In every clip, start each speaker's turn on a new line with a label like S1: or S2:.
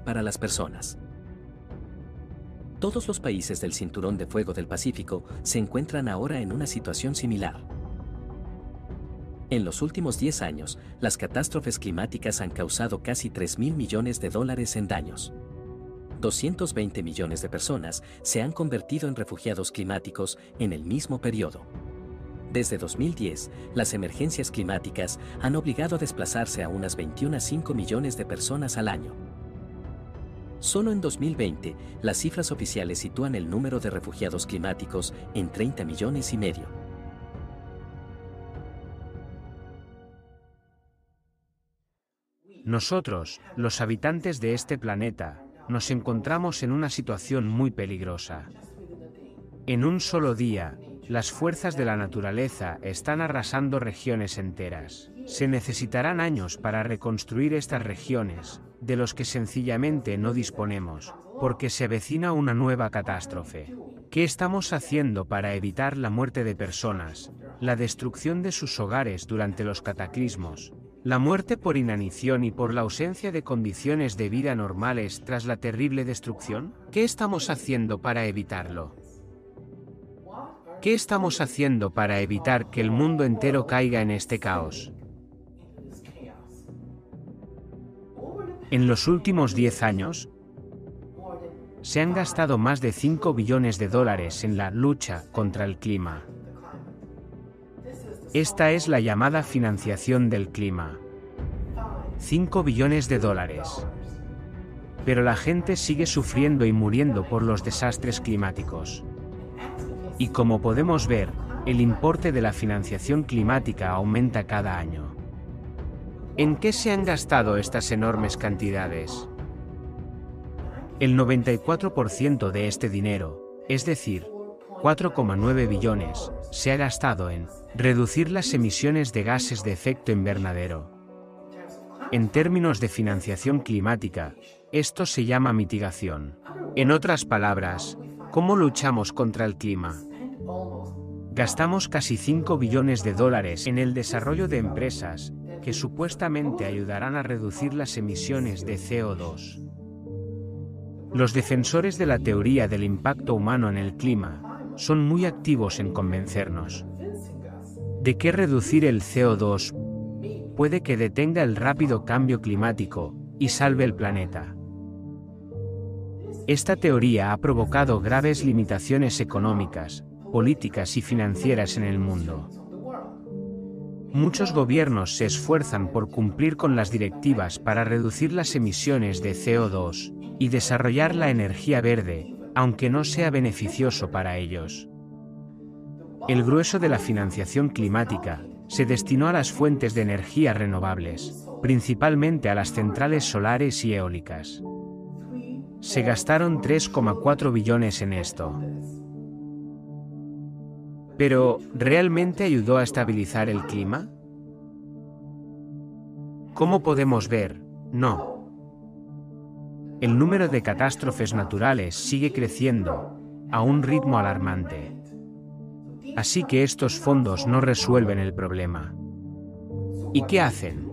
S1: para las personas. Todos los países del Cinturón de Fuego del Pacífico se encuentran ahora en una situación similar. En los últimos 10 años, las catástrofes climáticas han causado casi 3 mil millones de dólares en daños. 220 millones de personas se han convertido en refugiados climáticos en el mismo periodo. Desde 2010, las emergencias climáticas han obligado a desplazarse a unas 21,5 millones de personas al año. Solo en 2020, las cifras oficiales sitúan el número de refugiados climáticos en 30 millones y medio.
S2: Nosotros, los habitantes de este planeta, nos encontramos en una situación muy peligrosa. En un solo día, las fuerzas de la naturaleza están arrasando regiones enteras. Se necesitarán años para reconstruir estas regiones, de los que sencillamente no disponemos, porque se avecina una nueva catástrofe. ¿Qué estamos haciendo para evitar la muerte de personas, la destrucción de sus hogares durante los cataclismos, la muerte por inanición y por la ausencia de condiciones de vida normales tras la terrible destrucción? ¿Qué estamos haciendo para evitarlo? ¿Qué estamos haciendo para evitar que el mundo entero caiga en este caos? En los últimos 10 años, se han gastado más de 5 billones de dólares en la lucha contra el clima. Esta es la llamada financiación del clima. 5 billones de dólares. Pero la gente sigue sufriendo y muriendo por los desastres climáticos. Y como podemos ver, el importe de la financiación climática aumenta cada año. ¿En qué se han gastado estas enormes cantidades? El 94% de este dinero, es decir, 4,9 billones, se ha gastado en reducir las emisiones de gases de efecto invernadero. En términos de financiación climática, esto se llama mitigación. En otras palabras, ¿cómo luchamos contra el clima? Gastamos casi 5 billones de dólares en el desarrollo de empresas que supuestamente ayudarán a reducir las emisiones de CO2. Los defensores de la teoría del impacto humano en el clima son muy activos en convencernos de que reducir el CO2 puede que detenga el rápido cambio climático y salve el planeta. Esta teoría ha provocado graves limitaciones económicas, políticas y financieras en el mundo. Muchos gobiernos se esfuerzan por cumplir con las directivas para reducir las emisiones de CO2 y desarrollar la energía verde, aunque no sea beneficioso para ellos. El grueso de la financiación climática se destinó a las fuentes de energía renovables, principalmente a las centrales solares y eólicas. Se gastaron 3,4 billones en esto. Pero, ¿realmente ayudó a estabilizar el clima? ¿Cómo podemos ver? No el número de catástrofes naturales sigue creciendo a un ritmo alarmante. Así que estos fondos no resuelven el problema. ¿Y qué hacen?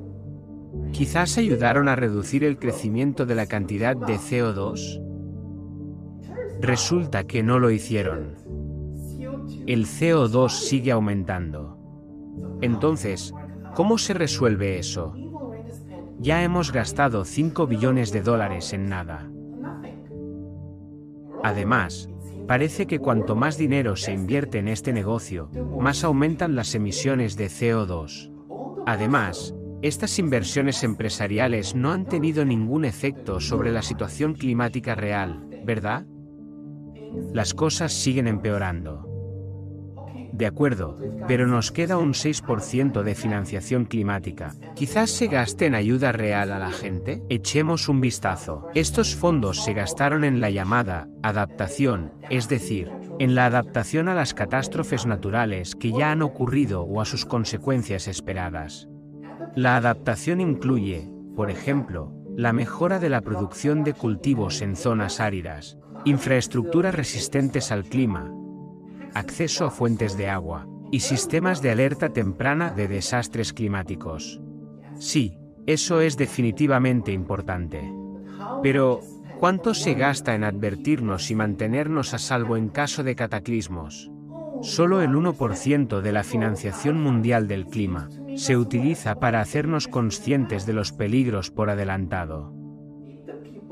S2: Quizás ayudaron a reducir el crecimiento de la cantidad de CO2. Resulta que no lo hicieron. El CO2 sigue aumentando. Entonces, ¿cómo se resuelve eso? Ya hemos gastado 5 billones de dólares en nada. Además, parece que cuanto más dinero se invierte en este negocio, más aumentan las emisiones de CO2. Además, estas inversiones empresariales no han tenido ningún efecto sobre la situación climática real, ¿verdad? Las cosas siguen empeorando. De acuerdo, pero nos queda un 6% de financiación climática. Quizás se gaste en ayuda real a la gente. Echemos un vistazo. Estos fondos se gastaron en la llamada adaptación, es decir, en la adaptación a las catástrofes naturales que ya han ocurrido o a sus consecuencias esperadas. La adaptación incluye, por ejemplo, la mejora de la producción de cultivos en zonas áridas, infraestructuras resistentes al clima, acceso a fuentes de agua y sistemas de alerta temprana de desastres climáticos. Sí, eso es definitivamente importante. Pero, ¿cuánto se gasta en advertirnos y mantenernos a salvo en caso de cataclismos? Solo el 1% de la financiación mundial del clima se utiliza para hacernos conscientes de los peligros por adelantado.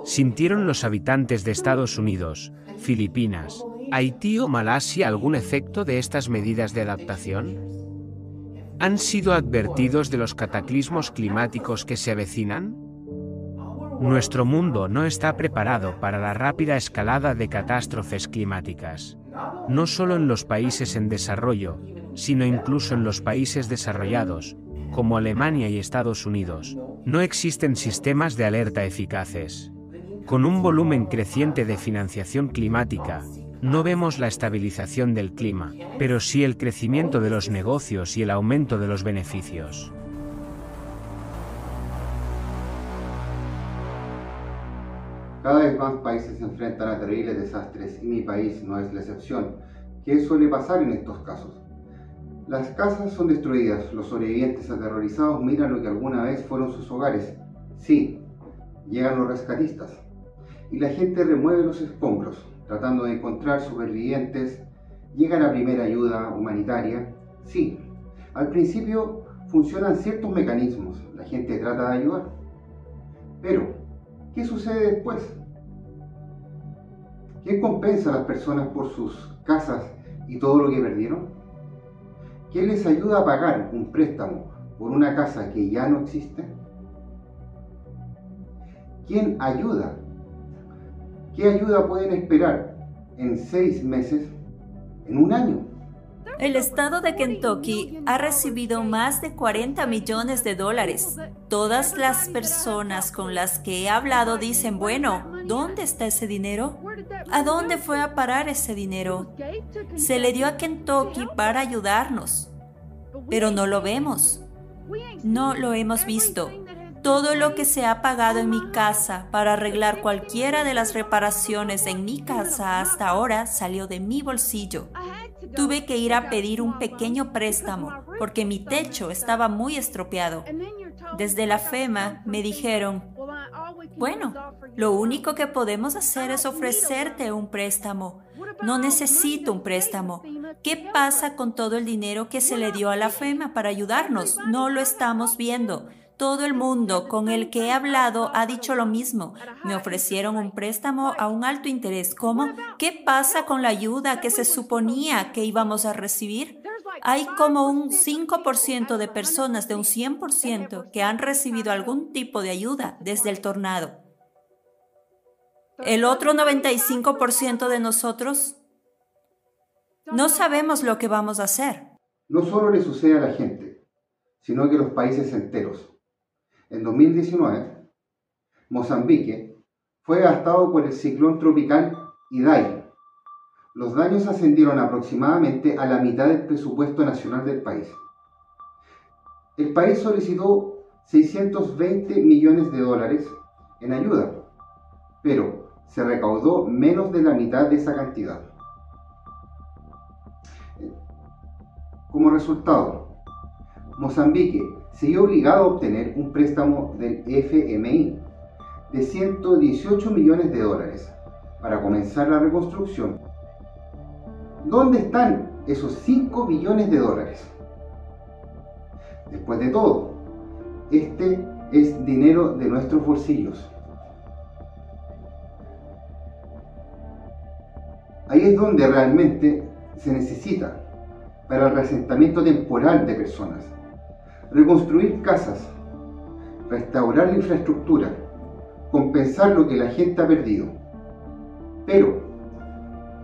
S2: ¿Sintieron los habitantes de Estados Unidos, Filipinas, Haití o Malasia algún efecto de estas medidas de adaptación? ¿Han sido advertidos de los cataclismos climáticos que se avecinan? Nuestro mundo no está preparado para la rápida escalada de catástrofes climáticas no solo en los países en desarrollo, sino incluso en los países desarrollados, como Alemania y Estados Unidos, no existen sistemas de alerta eficaces. Con un volumen creciente de financiación climática, no vemos la estabilización del clima, pero sí el crecimiento de los negocios y el aumento de los beneficios.
S3: Cada vez más países se enfrentan a terribles desastres y mi país no es la excepción. ¿Qué suele pasar en estos casos? Las casas son destruidas, los sobrevivientes aterrorizados miran lo que alguna vez fueron sus hogares. Sí, llegan los rescatistas. Y la gente remueve los escombros, tratando de encontrar supervivientes. Llega la primera ayuda humanitaria. Sí, al principio funcionan ciertos mecanismos, la gente trata de ayudar. Pero, ¿Qué sucede después? ¿Quién compensa a las personas por sus casas y todo lo que perdieron? ¿Quién les ayuda a pagar un préstamo por una casa que ya no existe? ¿Quién ayuda? ¿Qué ayuda pueden esperar en seis meses, en un año?
S4: El estado de Kentucky ha recibido más de 40 millones de dólares. Todas las personas con las que he hablado dicen, bueno, ¿dónde está ese dinero? ¿A dónde fue a parar ese dinero? Se le dio a Kentucky para ayudarnos, pero no lo vemos. No lo hemos visto. Todo lo que se ha pagado en mi casa para arreglar cualquiera de las reparaciones en mi casa hasta ahora salió de mi bolsillo. Tuve que ir a pedir un pequeño préstamo porque mi techo estaba muy estropeado. Desde la FEMA me dijeron, bueno, lo único que podemos hacer es ofrecerte un préstamo. No necesito un préstamo. ¿Qué pasa con todo el dinero que se le dio a la FEMA para ayudarnos? No lo estamos viendo. Todo el mundo con el que he hablado ha dicho lo mismo. Me ofrecieron un préstamo a un alto interés. ¿Cómo? ¿Qué pasa con la ayuda que se suponía que íbamos a recibir? Hay como un 5% de personas de un 100% que han recibido algún tipo de ayuda desde el tornado. El otro 95% de nosotros no sabemos lo que vamos a hacer.
S3: No solo le sucede a la gente, sino que los países enteros. En 2019, Mozambique fue gastado por el ciclón tropical Idai. Los daños ascendieron aproximadamente a la mitad del presupuesto nacional del país. El país solicitó 620 millones de dólares en ayuda, pero se recaudó menos de la mitad de esa cantidad. Como resultado, Mozambique se vio obligado a obtener un préstamo del FMI de 118 millones de dólares para comenzar la reconstrucción. ¿Dónde están esos 5 billones de dólares? Después de todo, este es dinero de nuestros bolsillos. Ahí es donde realmente se necesita para el resentamiento temporal de personas reconstruir casas, restaurar la infraestructura, compensar lo que la gente ha perdido. Pero,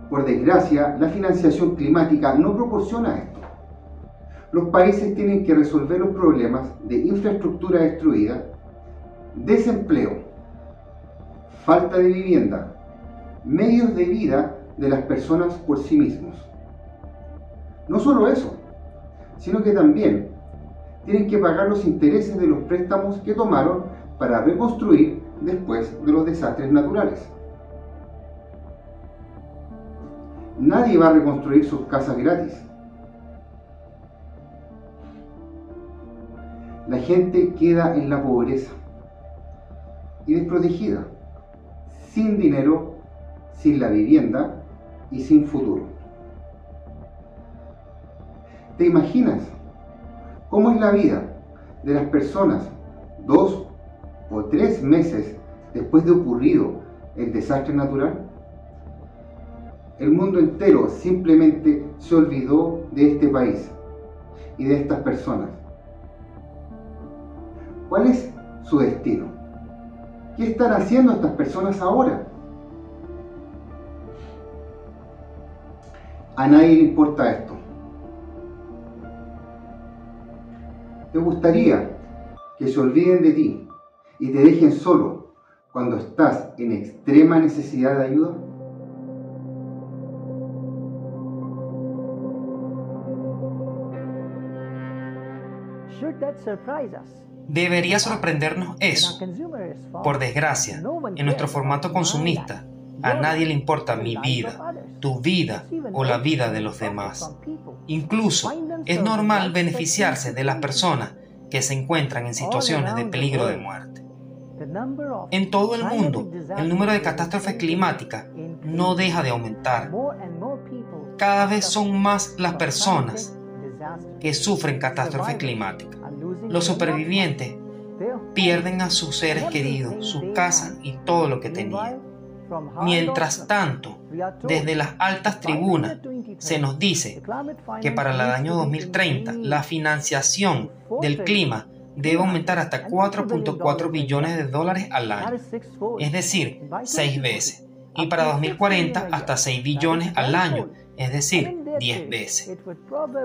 S3: por desgracia, la financiación climática no proporciona esto. Los países tienen que resolver los problemas de infraestructura destruida, desempleo, falta de vivienda, medios de vida de las personas por sí mismos. No solo eso, sino que también tienen que pagar los intereses de los préstamos que tomaron para reconstruir después de los desastres naturales. Nadie va a reconstruir sus casas gratis. La gente queda en la pobreza y desprotegida sin dinero, sin la vivienda y sin futuro. ¿Te imaginas cómo es la vida de las personas dos o tres meses después de ocurrido el desastre natural? El mundo entero simplemente se olvidó de este país y de estas personas. ¿Cuál es su destino? ¿Qué están haciendo estas personas ahora? A nadie le importa esto. ¿Te gustaría que se olviden de ti y te dejen solo cuando estás en extrema necesidad de ayuda?
S5: Debería sorprendernos eso. Por desgracia, en nuestro formato consumista, a nadie le importa mi vida, tu vida o la vida de los demás. Incluso es normal beneficiarse de las personas que se encuentran en situaciones de peligro de muerte. En todo el mundo, el número de catástrofes climáticas no deja de aumentar. Cada vez son más las personas que sufren catástrofes climáticas. Los supervivientes pierden a sus seres queridos, sus casas y todo lo que tenían. Mientras tanto, desde las altas tribunas se nos dice que para el año 2030 la financiación del clima debe aumentar hasta 4.4 billones de dólares al año, es decir, seis veces, y para 2040 hasta 6 billones al año, es decir, 10 veces.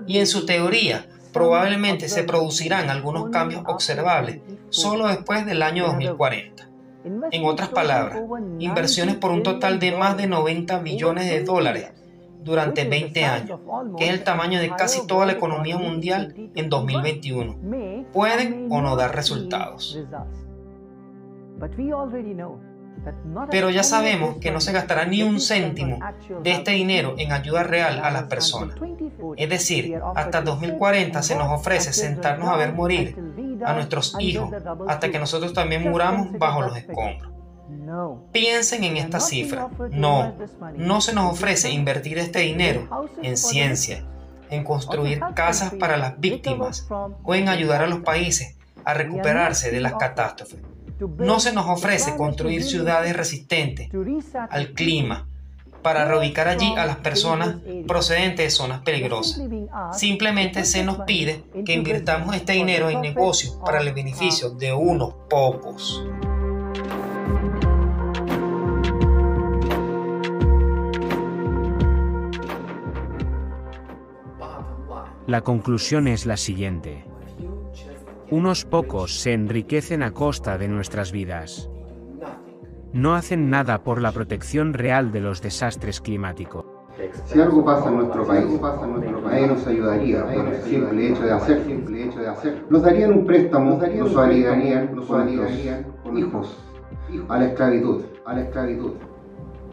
S5: Y en su teoría, probablemente se producirán algunos cambios observables solo después del año 2040. En otras palabras, inversiones por un total de más de 90 millones de dólares durante 20 años, que es el tamaño de casi toda la economía mundial en 2021, pueden o no dar resultados. Pero ya sabemos que no se gastará ni un céntimo de este dinero en ayuda real a las personas. Es decir, hasta 2040 se nos ofrece sentarnos a ver morir a nuestros hijos hasta que nosotros también muramos bajo los escombros. Piensen en esta cifra. No, no se nos ofrece invertir este dinero en ciencia, en construir casas para las víctimas o en ayudar a los países a recuperarse de las catástrofes. No se nos ofrece construir ciudades resistentes al clima para reubicar allí a las personas procedentes de zonas peligrosas. Simplemente se nos pide que invirtamos este dinero en negocios para el beneficio de unos pocos.
S2: La conclusión es la siguiente. Unos pocos se enriquecen a costa de nuestras vidas. No hacen nada por la protección real de los desastres climáticos.
S3: Si algo pasa en nuestro país, nadie nos ayudaría por el simple hecho de hacer. Nos darían un préstamo, nos obligarían, nos obligarían hijos a la esclavitud, a la esclavitud,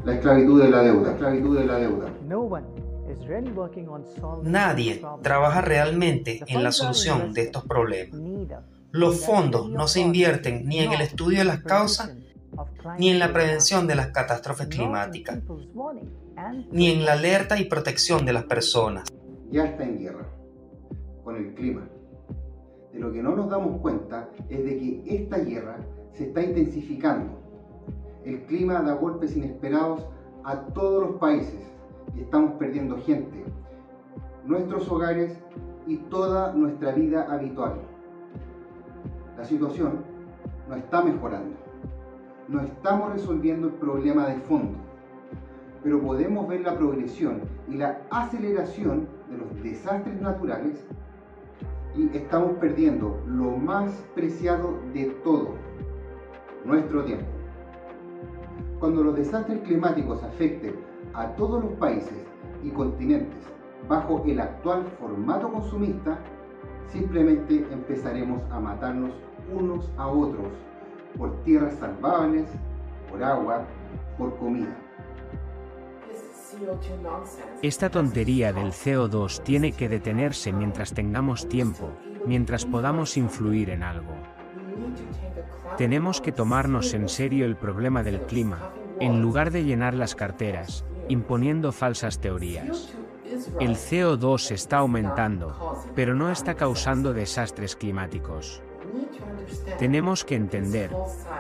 S3: la esclavitud de la deuda, la esclavitud de la deuda.
S5: Nadie trabaja realmente en la solución de estos problemas. Los fondos no se invierten ni en el estudio de las causas, ni en la prevención de las catástrofes climáticas, ni en la alerta y protección de las personas.
S3: Ya está en guerra con el clima. De lo que no nos damos cuenta es de que esta guerra se está intensificando. El clima da golpes inesperados a todos los países estamos perdiendo gente, nuestros hogares y toda nuestra vida habitual. La situación no está mejorando. No estamos resolviendo el problema de fondo, pero podemos ver la progresión y la aceleración de los desastres naturales y estamos perdiendo lo más preciado de todo, nuestro tiempo. Cuando los desastres climáticos afecten a todos los países y continentes bajo el actual formato consumista, simplemente empezaremos a matarnos unos a otros por tierras salvables, por agua, por comida.
S2: Esta tontería del CO2 tiene que detenerse mientras tengamos tiempo, mientras podamos influir en algo. Tenemos que tomarnos en serio el problema del clima, en lugar de llenar las carteras, imponiendo falsas teorías. El CO2 está aumentando, pero no está causando desastres climáticos. Tenemos que entender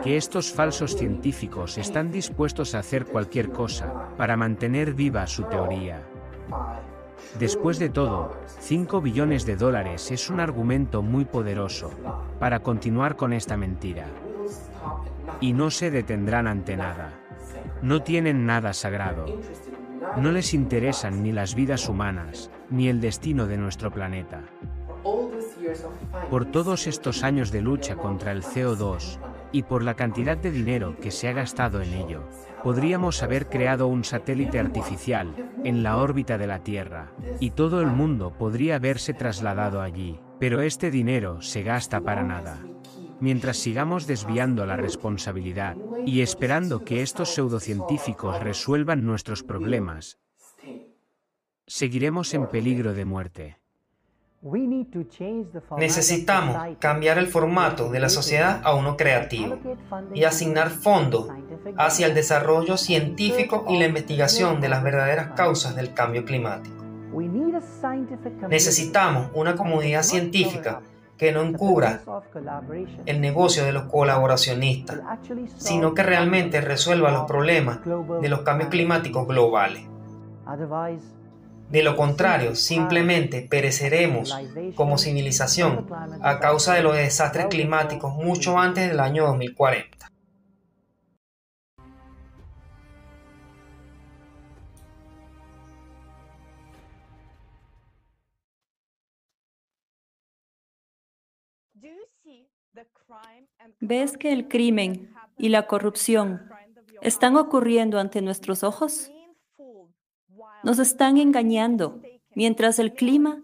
S2: que estos falsos científicos están dispuestos a hacer cualquier cosa para mantener viva su teoría. Después de todo, 5 billones de dólares es un argumento muy poderoso para continuar con esta mentira. Y no se detendrán ante nada. No tienen nada sagrado. No les interesan ni las vidas humanas, ni el destino de nuestro planeta. Por todos estos años de lucha contra el CO2 y por la cantidad de dinero que se ha gastado en ello, podríamos haber creado un satélite artificial en la órbita de la Tierra, y todo el mundo podría haberse trasladado allí, pero este dinero se gasta para nada. Mientras sigamos desviando la responsabilidad y esperando que estos pseudocientíficos resuelvan nuestros problemas, seguiremos en peligro de muerte.
S5: Necesitamos cambiar el formato de la sociedad a uno creativo y asignar fondos hacia el desarrollo científico y la investigación de las verdaderas causas del cambio climático. Necesitamos una comunidad científica que no encubra el negocio de los colaboracionistas, sino que realmente resuelva los problemas de los cambios climáticos globales. De lo contrario, simplemente pereceremos como civilización a causa de los desastres climáticos mucho antes del año 2040.
S4: ¿Ves que el crimen y la corrupción están ocurriendo ante nuestros ojos? Nos están engañando mientras el clima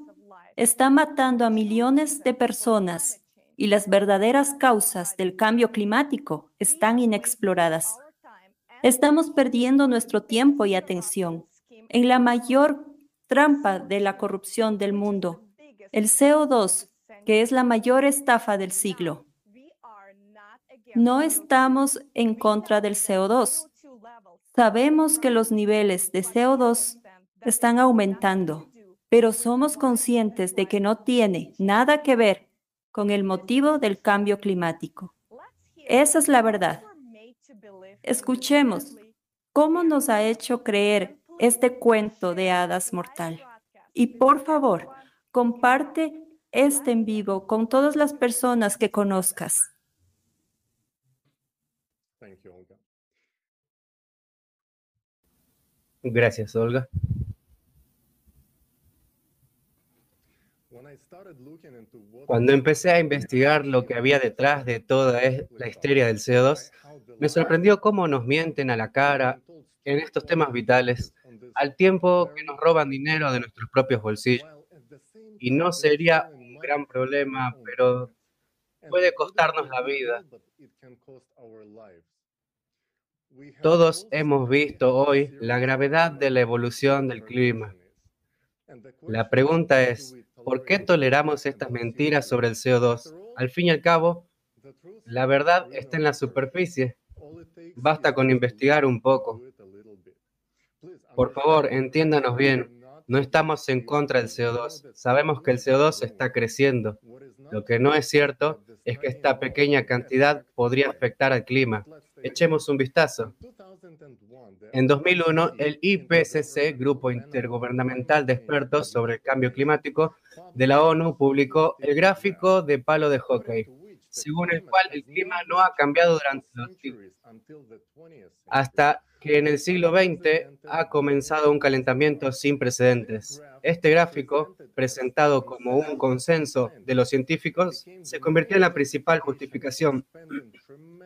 S4: está matando a millones de personas y las verdaderas causas del cambio climático están inexploradas. Estamos perdiendo nuestro tiempo y atención en la mayor trampa de la corrupción del mundo, el CO2, que es la mayor estafa del siglo. No estamos en contra del CO2. Sabemos que los niveles de CO2 están aumentando, pero somos conscientes de que no tiene nada que ver con el motivo del cambio climático. Esa es la verdad. Escuchemos cómo nos ha hecho creer este cuento de hadas mortal. Y por favor, comparte este en vivo con todas las personas que conozcas.
S6: Gracias, Olga. Cuando empecé a investigar lo que había detrás de toda la histeria del CO2, me sorprendió cómo nos mienten a la cara en estos temas vitales, al tiempo que nos roban dinero de nuestros propios bolsillos. Y no sería un gran problema, pero puede costarnos la vida. Todos hemos visto hoy la gravedad de la evolución del clima. La pregunta es, ¿Por qué toleramos estas mentiras sobre el CO2? Al fin y al cabo, la verdad está en la superficie. Basta con investigar un poco. Por favor, entiéndanos bien. No estamos en contra del CO2. Sabemos que el CO2 está creciendo. Lo que no es cierto es que esta pequeña cantidad podría afectar al clima. Echemos un vistazo. En 2001, el IPCC, Grupo Intergubernamental de Expertos sobre el Cambio Climático de la ONU, publicó el gráfico de palo de hockey, según el cual el clima no ha cambiado durante los siglos, hasta que en el siglo XX ha comenzado un calentamiento sin precedentes. Este gráfico, presentado como un consenso de los científicos, se convirtió en la principal justificación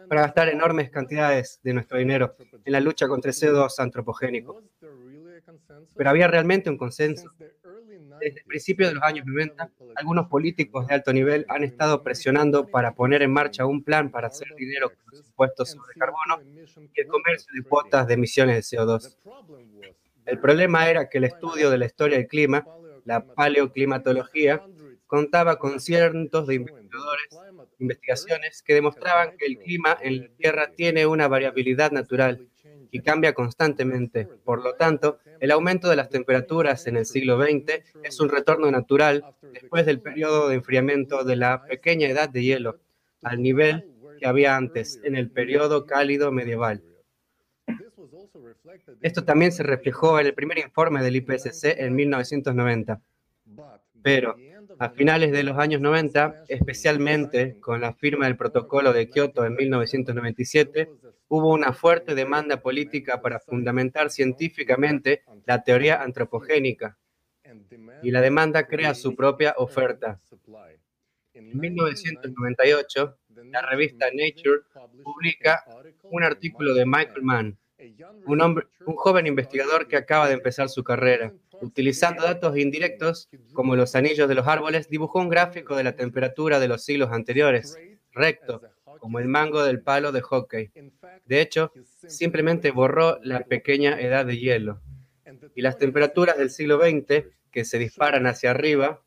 S6: para gastar enormes cantidades de nuestro dinero en la lucha contra el CO2 antropogénico. Pero había realmente un consenso. Desde el principio de los años 90, algunos políticos de alto nivel han estado presionando para poner en marcha un plan para hacer dinero con los impuestos sobre carbono y el comercio de cuotas de emisiones de CO2. El problema era que el estudio de la historia del clima, la paleoclimatología, contaba con cientos de investigadores investigaciones que demostraban que el clima en la Tierra tiene una variabilidad natural y cambia constantemente. Por lo tanto, el aumento de las temperaturas en el siglo XX es un retorno natural después del periodo de enfriamiento de la pequeña edad de hielo, al nivel que había antes, en el periodo cálido medieval. Esto también se reflejó en el primer informe del IPCC en 1990. Pero a finales de los años 90, especialmente con la firma del protocolo de Kioto en 1997, hubo una fuerte demanda política para fundamentar científicamente la teoría antropogénica y la demanda crea su propia oferta. En 1998, la revista Nature publica un artículo de Michael Mann, un, un joven investigador que acaba de empezar su carrera. Utilizando datos indirectos como los anillos de los árboles, dibujó un gráfico de la temperatura de los siglos anteriores, recto, como el mango del palo de hockey. De hecho, simplemente borró la pequeña edad de hielo. Y las temperaturas del siglo XX, que se disparan hacia arriba,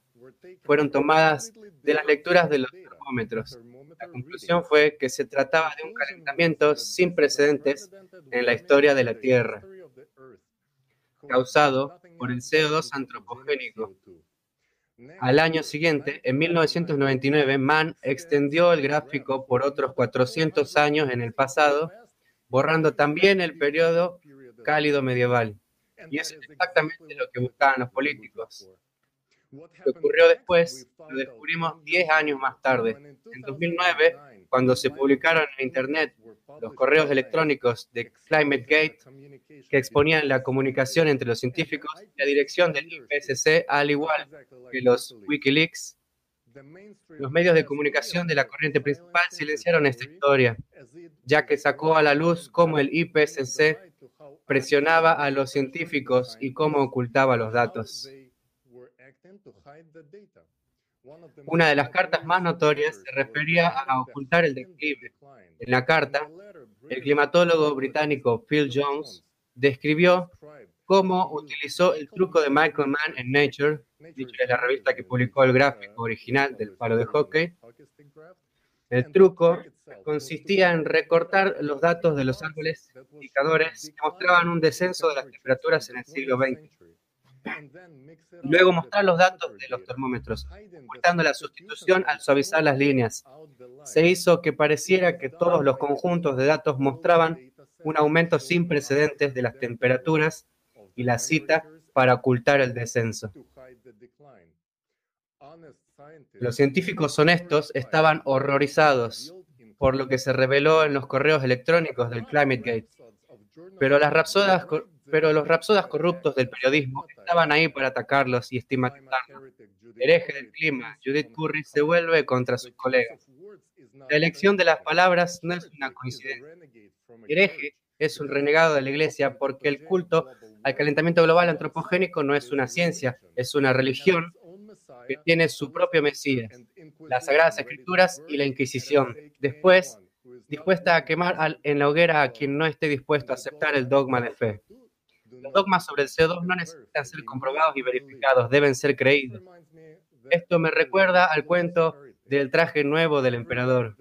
S6: fueron tomadas de las lecturas de los termómetros. La conclusión fue que se trataba de un calentamiento sin precedentes en la historia de la Tierra, causado por el CO2 antropogénico. Al año siguiente, en 1999, Mann extendió el gráfico por otros 400 años en el pasado, borrando también el periodo cálido medieval. Y eso es exactamente lo que buscaban los políticos. Lo que ocurrió después lo descubrimos 10 años más tarde. En 2009, cuando se publicaron en Internet los correos electrónicos de ClimateGate que exponían la comunicación entre los científicos y la dirección del IPCC, al igual que los Wikileaks, los medios de comunicación de la corriente principal silenciaron esta historia, ya que sacó a la luz cómo el IPCC presionaba a los científicos y cómo ocultaba los datos. Una de las cartas más notorias se refería a ocultar el declive. En la carta, el climatólogo británico Phil Jones describió cómo utilizó el truco de Michael Mann en Nature, dicho es la revista que publicó el gráfico original del palo de hockey. El truco consistía en recortar los datos de los árboles indicadores que mostraban un descenso de las temperaturas en el siglo XX Luego mostrar los datos de los termómetros, ocultando la sustitución al suavizar las líneas. Se hizo que pareciera que todos los conjuntos de datos mostraban un aumento sin precedentes de las temperaturas y la cita para ocultar el descenso. Los científicos honestos estaban horrorizados por lo que se reveló en los correos electrónicos del ClimateGate, pero las rapsodas pero los rapsodas corruptos del periodismo estaban ahí para atacarlos y estigmatizarlos. Hereje del clima, Judith Curry se vuelve contra sus colegas. La elección de las palabras no es una coincidencia. Hereje es un renegado de la iglesia porque el culto al calentamiento global antropogénico no es una ciencia, es una religión que tiene su propio Mesías, las Sagradas Escrituras y la Inquisición. Después, dispuesta a quemar en la hoguera a quien no esté dispuesto a aceptar el dogma de fe. Los dogmas sobre el CO2 no necesitan ser comprobados y verificados, deben ser creídos. Esto me recuerda al cuento del traje nuevo del emperador.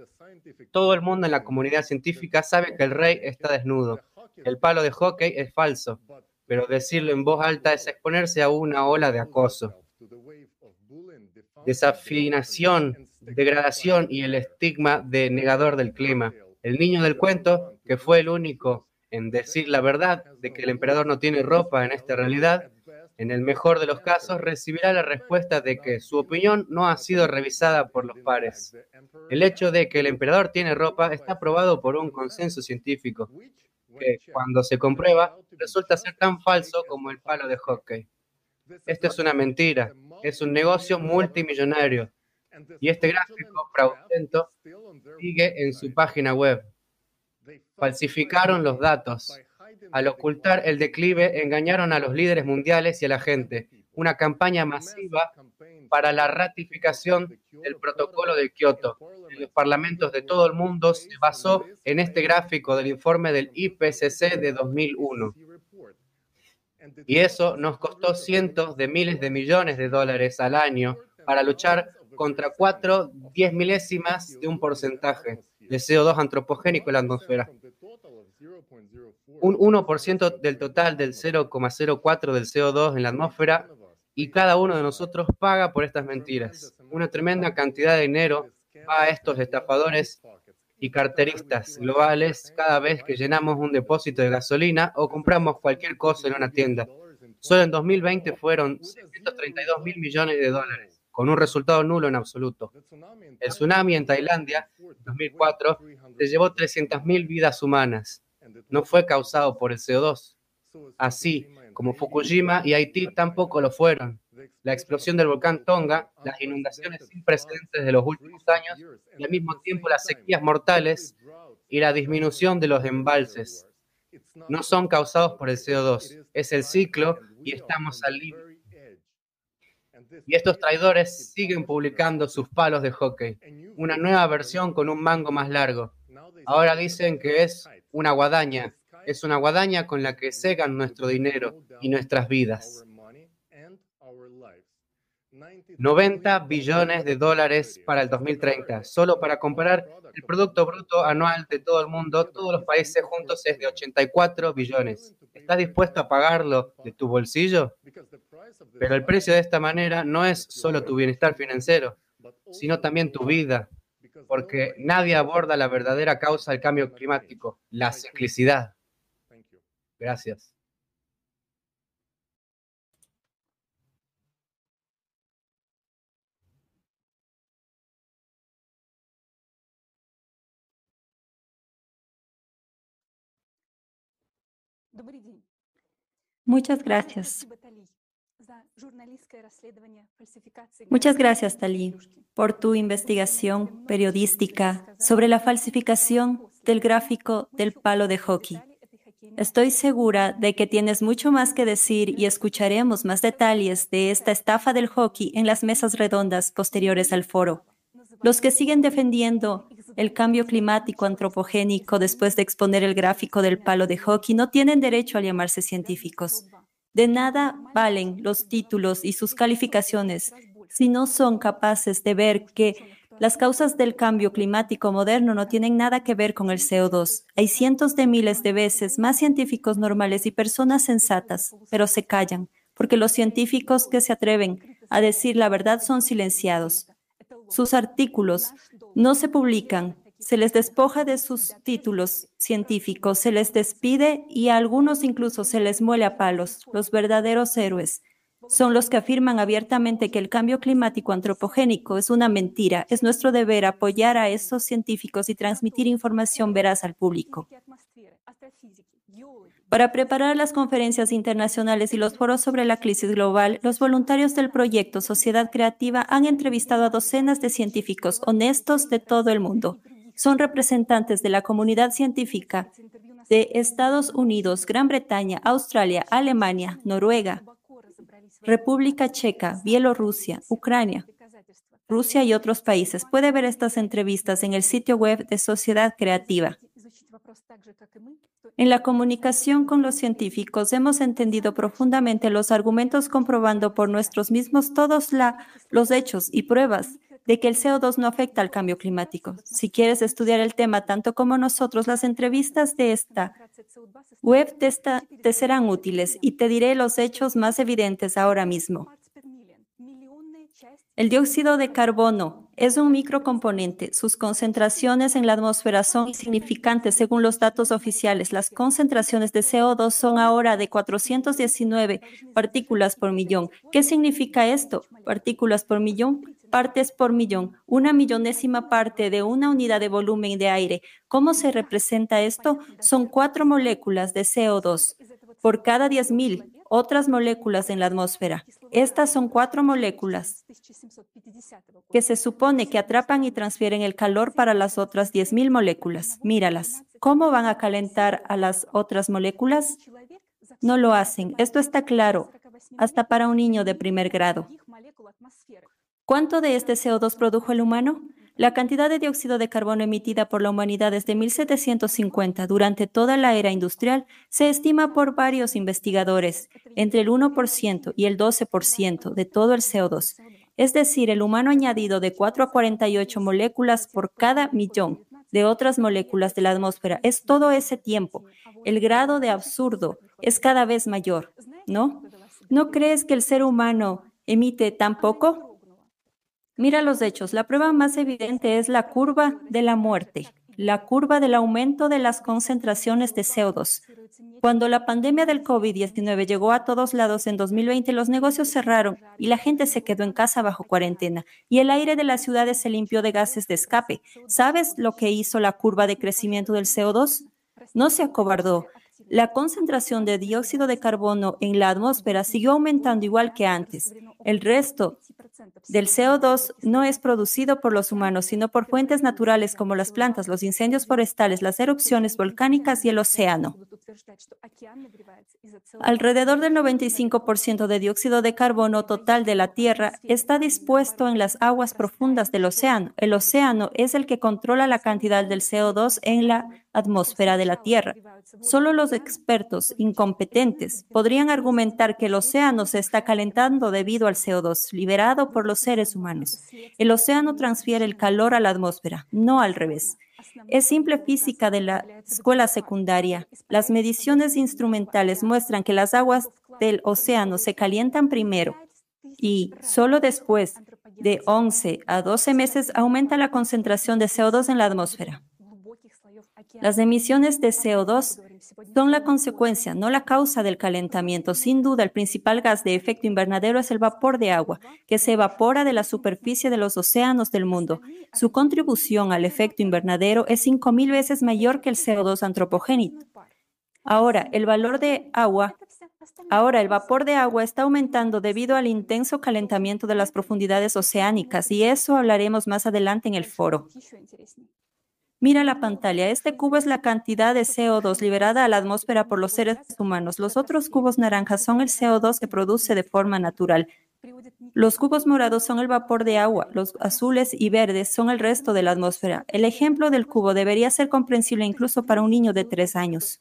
S6: Todo el mundo en la comunidad científica sabe que el rey está desnudo. El palo de hockey es falso, pero decirlo en voz alta es exponerse a una ola de acoso. Desafinación, degradación y el estigma de negador del clima. El niño del cuento, que fue el único en decir la verdad de que el emperador no tiene ropa en esta realidad, en el mejor de los casos recibirá la respuesta de que su opinión no ha sido revisada por los pares. El hecho de que el emperador tiene ropa está probado por un consenso científico, que cuando se comprueba resulta ser tan falso como el palo de hockey. Esto es una mentira, es un negocio multimillonario. Y este gráfico fraudulento sigue en su página web falsificaron los datos. Al ocultar el declive, engañaron a los líderes mundiales y a la gente. Una campaña masiva para la ratificación del protocolo de Kioto en los parlamentos de todo el mundo se basó en este gráfico del informe del IPCC de 2001. Y eso nos costó cientos de miles de millones de dólares al año para luchar contra cuatro diez milésimas de un porcentaje de CO2 antropogénico en la atmósfera. un 1% del total del 0,04 del CO2 en la atmósfera y cada uno de nosotros paga por estas mentiras. Una tremenda cantidad de dinero va a estos estafadores y carteristas globales cada vez que llenamos un depósito de gasolina o compramos cualquier cosa en una tienda. Solo en 2020 fueron 632 mil millones de dólares, con un resultado nulo en absoluto. El tsunami en Tailandia, en 2004, se llevó 300 mil vidas humanas. No fue causado por el CO2. Así como Fukushima y Haití tampoco lo fueron la explosión del volcán Tonga, las inundaciones sin precedentes de los últimos años y al mismo tiempo las sequías mortales y la disminución de los embalses. No son causados por el CO2, es el ciclo y estamos al límite. Y estos traidores siguen publicando sus palos de hockey, una nueva versión con un mango más largo. Ahora dicen que es una guadaña, es una guadaña con la que segan nuestro dinero y nuestras vidas. 90 billones de dólares para el 2030. Solo para comparar, el Producto Bruto Anual de todo el mundo, todos los países juntos, es de 84 billones. ¿Estás dispuesto a pagarlo de tu bolsillo? Pero el precio de esta manera no es solo tu bienestar financiero, sino también tu vida, porque nadie aborda la verdadera causa del cambio climático, la ciclicidad. Gracias.
S4: Muchas gracias. Muchas gracias, Talí, por tu investigación periodística sobre la falsificación del gráfico del palo de hockey. Estoy segura de que tienes mucho más que decir y escucharemos más detalles de esta estafa del hockey en las mesas redondas posteriores al foro. Los que siguen defendiendo el cambio climático antropogénico después de exponer el gráfico del palo de hockey no tienen derecho a llamarse científicos. De nada valen los títulos y sus calificaciones si no son capaces de ver que las causas del cambio climático moderno no tienen nada que ver con el CO2. Hay cientos de miles de veces más científicos normales y personas sensatas, pero se callan, porque los científicos que se atreven a decir la verdad son silenciados. Sus artículos no se publican, se les despoja de sus títulos científicos, se les despide y a algunos incluso se les muele a palos. Los verdaderos héroes son los que afirman abiertamente que el cambio climático antropogénico es una mentira. Es nuestro deber apoyar a estos científicos y transmitir información veraz al público. Para preparar las conferencias internacionales y los foros sobre la crisis global, los voluntarios del proyecto Sociedad Creativa han entrevistado a docenas de científicos honestos de todo el mundo. Son representantes de la comunidad científica de Estados Unidos, Gran Bretaña, Australia, Alemania, Noruega, República Checa, Bielorrusia, Ucrania, Rusia y otros países. Puede ver estas entrevistas en el sitio web de Sociedad Creativa. En la comunicación con los científicos hemos entendido profundamente los argumentos comprobando por nuestros mismos todos los hechos y pruebas de que el CO2 no afecta al cambio climático. Si quieres estudiar el tema tanto como nosotros, las entrevistas de esta web te serán útiles y te diré los hechos más evidentes ahora mismo. El dióxido de carbono es un microcomponente. Sus concentraciones en la atmósfera son insignificantes según los datos oficiales. Las concentraciones de CO2 son ahora de 419 partículas por millón. ¿Qué significa esto? Partículas por millón, partes por millón, una millonésima parte de una unidad de volumen de aire. ¿Cómo se representa esto? Son cuatro moléculas de CO2 por cada 10.000 otras moléculas en la atmósfera. Estas son cuatro moléculas que se supone que atrapan y transfieren el calor para las otras 10.000 moléculas. Míralas. ¿Cómo van a calentar a las otras moléculas? No lo hacen. Esto está claro, hasta para un niño de primer grado. ¿Cuánto de este CO2 produjo el humano? La cantidad de dióxido de carbono emitida por la humanidad desde 1750 durante toda la era industrial se estima por varios investigadores entre el 1% y el 12% de todo el CO2, es decir, el humano añadido de 4 a 48 moléculas por cada millón de otras moléculas de la atmósfera. Es todo ese tiempo. El grado de absurdo es cada vez mayor, ¿no? ¿No crees que el ser humano emite tan poco? Mira los hechos. La prueba más evidente es la curva de la muerte, la curva del aumento de las concentraciones de CO2. Cuando la pandemia del COVID-19 llegó a todos lados en 2020, los negocios cerraron y la gente se quedó en casa bajo cuarentena y el aire de las ciudades se limpió de gases de escape. ¿Sabes lo que hizo la curva de crecimiento del CO2? No se acobardó. La concentración de dióxido de carbono en la atmósfera siguió aumentando igual que antes. El resto del CO2 no es producido por los humanos, sino por fuentes naturales como las plantas, los incendios forestales, las erupciones volcánicas y el océano. Alrededor del 95% de dióxido de carbono total de la Tierra está dispuesto en las aguas profundas del océano. El océano es el que controla la cantidad del CO2 en la atmósfera de la Tierra. Solo los expertos incompetentes podrían argumentar que el océano se está calentando debido al CO2 liberado por los seres humanos. El océano transfiere el calor a la atmósfera, no al revés. Es simple física de la escuela secundaria. Las mediciones instrumentales muestran que las aguas del océano se calientan primero y solo después de 11 a 12 meses aumenta la concentración de CO2 en la atmósfera. Las emisiones de CO2 son la consecuencia, no la causa del calentamiento. Sin duda, el principal gas de efecto invernadero es el vapor de agua, que se evapora de la superficie de los océanos del mundo. Su contribución al efecto invernadero es 5.000 veces mayor que el CO2 antropogénico. Ahora, el valor de agua Ahora, el vapor de agua está aumentando debido al intenso calentamiento de las profundidades oceánicas y eso hablaremos más adelante en el foro. Mira la pantalla. Este cubo es la cantidad de CO2 liberada a la atmósfera por los seres humanos. Los otros cubos naranjas son el CO2 que produce de forma natural. Los cubos morados son el vapor de agua, los azules y verdes son el resto de la atmósfera. El ejemplo del cubo debería ser comprensible incluso para un niño de tres años.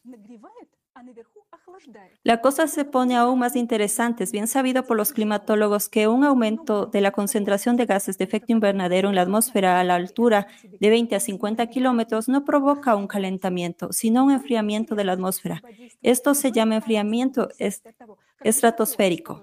S4: La cosa se pone aún más interesante. Es bien sabido por los climatólogos que un aumento de la concentración de gases de efecto invernadero en la atmósfera a la altura de 20 a 50 kilómetros no provoca un calentamiento, sino un enfriamiento de la atmósfera. Esto se llama enfriamiento estratosférico.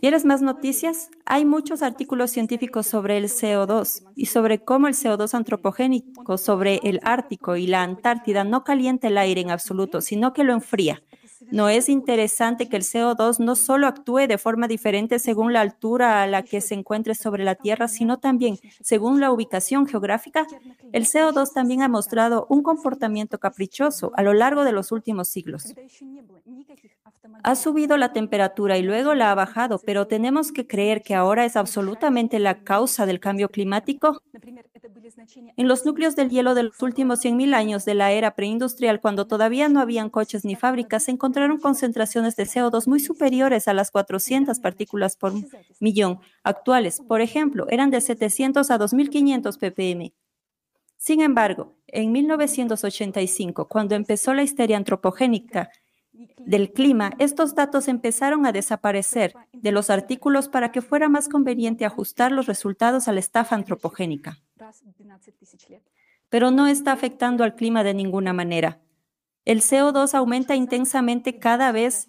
S4: ¿Quieres más noticias? Hay muchos artículos científicos sobre el CO2 y sobre cómo el CO2 antropogénico sobre el Ártico y la Antártida no calienta el aire en absoluto, sino que lo enfría. ¿No es interesante que el CO2 no solo actúe de forma diferente según la altura a la que se encuentre sobre la Tierra, sino también según la ubicación geográfica? El CO2 también ha mostrado un comportamiento caprichoso a lo largo de los últimos siglos. Ha subido la temperatura y luego la ha bajado, pero tenemos que creer que ahora es absolutamente la causa del cambio climático. En los núcleos del hielo de los últimos 100.000 años de la era preindustrial, cuando todavía no habían coches ni fábricas, se encontraron concentraciones de CO2 muy superiores a las 400 partículas por millón actuales. Por ejemplo, eran de 700 a 2.500 ppm. Sin embargo, en 1985, cuando empezó la histeria antropogénica, del clima, estos datos empezaron a desaparecer de los artículos para que fuera más conveniente ajustar los resultados a la estafa antropogénica. Pero no está afectando al clima de ninguna manera. El CO2 aumenta intensamente cada vez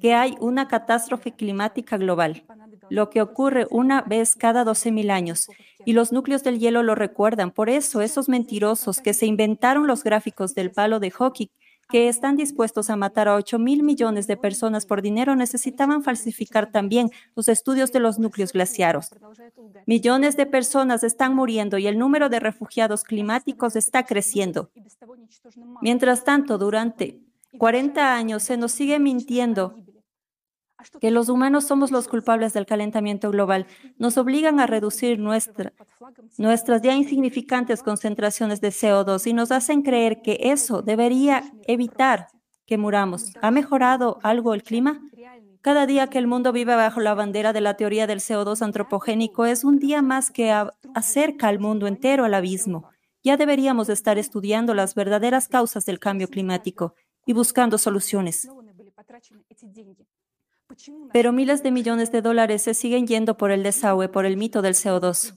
S4: que hay una catástrofe climática global, lo que ocurre una vez cada 12.000 años. Y los núcleos del hielo lo recuerdan. Por eso, esos mentirosos que se inventaron los gráficos del palo de hockey que están dispuestos a matar a 8 mil millones de personas por dinero necesitaban falsificar también los estudios de los núcleos glaciaros. Millones de personas están muriendo y el número de refugiados climáticos está creciendo. Mientras tanto, durante 40 años se nos sigue mintiendo que los humanos somos los culpables del calentamiento global, nos obligan a reducir nuestra, nuestras ya insignificantes concentraciones de CO2 y nos hacen creer que eso debería evitar que muramos. ¿Ha mejorado algo el clima? Cada día que el mundo vive bajo la bandera de la teoría del CO2 antropogénico es un día más que acerca al mundo entero al abismo. Ya deberíamos estar estudiando las verdaderas causas del cambio climático y buscando soluciones. Pero miles de millones de dólares se siguen yendo por el desagüe por el mito del CO2.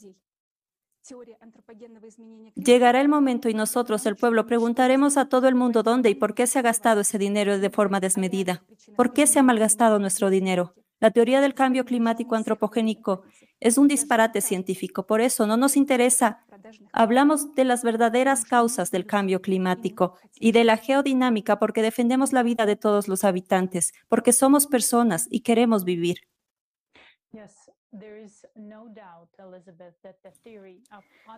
S4: Llegará el momento y nosotros, el pueblo, preguntaremos a todo el mundo dónde y por qué se ha gastado ese dinero de forma desmedida. ¿Por qué se ha malgastado nuestro dinero? La teoría del cambio climático antropogénico es un disparate científico, por eso no nos interesa. Hablamos de las verdaderas causas del cambio climático y de la geodinámica porque defendemos la vida de todos los habitantes, porque somos personas y queremos vivir.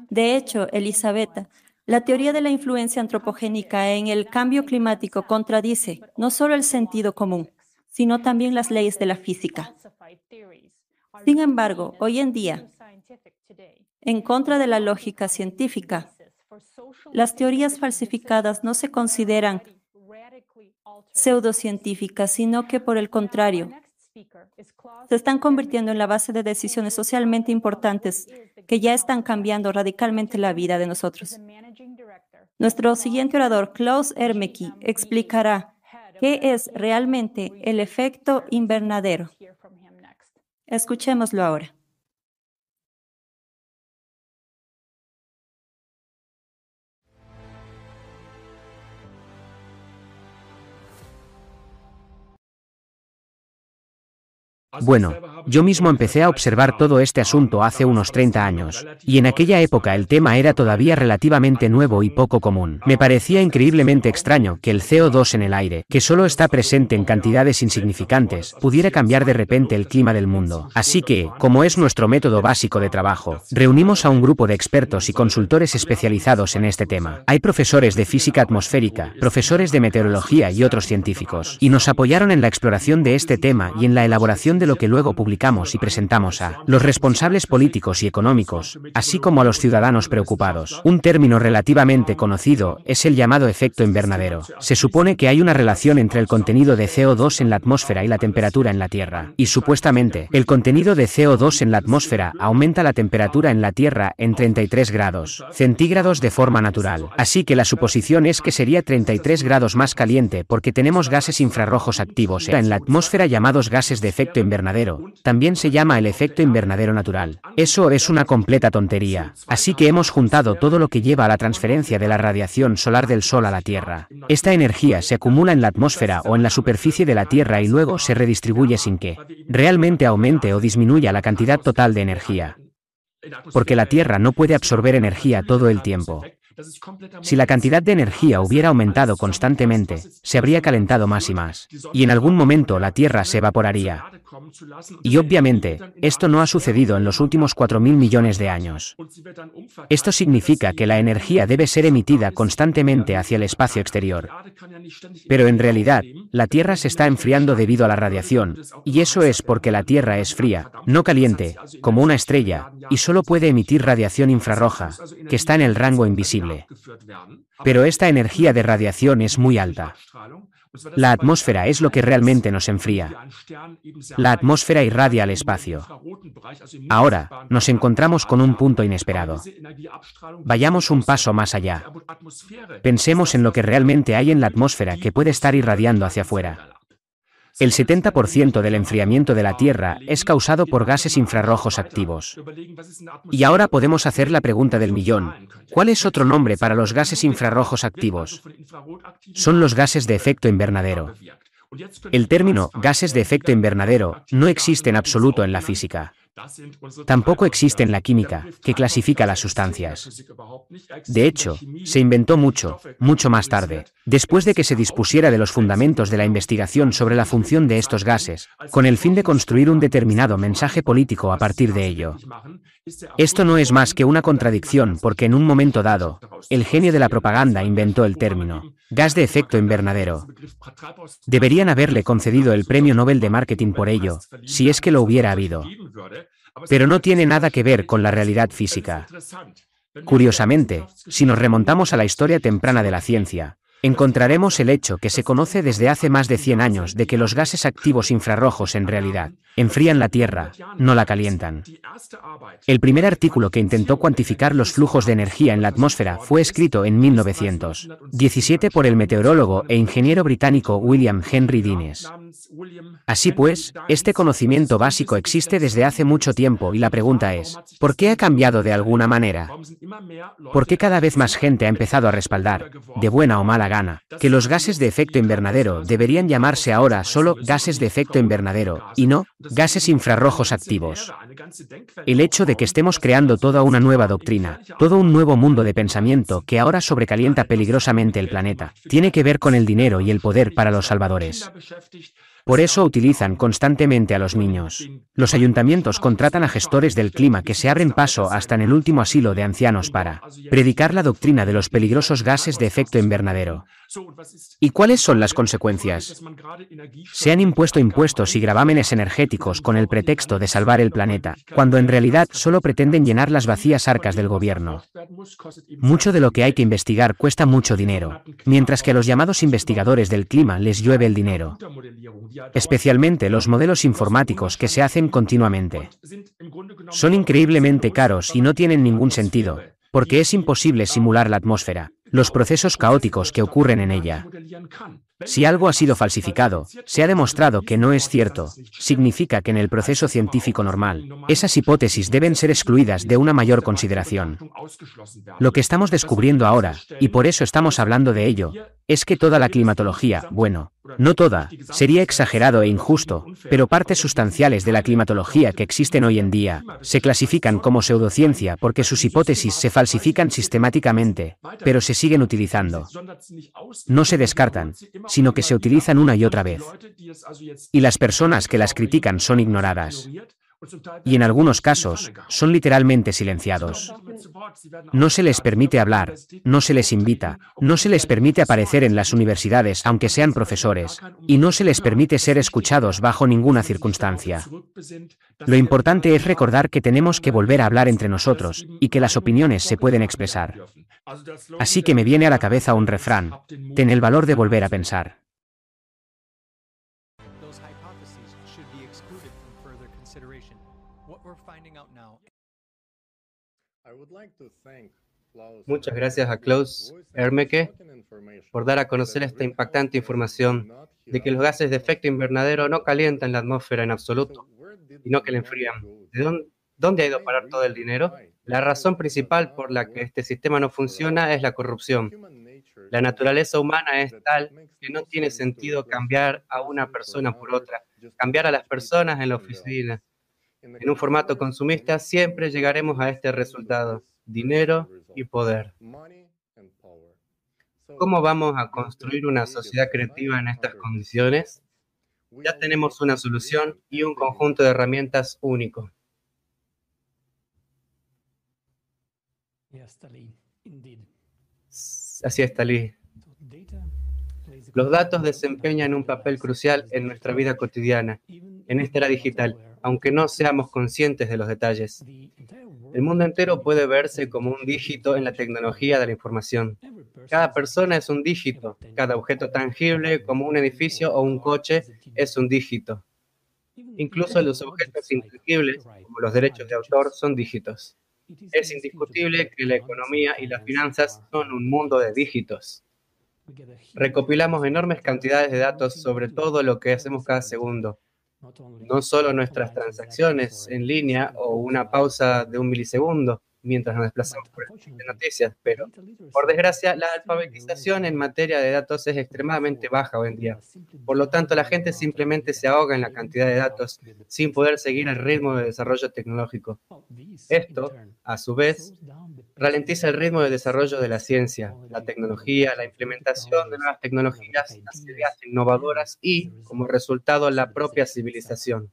S4: De hecho, Elizabeth, la teoría de la influencia antropogénica en el cambio climático contradice no solo el sentido común, sino también las leyes de la física. Sin embargo, hoy en día, en contra de la lógica científica, las teorías falsificadas no se consideran pseudocientíficas, sino que por el contrario, se están convirtiendo en la base de decisiones socialmente importantes que ya están cambiando radicalmente la vida de nosotros. Nuestro siguiente orador, Klaus Ermeki, explicará qué es realmente el efecto invernadero. Escuchémoslo ahora.
S2: Bueno, yo mismo empecé a observar todo este asunto hace unos 30 años, y en aquella época el tema era todavía relativamente nuevo y poco común. Me parecía increíblemente extraño que el CO2 en el aire, que solo está presente en cantidades insignificantes, pudiera cambiar de repente el clima del mundo. Así que, como es nuestro método básico de trabajo, reunimos a un grupo de expertos y consultores especializados en este tema. Hay profesores de física atmosférica, profesores de meteorología y otros científicos, y nos apoyaron en la exploración de este tema y en la elaboración de lo que luego publicamos y presentamos a los responsables políticos y económicos, así como a los ciudadanos preocupados. Un término relativamente conocido es el llamado efecto invernadero. Se supone que hay una relación entre el contenido de CO2 en la atmósfera y la temperatura en la Tierra, y supuestamente, el contenido de CO2 en la atmósfera aumenta la temperatura en la Tierra en 33 grados centígrados de forma natural. Así que la suposición es que sería 33 grados más caliente porque tenemos gases infrarrojos activos en la atmósfera llamados gases de efecto invernadero también se llama el efecto invernadero natural. Eso es una completa tontería. Así que hemos juntado todo lo que lleva a la transferencia de la radiación solar del Sol a la Tierra. Esta energía se acumula en la atmósfera o en la superficie de la Tierra y luego se redistribuye sin que realmente aumente o disminuya la cantidad total de energía. Porque la Tierra no puede absorber energía todo el tiempo. Si la cantidad de energía hubiera aumentado constantemente, se habría calentado más y más, y en algún momento la Tierra se evaporaría. Y obviamente, esto no ha sucedido en los últimos 4.000 millones de años. Esto significa que la energía debe ser emitida constantemente hacia el espacio exterior. Pero en realidad, la Tierra se está enfriando debido a la radiación, y eso es porque la Tierra es fría, no caliente, como una estrella, y solo puede emitir radiación infrarroja, que está en el rango invisible. Pero esta energía de radiación es muy alta. La atmósfera es lo que realmente nos enfría. La atmósfera irradia al espacio. Ahora, nos encontramos con un punto inesperado. Vayamos un paso más allá. Pensemos en lo que realmente hay en la atmósfera que puede estar irradiando hacia afuera. El 70% del enfriamiento de la Tierra es causado por gases infrarrojos activos. Y ahora podemos hacer la pregunta del millón. ¿Cuál es otro nombre para los gases infrarrojos activos? Son los gases de efecto invernadero. El término gases de efecto invernadero no existe en absoluto en la física. Tampoco existe en la química, que clasifica las sustancias. De hecho, se inventó mucho, mucho más tarde, después de que se dispusiera de los fundamentos de la investigación sobre la función de estos gases, con el fin de construir un determinado mensaje político a partir de ello. Esto no es más que una contradicción porque en un momento dado, el genio de la propaganda inventó el término, gas de efecto invernadero. Deberían haberle concedido el Premio Nobel de Marketing por ello, si es que lo hubiera habido. Pero no tiene nada que ver con la realidad física. Curiosamente, si nos remontamos a la historia temprana de la ciencia, encontraremos el hecho que se conoce desde hace más de 100 años de que los gases activos infrarrojos en realidad enfrían la Tierra, no la calientan. El primer artículo que intentó cuantificar los flujos de energía en la atmósfera fue escrito en 1917 por el meteorólogo e ingeniero británico William Henry Dines. Así pues, este conocimiento básico existe desde hace mucho tiempo y la pregunta es, ¿por qué ha cambiado de alguna manera? ¿Por qué cada vez más gente ha empezado a respaldar, de buena o mala que los gases de efecto invernadero deberían llamarse ahora solo gases de efecto invernadero y no gases infrarrojos activos. El hecho de que estemos creando toda una nueva doctrina, todo un nuevo mundo de pensamiento que ahora sobrecalienta peligrosamente el planeta, tiene que ver con el dinero y el poder para los salvadores. Por eso utilizan constantemente a los niños. Los ayuntamientos contratan a gestores del clima que se abren paso hasta en el último asilo de ancianos para predicar la doctrina de los peligrosos gases de efecto invernadero. ¿Y cuáles son las consecuencias? Se han impuesto impuestos y gravámenes energéticos con el pretexto de salvar el planeta, cuando en realidad solo pretenden llenar las vacías arcas del gobierno. Mucho de lo que hay que investigar cuesta mucho dinero, mientras que a los llamados investigadores del clima les llueve el dinero. Especialmente los modelos informáticos que se hacen continuamente. Son increíblemente caros y no tienen ningún sentido, porque es imposible simular la atmósfera, los procesos caóticos que ocurren en ella. Si algo ha sido falsificado, se ha demostrado que no es cierto, significa que en el proceso científico normal, esas hipótesis deben ser excluidas de una mayor consideración. Lo que estamos descubriendo ahora, y por eso estamos hablando de ello, es que toda la climatología, bueno, no toda, sería exagerado e injusto, pero partes sustanciales de la climatología que existen hoy en día, se clasifican como pseudociencia porque sus hipótesis se falsifican sistemáticamente, pero se siguen utilizando. No se descartan, sino que se utilizan una y otra vez. Y las personas que las critican son ignoradas. Y en algunos casos, son literalmente silenciados. No se les permite hablar, no se les invita, no se les permite aparecer en las universidades aunque sean profesores, y no se les permite ser escuchados bajo ninguna circunstancia. Lo importante es recordar que tenemos que volver a hablar entre nosotros, y que las opiniones se pueden expresar. Así que me viene a la cabeza un refrán, ten el valor de volver a pensar.
S6: Muchas gracias a Klaus Ermeke por dar a conocer esta impactante información de que los gases de efecto invernadero no calientan la atmósfera en absoluto, sino que la enfrían. ¿De dónde, dónde ha ido a parar todo el dinero? La razón principal por la que este sistema no funciona es la corrupción. La naturaleza humana es tal que no tiene sentido cambiar a una persona por otra, cambiar a las personas en la oficina. En un formato consumista siempre llegaremos a este resultado, dinero y poder. ¿Cómo vamos a construir una sociedad creativa en estas condiciones? Ya tenemos una solución y un conjunto de herramientas único. Así es, Talí. Los datos desempeñan un papel crucial en nuestra vida cotidiana, en esta era digital, aunque no seamos conscientes de los detalles. El mundo entero puede verse como un dígito en la tecnología de la información. Cada persona es un dígito, cada objeto tangible como un edificio o un coche es un dígito. Incluso los objetos intangibles, como los derechos de autor, son dígitos. Es indiscutible que la economía y las finanzas son un mundo de dígitos. Recopilamos enormes cantidades de datos sobre todo lo que hacemos cada segundo. No solo nuestras transacciones en línea o una pausa de un milisegundo, mientras nos desplazamos por de noticias, pero por desgracia la alfabetización en materia de datos es extremadamente baja hoy en día. Por lo tanto, la gente simplemente se ahoga en la cantidad de datos sin poder seguir el ritmo de desarrollo tecnológico. Esto, a su vez, ralentiza el ritmo de desarrollo de la ciencia, la tecnología, la implementación de nuevas tecnologías, las ideas innovadoras y, como resultado, la propia civilización.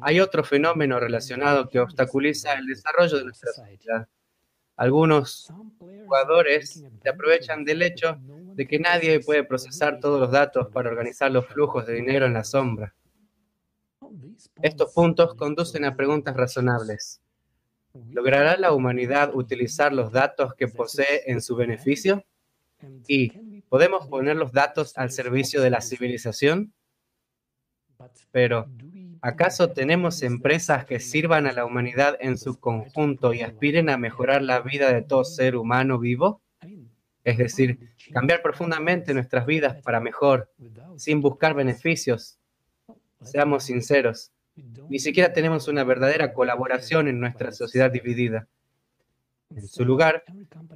S6: Hay otro fenómeno relacionado que obstaculiza el desarrollo de nuestra sociedad. Algunos jugadores se aprovechan del hecho de que nadie puede procesar todos los datos para organizar los flujos de dinero en la sombra. Estos puntos conducen a preguntas razonables. ¿Logrará la humanidad utilizar los datos que posee en su beneficio? Y podemos poner los datos al servicio de la civilización. Pero, ¿acaso tenemos empresas que sirvan a la humanidad en su conjunto y aspiren a mejorar la vida de todo ser humano vivo? Es decir, cambiar profundamente nuestras vidas para mejor, sin buscar beneficios. Seamos sinceros, ni siquiera tenemos una verdadera colaboración en nuestra sociedad dividida. En su lugar,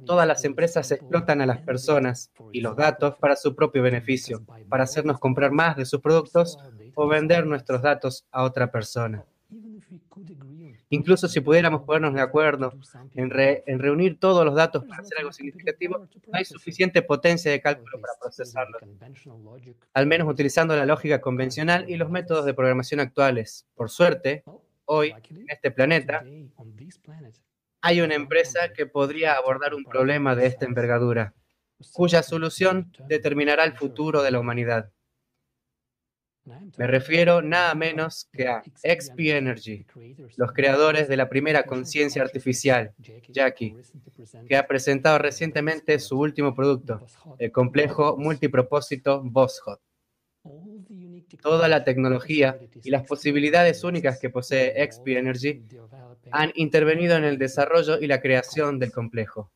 S6: todas las empresas explotan a las personas y los datos para su propio beneficio, para hacernos comprar más de sus productos o vender nuestros datos a otra persona. Incluso si pudiéramos ponernos de acuerdo en, reunir todos los datos para hacer algo significativo, hay suficiente potencia de cálculo para procesarlo. Al menos utilizando la lógica convencional y los métodos de programación actuales. Por suerte, hoy, en este planeta, hay una empresa que podría abordar un problema de esta envergadura, cuya solución determinará el futuro de la humanidad. Me refiero nada menos que a XP Energy, los creadores de la primera conciencia artificial, Jackie, que ha presentado recientemente su último producto, el complejo multipropósito BossHot. Toda la tecnología y las posibilidades únicas que posee XP Energy han intervenido en el desarrollo y la creación del complejo.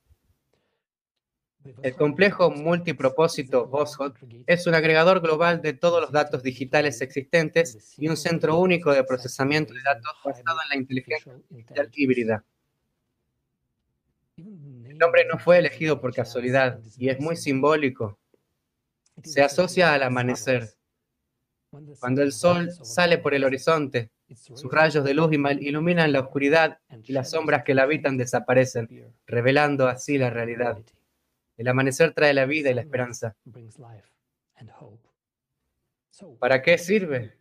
S6: El complejo multipropósito BOSHOT es un agregador global de todos los datos digitales existentes y un centro único de procesamiento de datos basado en la inteligencia artificial híbrida. El nombre no fue elegido por casualidad y es muy simbólico. Se asocia al amanecer. Cuando el sol sale por el horizonte, sus rayos de luz iluminan la oscuridad y las sombras que la habitan desaparecen, revelando así la realidad. El amanecer trae la vida y la esperanza. ¿Para qué sirve?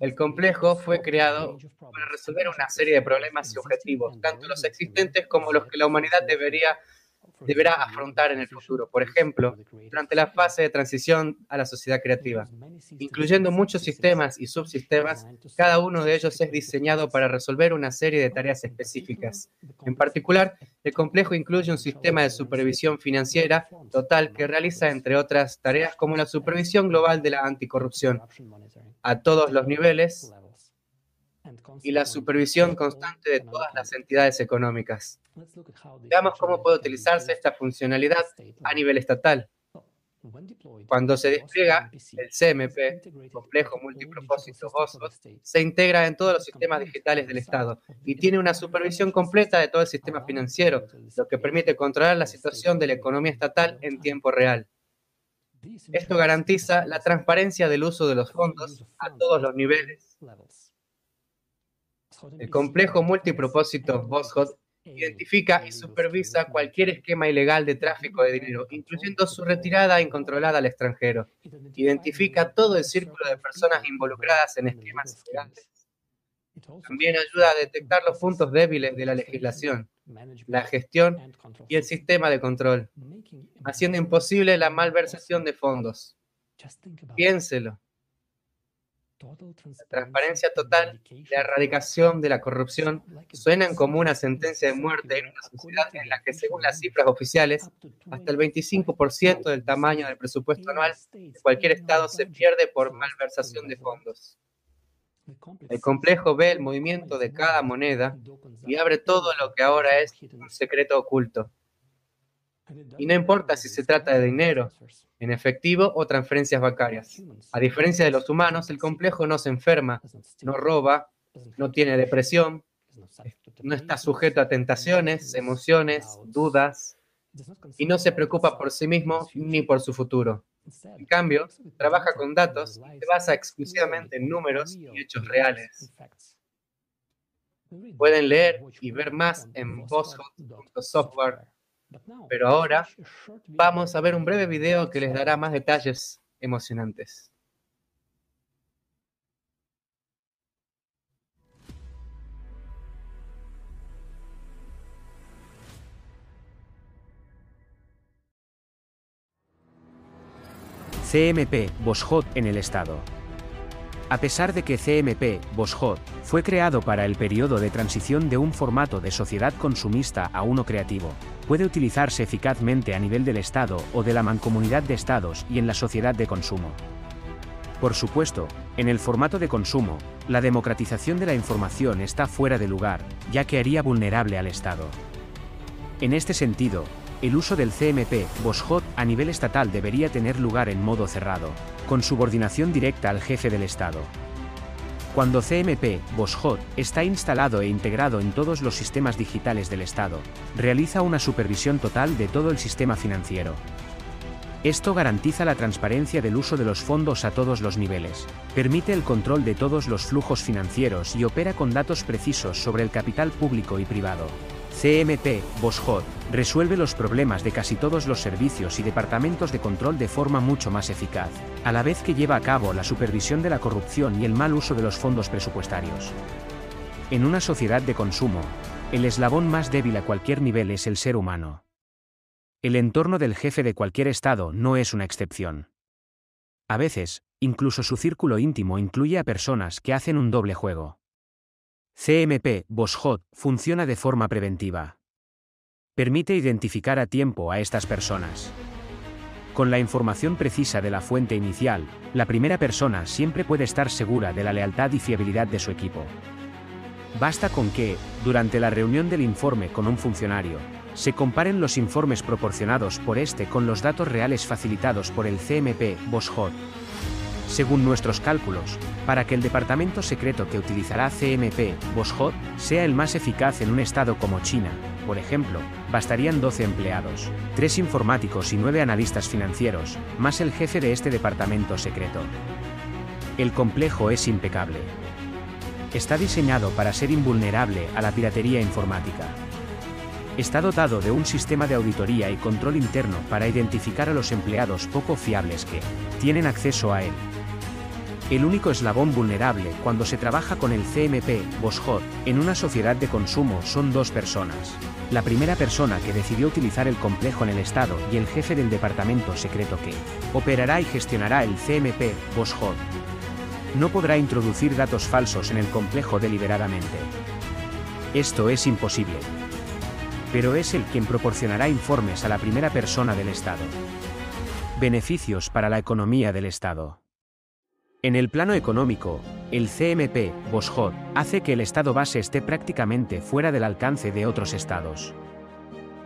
S6: El complejo fue creado para resolver una serie de problemas y objetivos, tanto los existentes como los que la humanidad debería deberá afrontar en el futuro. Por ejemplo, durante la fase de transición a la sociedad creativa, incluyendo muchos sistemas y subsistemas, cada uno de ellos es diseñado para resolver una serie de tareas específicas. En particular, el complejo incluye un sistema de supervisión financiera total que realiza, entre otras tareas, como la supervisión global de la anticorrupción a todos los niveles y la supervisión constante de todas las entidades económicas. Veamos cómo puede utilizarse esta funcionalidad a nivel estatal. Cuando se despliega, el CMP, complejo multipropósito BOSFOS, se integra en todos los sistemas digitales del Estado y tiene una supervisión completa de todo el sistema financiero, lo que permite controlar la situación de la economía estatal en tiempo real. Esto garantiza la transparencia del uso de los fondos a todos los niveles. El complejo multipropósito BOSHOT identifica y supervisa cualquier esquema ilegal de tráfico de dinero, incluyendo su retirada incontrolada al extranjero. Identifica todo el círculo de personas involucradas en esquemas ilegales. También ayuda a detectar los puntos débiles de la legislación, la gestión y el sistema de control, haciendo imposible la malversación de fondos. Piénselo. Transparencia total y la erradicación de la corrupción suenan como una sentencia de muerte en una sociedad en la que, según las cifras oficiales, hasta el 25% del tamaño del presupuesto anual de cualquier Estado se pierde por malversación de fondos. El complejo ve el movimiento de cada moneda y abre todo lo que ahora es un secreto oculto. Y no importa si se trata de dinero, en efectivo o transferencias bancarias. A diferencia de los humanos, el complejo no se enferma, no roba, no tiene depresión, no está sujeto a tentaciones, emociones, dudas, y no se preocupa por sí mismo ni por su futuro. En cambio, trabaja con datos y se basa exclusivamente en números y hechos reales. Pueden leer y ver más en bosshot.software pero ahora vamos a ver un breve video que les dará más detalles emocionantes.
S2: CMP Boschot en el Estado. A pesar de que CMP Boschot fue creado para el periodo de transición de un formato de sociedad consumista a uno creativo, puede utilizarse eficazmente a nivel del Estado o de la mancomunidad de Estados y en la sociedad de consumo. Por supuesto, en el formato de consumo, la democratización de la información está fuera de lugar, ya que haría vulnerable al Estado. En este sentido, el uso del CMP BOSHOT a nivel estatal debería tener lugar en modo cerrado, con subordinación directa al jefe del Estado. Cuando CMP BOSHOT está instalado e integrado en todos los sistemas digitales del Estado, realiza una supervisión total de todo el sistema financiero. Esto garantiza la transparencia del uso de los fondos a todos los niveles, permite el control de todos los flujos financieros y opera con datos precisos sobre el capital público y privado. CMP, BOSHOT, resuelve los problemas de casi todos los servicios y departamentos de control de forma mucho más eficaz, a la vez que lleva a cabo la supervisión de la corrupción y el mal uso de los fondos presupuestarios. En una sociedad de consumo, el eslabón más débil a cualquier nivel es el ser humano. El entorno del jefe de cualquier estado no es una excepción. A veces, incluso su círculo íntimo incluye a personas que hacen un doble juego. CMP BOSHOT funciona de forma preventiva. Permite identificar a tiempo a estas personas. Con la información precisa de la fuente inicial, la primera persona siempre puede estar segura de la lealtad y fiabilidad de su equipo. Basta con que, durante la reunión del informe con un funcionario, se comparen los informes proporcionados por este con los datos reales facilitados por el CMP BOSHOT según nuestros cálculos, para que el departamento secreto que utilizará CMP, BOSHOT, sea el más eficaz en un estado como China, por ejemplo, bastarían 12 empleados, 3 informáticos y 9 analistas financieros, más el jefe de este departamento secreto. El complejo es impecable. Está diseñado para ser invulnerable a la piratería informática. Está dotado de un sistema de auditoría y control interno para identificar a los empleados poco fiables que tienen acceso a él. El único eslabón vulnerable cuando se trabaja con el CMP, BOSHOT, en una sociedad de consumo son dos personas. La primera persona que decidió utilizar el complejo en el Estado y el jefe del departamento secreto que operará y gestionará el CMP, BOSHOT. No podrá introducir datos falsos en el complejo deliberadamente. Esto es imposible. Pero es el quien proporcionará informes a la primera persona del Estado. Beneficios para la economía del Estado. En el plano económico, el CMP, BOSHOT, hace que el Estado base esté prácticamente fuera del alcance de otros estados.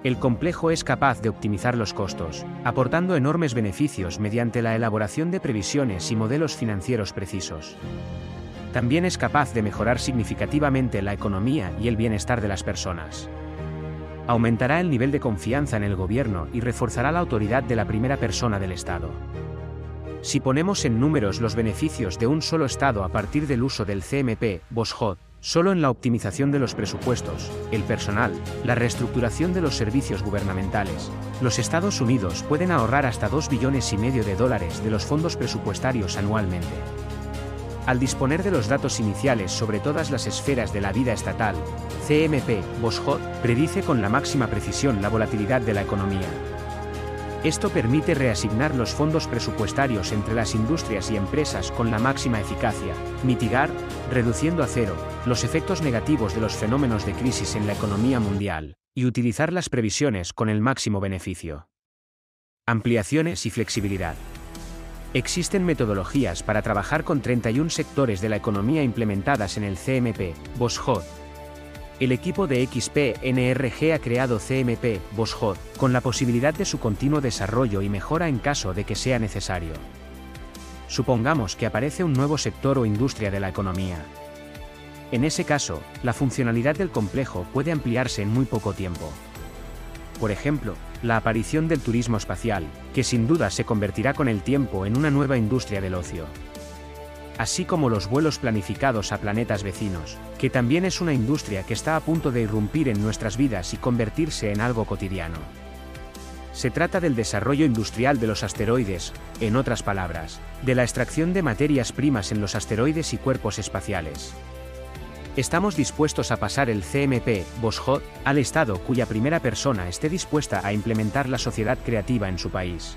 S2: El complejo es capaz de optimizar los costos, aportando enormes beneficios mediante la elaboración de previsiones y modelos financieros precisos. También es capaz de mejorar significativamente la economía y el bienestar de las personas. Aumentará el nivel de confianza en el gobierno y reforzará la autoridad de la primera persona del Estado. Si ponemos en números los beneficios de un solo Estado a partir del uso del CMP, BOSHOT, solo en la optimización de los presupuestos, el personal, la reestructuración de los servicios gubernamentales, los Estados Unidos pueden ahorrar hasta 2 billones y medio de dólares de los fondos presupuestarios anualmente. Al disponer de los datos iniciales sobre todas las esferas de la vida estatal, CMP, BOSHOT, predice con la máxima precisión la volatilidad de la economía, esto permite reasignar los fondos presupuestarios entre las industrias y empresas con la máxima eficacia, mitigar, reduciendo a cero, los efectos negativos de los fenómenos de crisis en la economía mundial, y utilizar las previsiones con el máximo beneficio. Ampliaciones y flexibilidad. Existen metodologías para trabajar con 31 sectores de la economía implementadas en el CMP, BOSHOT, el equipo de XP-NRG ha creado CMP, BOSHOT, con la posibilidad de su continuo desarrollo y mejora en caso de que sea necesario. Supongamos que aparece un nuevo sector o industria de la economía. En ese caso, la funcionalidad del complejo puede ampliarse en muy poco tiempo. Por ejemplo, la aparición del turismo espacial, que sin duda se convertirá con el tiempo en una nueva industria del ocio así como los vuelos planificados a planetas vecinos, que también es una industria que está a punto de irrumpir en nuestras vidas y convertirse en algo cotidiano. Se trata del desarrollo industrial de los asteroides, en otras palabras, de la extracción de materias primas en los asteroides y cuerpos espaciales. Estamos dispuestos a pasar el CMP, BOSHOT, al Estado cuya primera persona esté dispuesta a implementar la sociedad creativa en su país.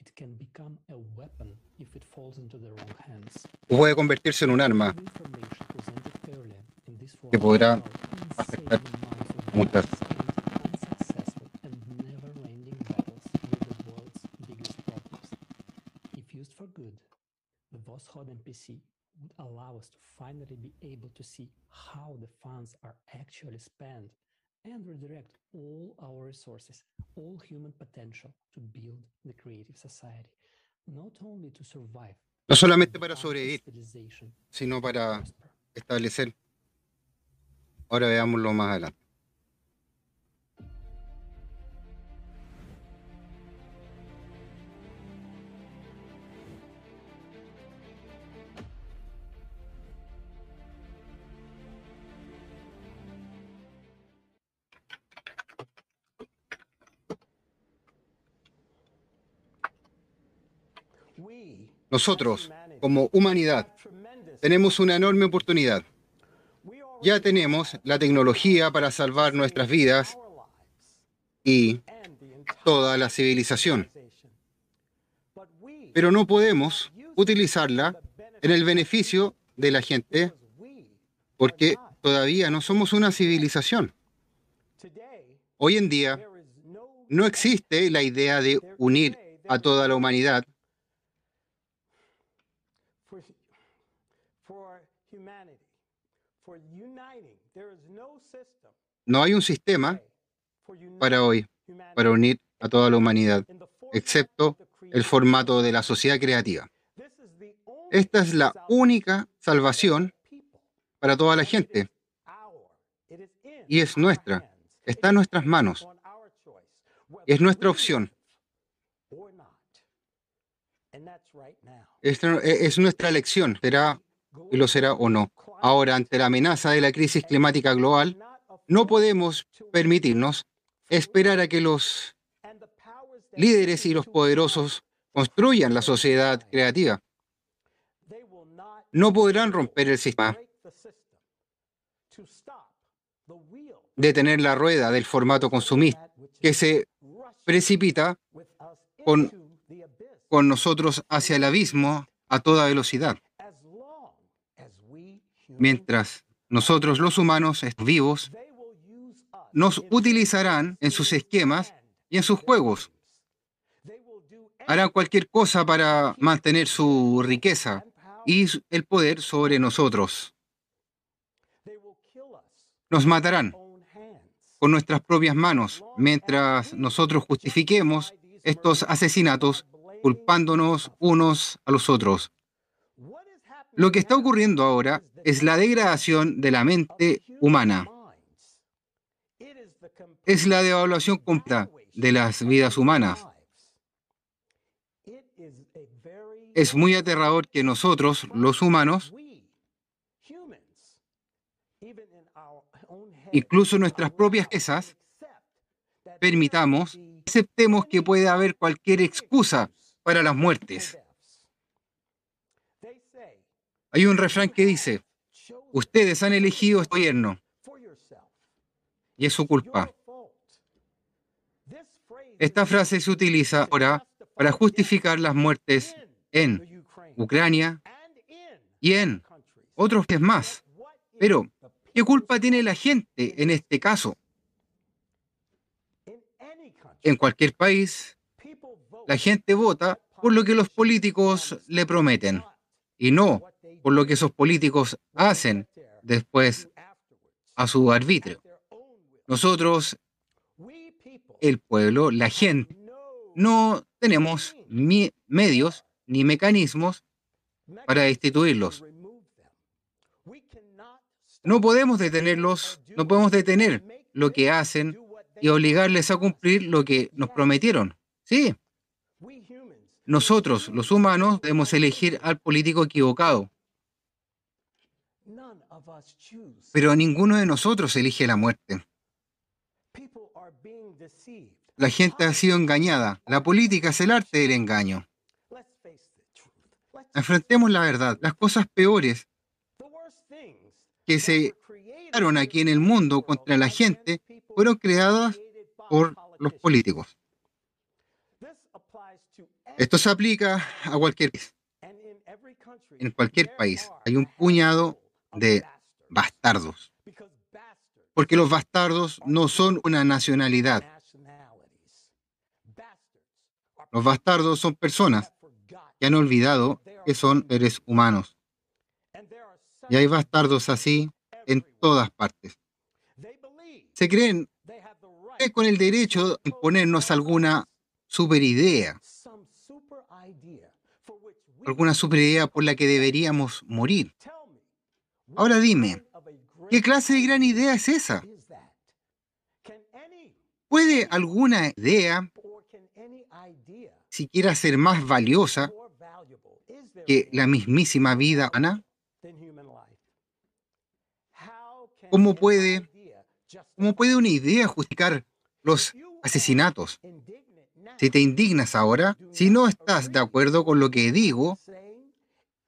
S7: it
S8: can become a weapon if it falls into the wrong hands.
S3: Puede convertirse en un arma
S8: The information presented earlier in this
S3: que
S8: forum
S3: podrá
S8: are
S3: afectar
S8: insane amounts of
S3: muchas.
S8: sustained, unsuccessful and never-ending battles with the world's biggest problems. If used for good, the Voskhod NPC would allow us to finally be able to see how the funds are actually spent and redirect all our resources, all human potential to build the creative society, not only to survive,
S3: no solamente para sobrevivir, sino para establecer. Ahora veámoslo más adelante. Nosotros, como humanidad, tenemos una enorme oportunidad. Ya tenemos la tecnología para salvar nuestras vidas y toda la civilización, pero no podemos utilizarla en el beneficio de la gente porque todavía no somos una civilización. Hoy en día no existe la idea de unir a toda la humanidad
S8: for, for humanity, for uniting. There is no system
S3: No hay un sistema para hoy, para unir a toda la humanidad, excepto el formato de la sociedad creativa. Esta es la única salvación para toda la gente y es nuestra. Está en nuestras manos. Es nuestra opción.
S8: now.
S3: Esta es nuestra elección, será y lo será o no. Ahora, ante la amenaza de la crisis climática global, no podemos permitirnos esperar a que los líderes y los poderosos construyan la sociedad creativa. No podrán romper el sistema, detener la rueda del formato consumista que se precipita con, con nosotros hacia el abismo a toda velocidad. Mientras nosotros los humanos est- vivos nos utilizarán en sus esquemas y en sus juegos. Harán cualquier cosa para mantener su riqueza y el poder sobre nosotros. Nos matarán con nuestras propias manos mientras nosotros justifiquemos estos asesinatos culpándonos unos a los otros. Lo que está ocurriendo ahora es la degradación de la mente humana. Es la devaluación completa de las vidas humanas. Es muy aterrador que nosotros, los humanos, incluso nuestras propias quesas, permitamos, aceptemos que puede haber cualquier excusa para las muertes. Hay un refrán que dice, ustedes han elegido este gobierno y es su culpa. Esta frase se utiliza ahora para justificar las muertes en Ucrania y en otros países más. Pero, ¿qué culpa tiene la gente en este caso? En cualquier país, la gente vota por lo que los políticos le prometen y no por lo que esos políticos hacen después a su arbitrio. Nosotros, el pueblo, la gente, no tenemos mi- medios ni mecanismos para destituirlos. No podemos detenerlos, no podemos detener lo que hacen y obligarles a cumplir lo que nos prometieron. Sí, nosotros, los humanos, debemos elegir al político equivocado. Pero ninguno de nosotros elige la muerte. La gente ha sido engañada. La política es el arte del engaño. Enfrentemos la verdad. Las cosas peores que se crearon aquí en el mundo contra la gente fueron creadas por los políticos. Esto se aplica a cualquier país. En cualquier país hay un puñado de bastardos. Porque los bastardos no son una nacionalidad. Los bastardos son personas que han olvidado que son seres humanos. Y hay bastardos así en todas partes. Se creen con el derecho de imponernos alguna superidea, alguna superidea por la que deberíamos morir. Ahora dime, ¿qué clase de gran idea es esa? ¿Puede alguna idea siquiera ser más valiosa que la mismísima vida humana? ¿Cómo puede, ¿Cómo puede una idea justificar los asesinatos? Si te indignas ahora, si no estás de acuerdo con lo que digo,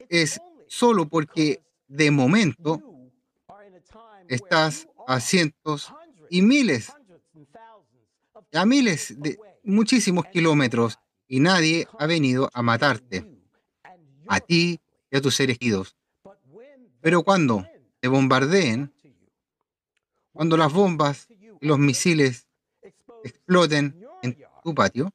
S3: es solo porque de momento estás a cientos y miles, a miles de muchísimos kilómetros y nadie ha venido a matarte, a ti y a tus seres queridos. Pero cuando te bombardeen, cuando las bombas y los misiles exploten en tu patio,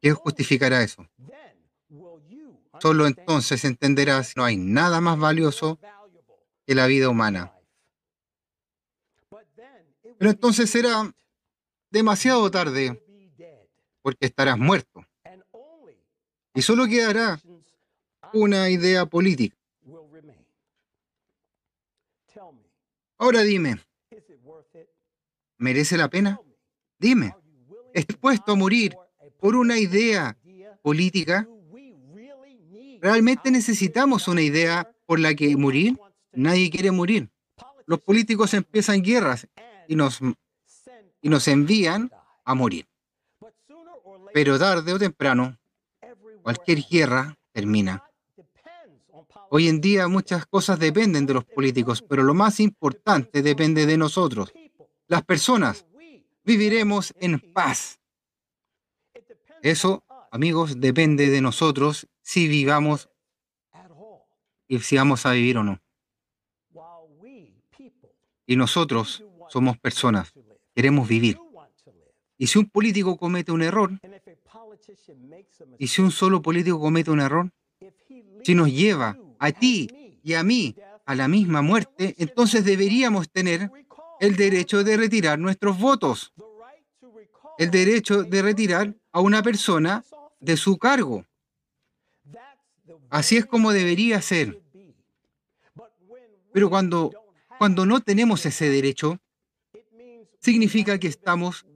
S3: ¿qué justificará eso? Solo entonces entenderás que no hay nada más valioso que la vida humana. Pero entonces será demasiado tarde porque estarás muerto. Y solo quedará una idea política. Ahora dime, ¿merece la pena? Dime, ¿estás dispuesto a morir por una idea política? ¿Realmente necesitamos una idea por la que morir? Nadie quiere morir. Los políticos empiezan guerras y nos, y nos envían a morir. Pero tarde o temprano, cualquier guerra termina. Hoy en día muchas cosas dependen de los políticos, pero lo más importante depende de nosotros. Las personas viviremos en paz. Eso, amigos, depende de nosotros si vivamos y si vamos a vivir o no. Y nosotros somos personas, queremos vivir. Y si un político comete un error, y si un solo político comete un error, si nos lleva a ti y a mí a la misma muerte, entonces deberíamos tener el derecho de retirar nuestros votos, el derecho de retirar a una persona de su cargo. Así es como debería ser. Pero cuando, cuando no tenemos ese derecho, significa que estamos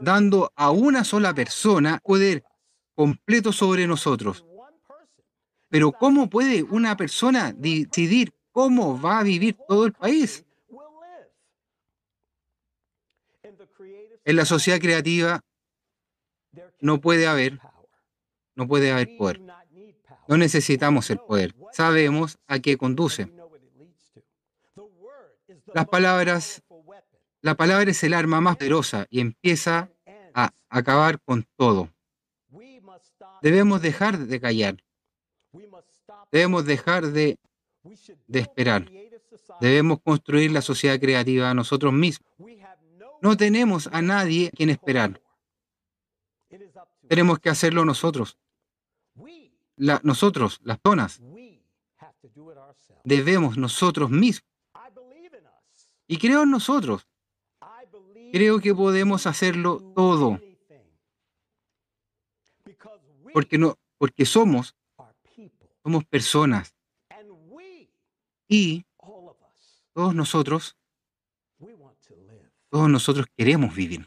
S3: dando a una sola persona poder completo sobre nosotros. Pero ¿cómo puede una persona decidir cómo va a vivir todo el país? En la sociedad creativa no puede haber, no puede haber poder. No necesitamos el poder. Sabemos a qué conduce. Las palabras, la palabra es el arma más poderosa y empieza a acabar con todo. Debemos dejar de callar. Debemos dejar de, esperar. Debemos construir la sociedad creativa nosotros mismos. No tenemos a nadie a quien esperar. Tenemos que hacerlo nosotros. Nosotros, las zonas. Debemos nosotros mismos. Y creo en nosotros. Creo que podemos hacerlo todo. Porque, no, porque somos somos personas. Y todos nosotros, todos nosotros queremos vivir.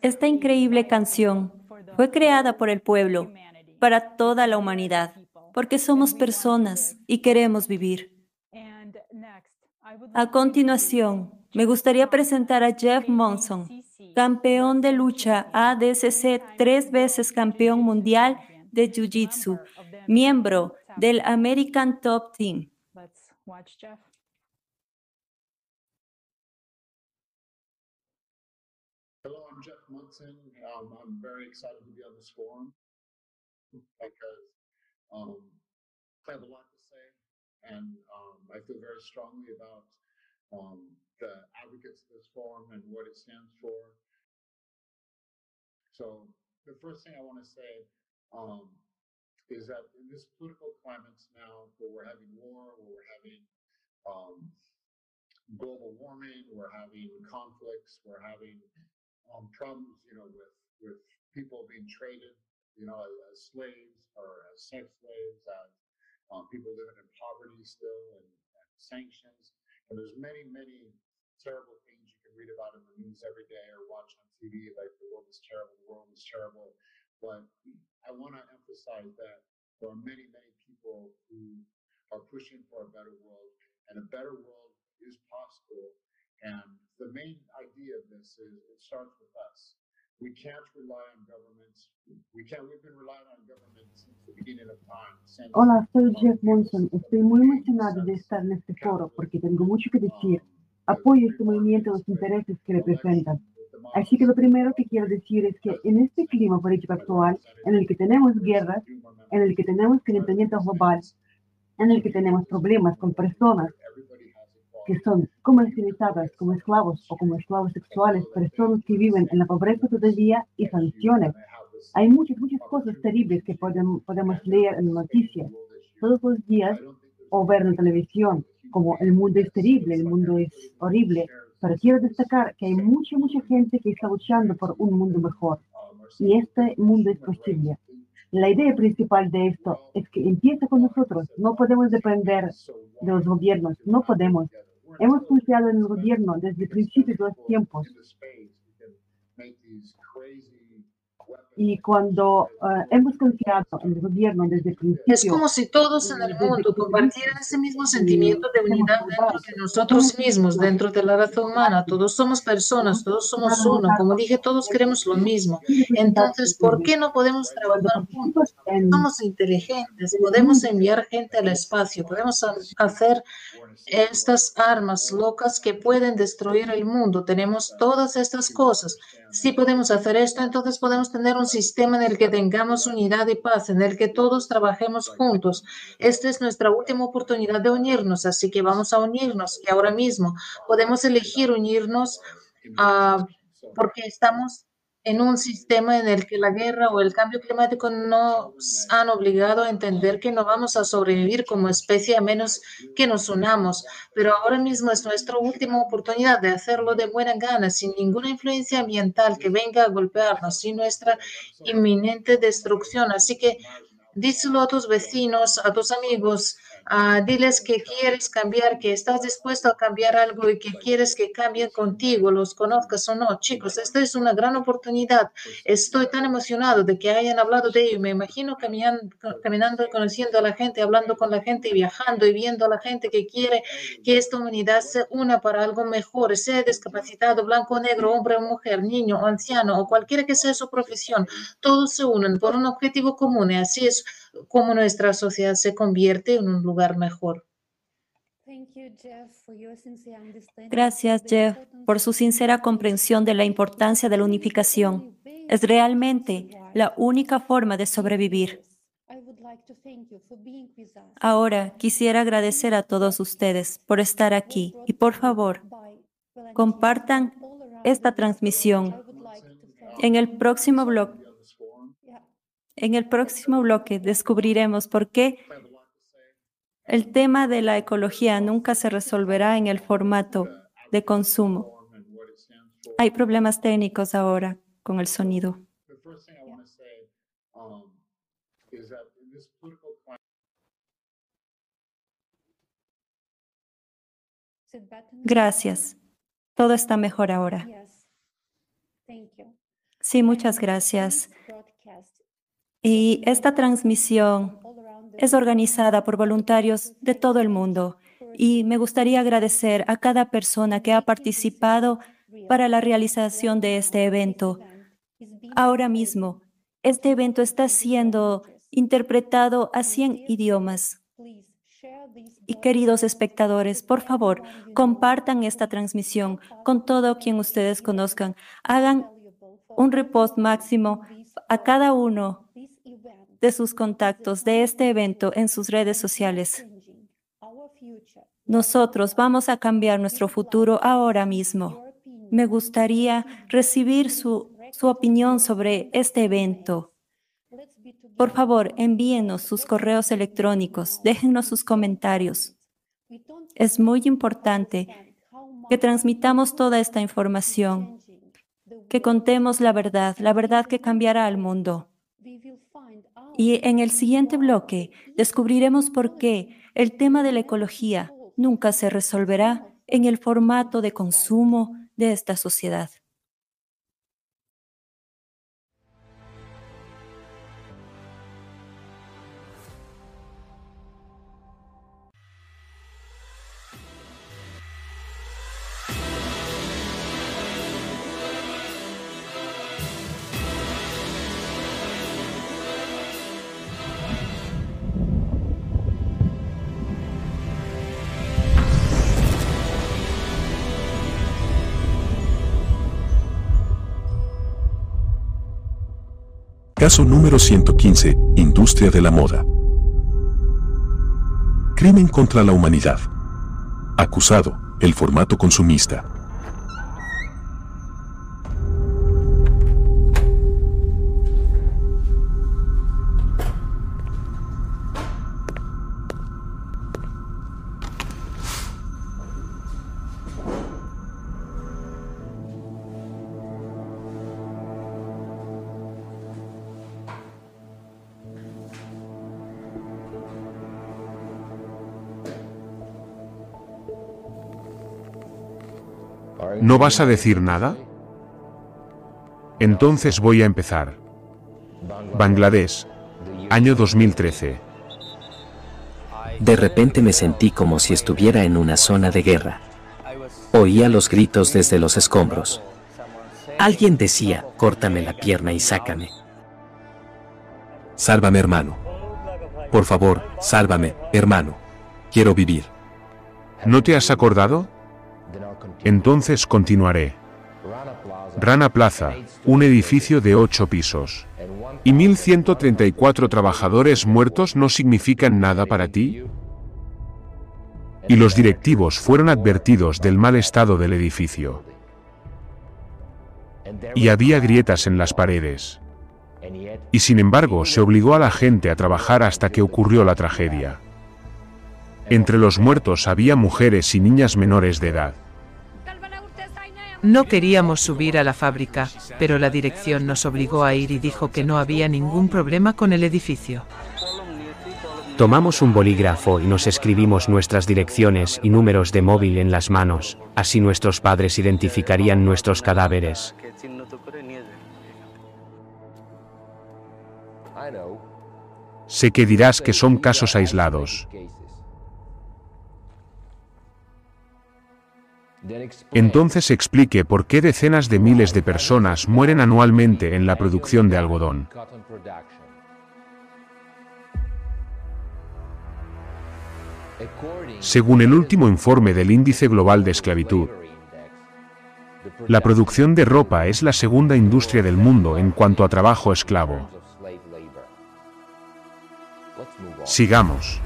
S4: Esta increíble canción fue creada por el pueblo, para toda la humanidad, porque somos personas y queremos vivir. A continuación, me gustaría presentar a Jeff Monson, campeón de lucha ADCC, tres veces campeón mundial de Jiu-Jitsu, miembro del American Top Team.
S9: I'm Um, I'm very excited to be on this forum because um, I have a lot to say, and um, I feel very strongly about um, the advocates of this forum and what it stands for. So, the first thing I want to say um, is that in this political climate now, where we're having war, where we're having um, global warming, we're having conflicts, we're having um, problems, you know, with with people being traded, you know, as, as slaves or as sex slaves, as um, people living in poverty still, and, and sanctions. And there's many, many terrible things you can read about in the news every day or watch on TV, like the world is terrible, the world is terrible. But I want to emphasize that there are many, many people who are pushing for a better world, and a better world is possible. And the main idea of this is it starts with us. We can't rely on governments. We can't. We've been relying on governments since the beginning of time.
S10: Hola, soy Jeff Monson. Estoy muy emocionado de estar en este foro porque tengo mucho que decir. Apoyo este movimiento y los intereses que representan. Así que lo primero que quiero decir es que en este clima político actual, en el que tenemos guerras, en el que tenemos calentamiento global, en el que tenemos problemas con personas que son comercializadas como esclavos o como esclavos sexuales, personas que viven en la pobreza todavía y sanciones. Hay muchas, muchas cosas terribles que podem- podemos leer en noticias todos los días o ver en la televisión, como el mundo es terrible, el mundo es horrible, pero quiero destacar que hay mucha, mucha gente que está luchando por un mundo mejor y este mundo es posible. La idea principal de esto es que empieza con nosotros. No podemos depender de los gobiernos, no podemos. Hemos confiado en el gobierno desde el principio de los tiempos y cuando eh, hemos confiado en el gobierno desde el principio,
S11: Es como si todos en el mundo compartieran ese mismo sentimiento de unidad dentro de nosotros mismos, dentro de la raza humana. Todos somos personas, todos somos uno. Como dije, todos queremos lo mismo. Entonces, ¿por qué no podemos trabajar juntos? Somos inteligentes, podemos enviar gente al espacio, podemos ha- hacer estas armas locas que pueden destruir el mundo. Tenemos todas estas cosas. Si podemos hacer esto, entonces podemos tener un sistema en el que tengamos unidad y paz, en el que todos trabajemos juntos. Esta es nuestra última oportunidad de unirnos, así que vamos a unirnos. Y ahora mismo podemos elegir unirnos ah, porque estamos en un sistema en el que la guerra o el cambio climático nos han obligado a entender que no vamos a sobrevivir como especie a menos que nos unamos. Pero ahora mismo es nuestra última oportunidad de hacerlo de buena gana, sin ninguna influencia ambiental que venga a golpearnos, sin nuestra inminente destrucción. Así que díselo a tus vecinos, a tus amigos, ah, diles que quieres cambiar, que estás dispuesto a cambiar algo y que quieres que cambien contigo, los conozcas o no. Chicos, esta es una gran oportunidad. Estoy tan emocionado de que hayan hablado de ello. Me imagino caminando, caminando y conociendo a la gente, hablando con la gente viajando y viendo a la gente que quiere que esta humanidad se una para algo mejor, sea discapacitado, blanco negro, hombre o mujer, niño o anciano o cualquiera que sea su profesión. Todos se unen por un objetivo común y así es como nuestra sociedad se convierte en un lugar mejor.
S4: Gracias, Jeff, por su sincera comprensión de la importancia de la unificación. Es realmente la única forma de sobrevivir. Ahora quisiera agradecer a todos ustedes por estar aquí y por favor, compartan esta transmisión. En el próximo bloque, en el próximo bloque descubriremos por qué el tema de la ecología nunca se resolverá en el formato de consumo. Hay problemas técnicos ahora con el sonido. Gracias. Todo está mejor ahora. Sí, muchas gracias. Y esta transmisión es organizada por voluntarios de todo el mundo y me gustaría agradecer a cada persona que ha participado para la realización de este evento. Ahora mismo, este evento está siendo interpretado a 100 idiomas. Y queridos espectadores, por favor, compartan esta transmisión con todo quien ustedes conozcan. Hagan un repost máximo a cada uno de sus contactos de este evento en sus redes sociales. Nosotros vamos a cambiar nuestro futuro ahora mismo. Me gustaría recibir su, su opinión sobre este evento. Por favor, envíenos sus correos electrónicos, déjennos sus comentarios. Es muy importante que transmitamos toda esta información, que contemos la verdad, la verdad que cambiará al mundo. Y en el siguiente bloque descubriremos por qué el tema de la ecología nunca se resolverá en el formato de consumo de esta sociedad.
S12: Caso número 115. Industria de la moda. Crimen contra la humanidad. Acusado. El formato consumista.
S2: ¿No vas a decir nada? Entonces voy a empezar. Bangladesh, año 2013.
S1: De repente me sentí como si estuviera en una zona de guerra. Oía los gritos desde los escombros. Alguien decía, córtame la pierna y sácame.
S12: Sálvame, hermano. Por favor, sálvame, hermano. Quiero vivir.
S13: ¿No te has acordado? Entonces continuaré. Rana Plaza, un edificio de ocho pisos. ¿Y 1.134 trabajadores muertos no significan nada para ti? Y los directivos fueron advertidos del mal estado del edificio. Y había grietas en las paredes. Y sin embargo se obligó a la gente a trabajar hasta que ocurrió la tragedia. Entre los muertos había mujeres y niñas menores de edad.
S14: No queríamos subir a la fábrica, pero la dirección nos obligó a ir y dijo que no había ningún problema con el edificio.
S13: Tomamos un bolígrafo y nos escribimos nuestras direcciones y números de móvil en las manos, así nuestros padres identificarían nuestros cadáveres. Sé que dirás que son casos aislados. Entonces explique por qué decenas de miles de personas mueren anualmente en la producción de algodón. Según el último informe del Índice Global de Esclavitud, la producción de ropa es la segunda industria del mundo en cuanto a trabajo esclavo. Sigamos.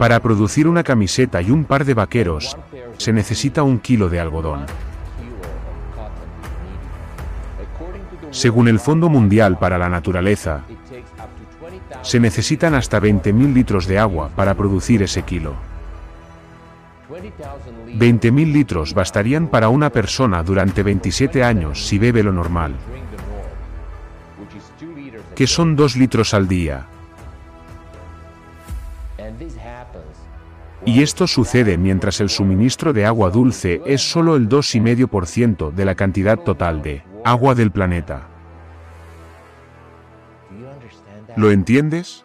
S13: Para producir una camiseta y un par de vaqueros, se necesita un kilo de algodón. Según el Fondo Mundial para la Naturaleza, se necesitan hasta 20.000 litros de agua para producir ese kilo. 20.000 litros bastarían para una persona durante 27 años si bebe lo normal, que son 2 litros al día. Y esto sucede mientras el suministro de agua dulce es solo el 2,5% de la cantidad total de agua del planeta. ¿Lo entiendes?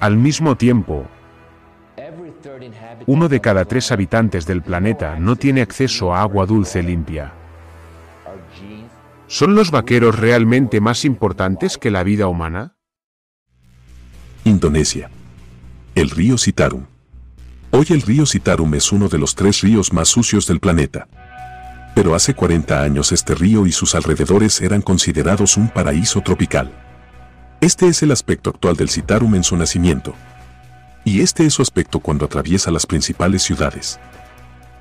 S13: Al mismo tiempo, uno de cada tres habitantes del planeta no tiene acceso a agua dulce limpia. ¿Son los vaqueros realmente más importantes que la vida humana?
S12: Indonesia. El río Citarum. Hoy el río Citarum es uno de los tres ríos más sucios del planeta. Pero hace 40 años este río y sus alrededores eran considerados un paraíso tropical. Este es el aspecto actual del Citarum en su nacimiento. Y este es su aspecto cuando atraviesa las principales ciudades.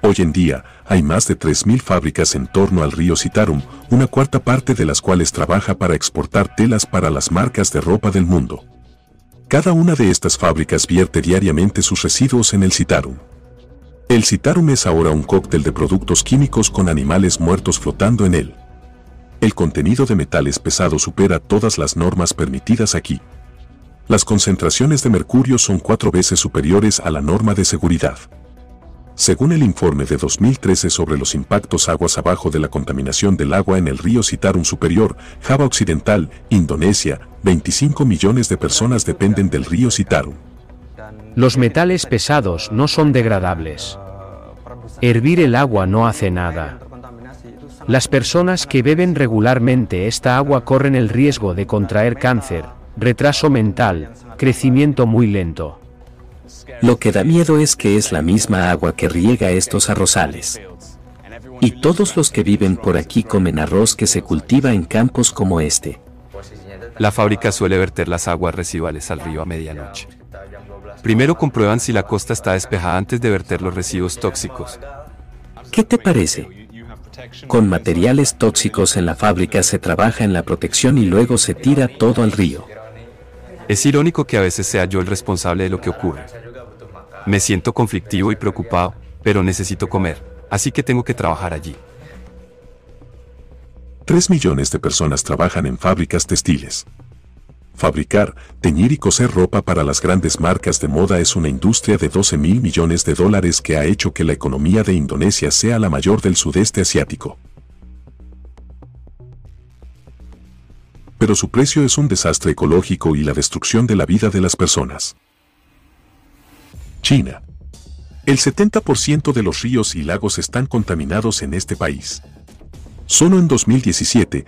S12: Hoy en día, hay más de 3.000 fábricas en torno al río Citarum, una cuarta parte de las cuales trabaja para exportar telas para las marcas de ropa del mundo. Cada una de estas fábricas vierte diariamente sus residuos en el Citarum. El Citarum es ahora un cóctel de productos químicos con animales muertos flotando en él. El contenido de metales pesados supera todas las normas permitidas aquí. Las concentraciones de mercurio son cuatro veces superiores a la norma de seguridad. Según el informe de 2013 sobre los impactos aguas abajo de la contaminación del agua en el río Citarum Superior, Java Occidental, Indonesia, 25 millones de personas dependen del río Citarum.
S13: Los metales pesados no son degradables. Hervir el agua no hace nada. Las personas que beben regularmente esta agua corren el riesgo de contraer cáncer, retraso mental, crecimiento muy lento.
S1: Lo que da miedo es que es la misma agua que riega estos arrozales. Y todos los que viven por aquí comen arroz que se cultiva en campos como este.
S15: La fábrica suele verter las aguas residuales al río a medianoche. Primero comprueban si la costa está despejada antes de verter los residuos tóxicos.
S1: ¿Qué te parece? Con materiales tóxicos en la fábrica se trabaja en la protección y luego se tira todo al río.
S15: Es irónico que a veces sea yo el responsable de lo que ocurre. Me siento conflictivo y preocupado, pero necesito comer, así que tengo que trabajar allí.
S12: 3 millones de personas trabajan en fábricas textiles. Fabricar, teñir y coser ropa para las grandes marcas de moda es una industria de 12 mil millones de dólares que ha hecho que la economía de Indonesia sea la mayor del sudeste asiático. Pero su precio es un desastre ecológico y la destrucción de la vida de las personas. China. El 70% de los ríos y lagos están contaminados en este país. Solo en 2017,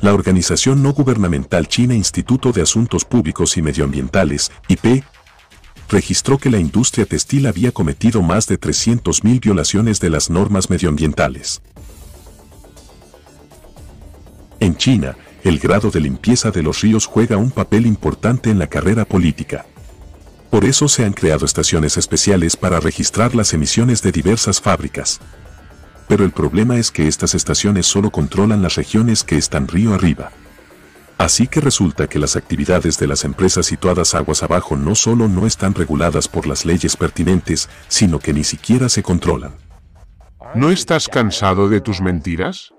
S12: la organización no gubernamental China Instituto de Asuntos Públicos y Medioambientales, IP, registró que la industria textil había cometido más de 300.000 violaciones de las normas medioambientales. En China, el grado de limpieza de los ríos juega un papel importante en la carrera política. Por eso se han creado estaciones especiales para registrar las emisiones de diversas fábricas. Pero el problema es que estas estaciones solo controlan las regiones que están río arriba. Así que resulta que las actividades de las empresas situadas aguas abajo no solo no están reguladas por las leyes pertinentes, sino que ni siquiera se controlan.
S13: ¿No estás cansado de tus mentiras?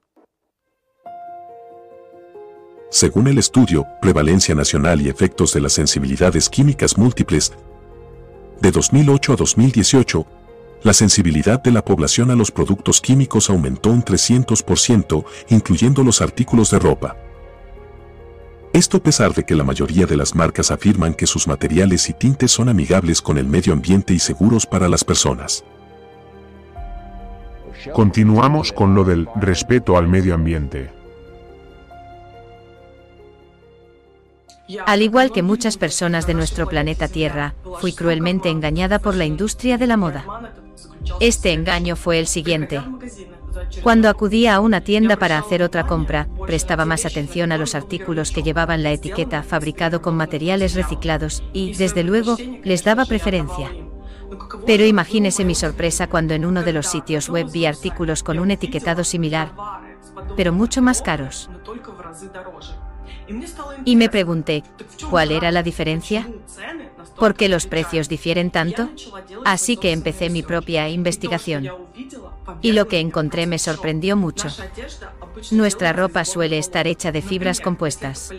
S12: Según el estudio Prevalencia Nacional y Efectos de las Sensibilidades Químicas Múltiples, de 2008 a 2018, la sensibilidad de la población a los productos químicos aumentó un 300%, incluyendo los artículos de ropa. Esto a pesar de que la mayoría de las marcas afirman que sus materiales y tintes son amigables con el medio ambiente y seguros para las personas.
S13: Continuamos con lo del respeto al medio ambiente.
S16: Al igual que muchas personas de nuestro planeta Tierra, fui cruelmente engañada por la industria de la moda. Este engaño fue el siguiente. Cuando acudía a una tienda para hacer otra compra, prestaba más atención a los artículos que llevaban la etiqueta fabricado con materiales reciclados y, desde luego, les daba preferencia. Pero imagínese mi sorpresa cuando en uno de los sitios web vi artículos con un etiquetado similar, pero mucho más caros. Y me pregunté, ¿cuál era la diferencia? ¿Por qué los precios difieren tanto? Así que empecé mi propia investigación. Y lo que encontré me sorprendió mucho. Nuestra ropa suele estar hecha de fibras compuestas.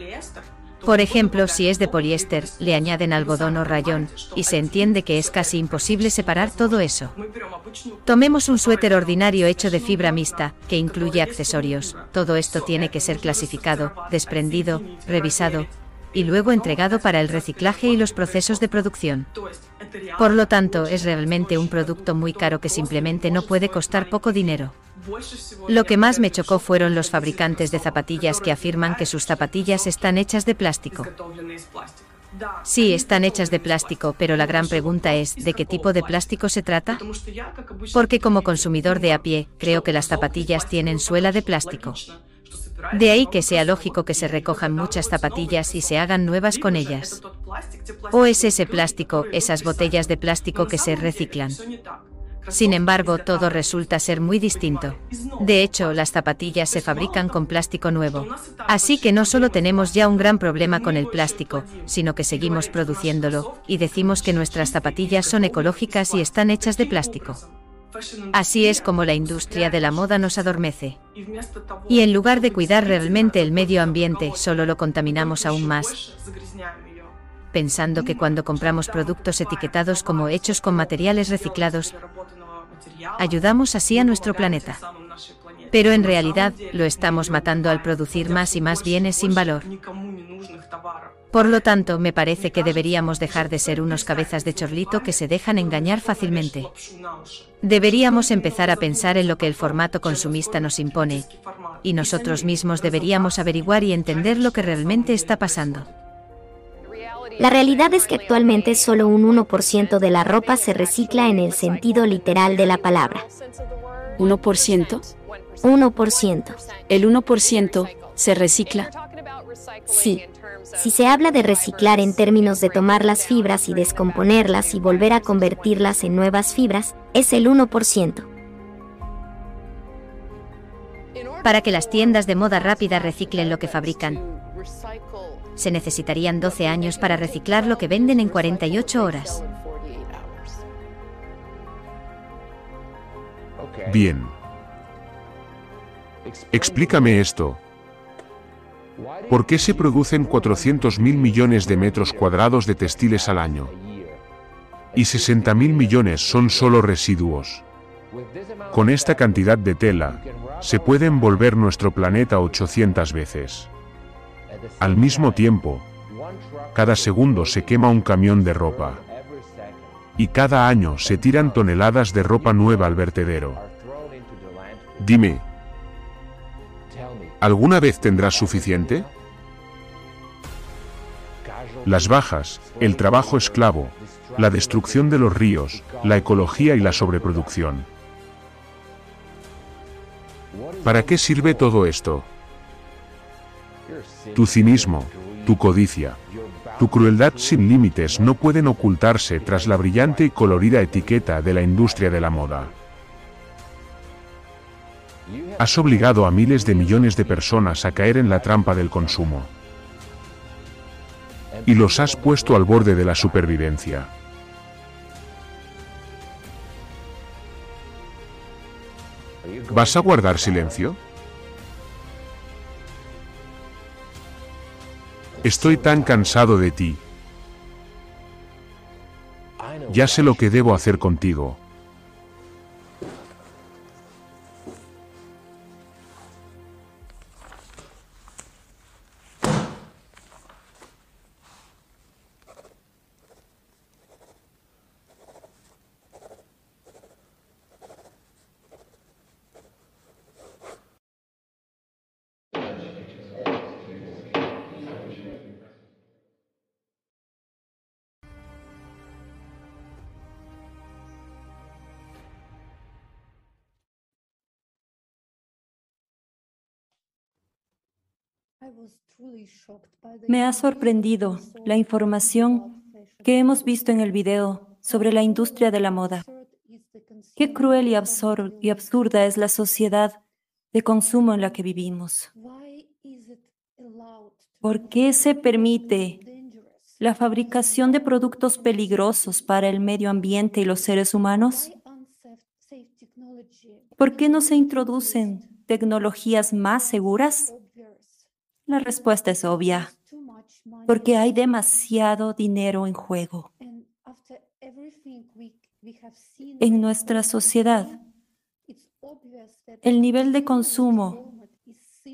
S16: Por ejemplo, si es de poliéster, le añaden algodón o rayón, y se entiende que es casi imposible separar todo eso. Tomemos un suéter ordinario hecho de fibra mixta, que incluye accesorios. Todo esto tiene que ser clasificado, desprendido, revisado, y luego entregado para el reciclaje y los procesos de producción. Por lo tanto, es realmente un producto muy caro que simplemente no puede costar poco dinero. Lo que más me chocó fueron los fabricantes de zapatillas que afirman que sus zapatillas están hechas de plástico. Sí, están hechas de plástico, pero la gran pregunta es, ¿de qué tipo de plástico se trata? Porque como consumidor de a pie, creo que las zapatillas tienen suela de plástico. De ahí que sea lógico que se recojan muchas zapatillas y se hagan nuevas con ellas. ¿O es ese plástico, esas botellas de plástico que se reciclan? Sin embargo, todo resulta ser muy distinto. De hecho, las zapatillas se fabrican con plástico nuevo. Así que no solo tenemos ya un gran problema con el plástico, sino que seguimos produciéndolo, y decimos que nuestras zapatillas son ecológicas y están hechas de plástico. Así es como la industria de la moda nos adormece. Y en lugar de cuidar realmente el medio ambiente, solo lo contaminamos aún más. Pensando que cuando compramos productos etiquetados como hechos con materiales reciclados, ayudamos así a nuestro planeta. Pero en realidad lo estamos matando al producir más y más bienes sin valor. Por lo tanto, me parece que deberíamos dejar de ser unos cabezas de chorlito que se dejan engañar fácilmente. Deberíamos empezar a pensar en lo que el formato consumista nos impone, y nosotros mismos deberíamos averiguar y entender lo que realmente está pasando.
S17: La realidad es que actualmente solo un 1% de la ropa se recicla en el sentido literal de la palabra.
S18: ¿1%?
S17: 1%.
S18: ¿El 1% se recicla?
S17: Sí. Si se habla de reciclar en términos de tomar las fibras y descomponerlas y volver a convertirlas en nuevas fibras, es el 1%.
S16: Para que las tiendas de moda rápida reciclen lo que fabrican, se necesitarían 12 años para reciclar lo que venden en 48 horas.
S13: Bien. Explícame esto. ¿Por qué se producen 400.000 millones de metros cuadrados de textiles al año? Y 60.000 millones son solo residuos. Con esta cantidad de tela, se puede envolver nuestro planeta 800 veces. Al mismo tiempo, cada segundo se quema un camión de ropa. Y cada año se tiran toneladas de ropa nueva al vertedero. Dime, ¿Alguna vez tendrás suficiente? Las bajas, el trabajo esclavo, la destrucción de los ríos, la ecología y la sobreproducción. ¿Para qué sirve todo esto? Tu cinismo, tu codicia, tu crueldad sin límites no pueden ocultarse tras la brillante y colorida etiqueta de la industria de la moda. Has obligado a miles de millones de personas a caer en la trampa del consumo. Y los has puesto al borde de la supervivencia. ¿Vas a guardar silencio? Estoy tan cansado de ti. Ya sé lo que debo hacer contigo.
S4: Me ha sorprendido la información que hemos visto en el video sobre la industria de la moda. Qué cruel y, absurda es la sociedad de consumo en la que vivimos. ¿Por qué se permite la fabricación de productos peligrosos para el medio ambiente y los seres humanos? ¿Por qué no se introducen tecnologías más seguras? La respuesta es obvia, porque hay demasiado dinero en juego. En nuestra sociedad, el nivel de consumo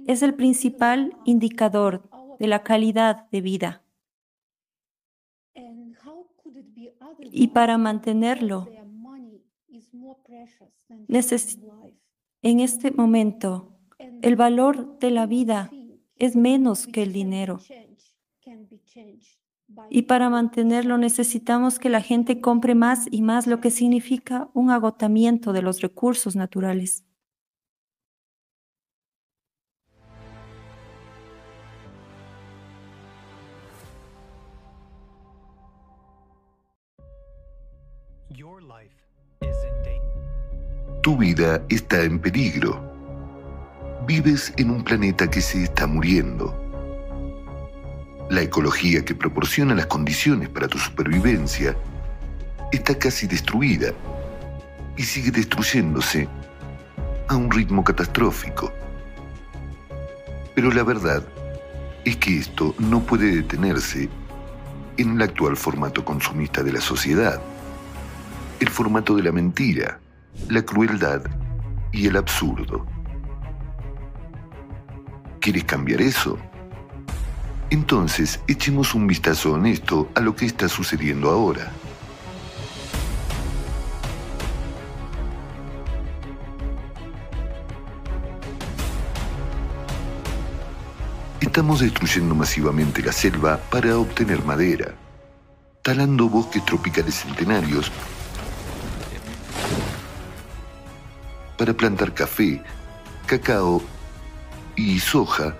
S4: es el principal indicador de la calidad de vida. Y para mantenerlo, en este momento, el valor de la vida es menos que el dinero. Y para mantenerlo necesitamos que la gente compre más y más, lo que significa un agotamiento de los recursos naturales.
S19: Tu vida está en peligro. Vives en un planeta que se está muriendo. La ecología que proporciona las condiciones para tu supervivencia está casi destruida y sigue destruyéndose a un ritmo catastrófico. Pero la verdad es que esto no puede detenerse en el actual formato consumista de la sociedad, el formato de la mentira, la crueldad y el absurdo. ¿Quieres cambiar eso? Entonces, echemos un vistazo honesto a lo que está sucediendo ahora. Estamos destruyendo masivamente la selva para obtener madera, talando bosques tropicales centenarios para plantar café, cacao y soja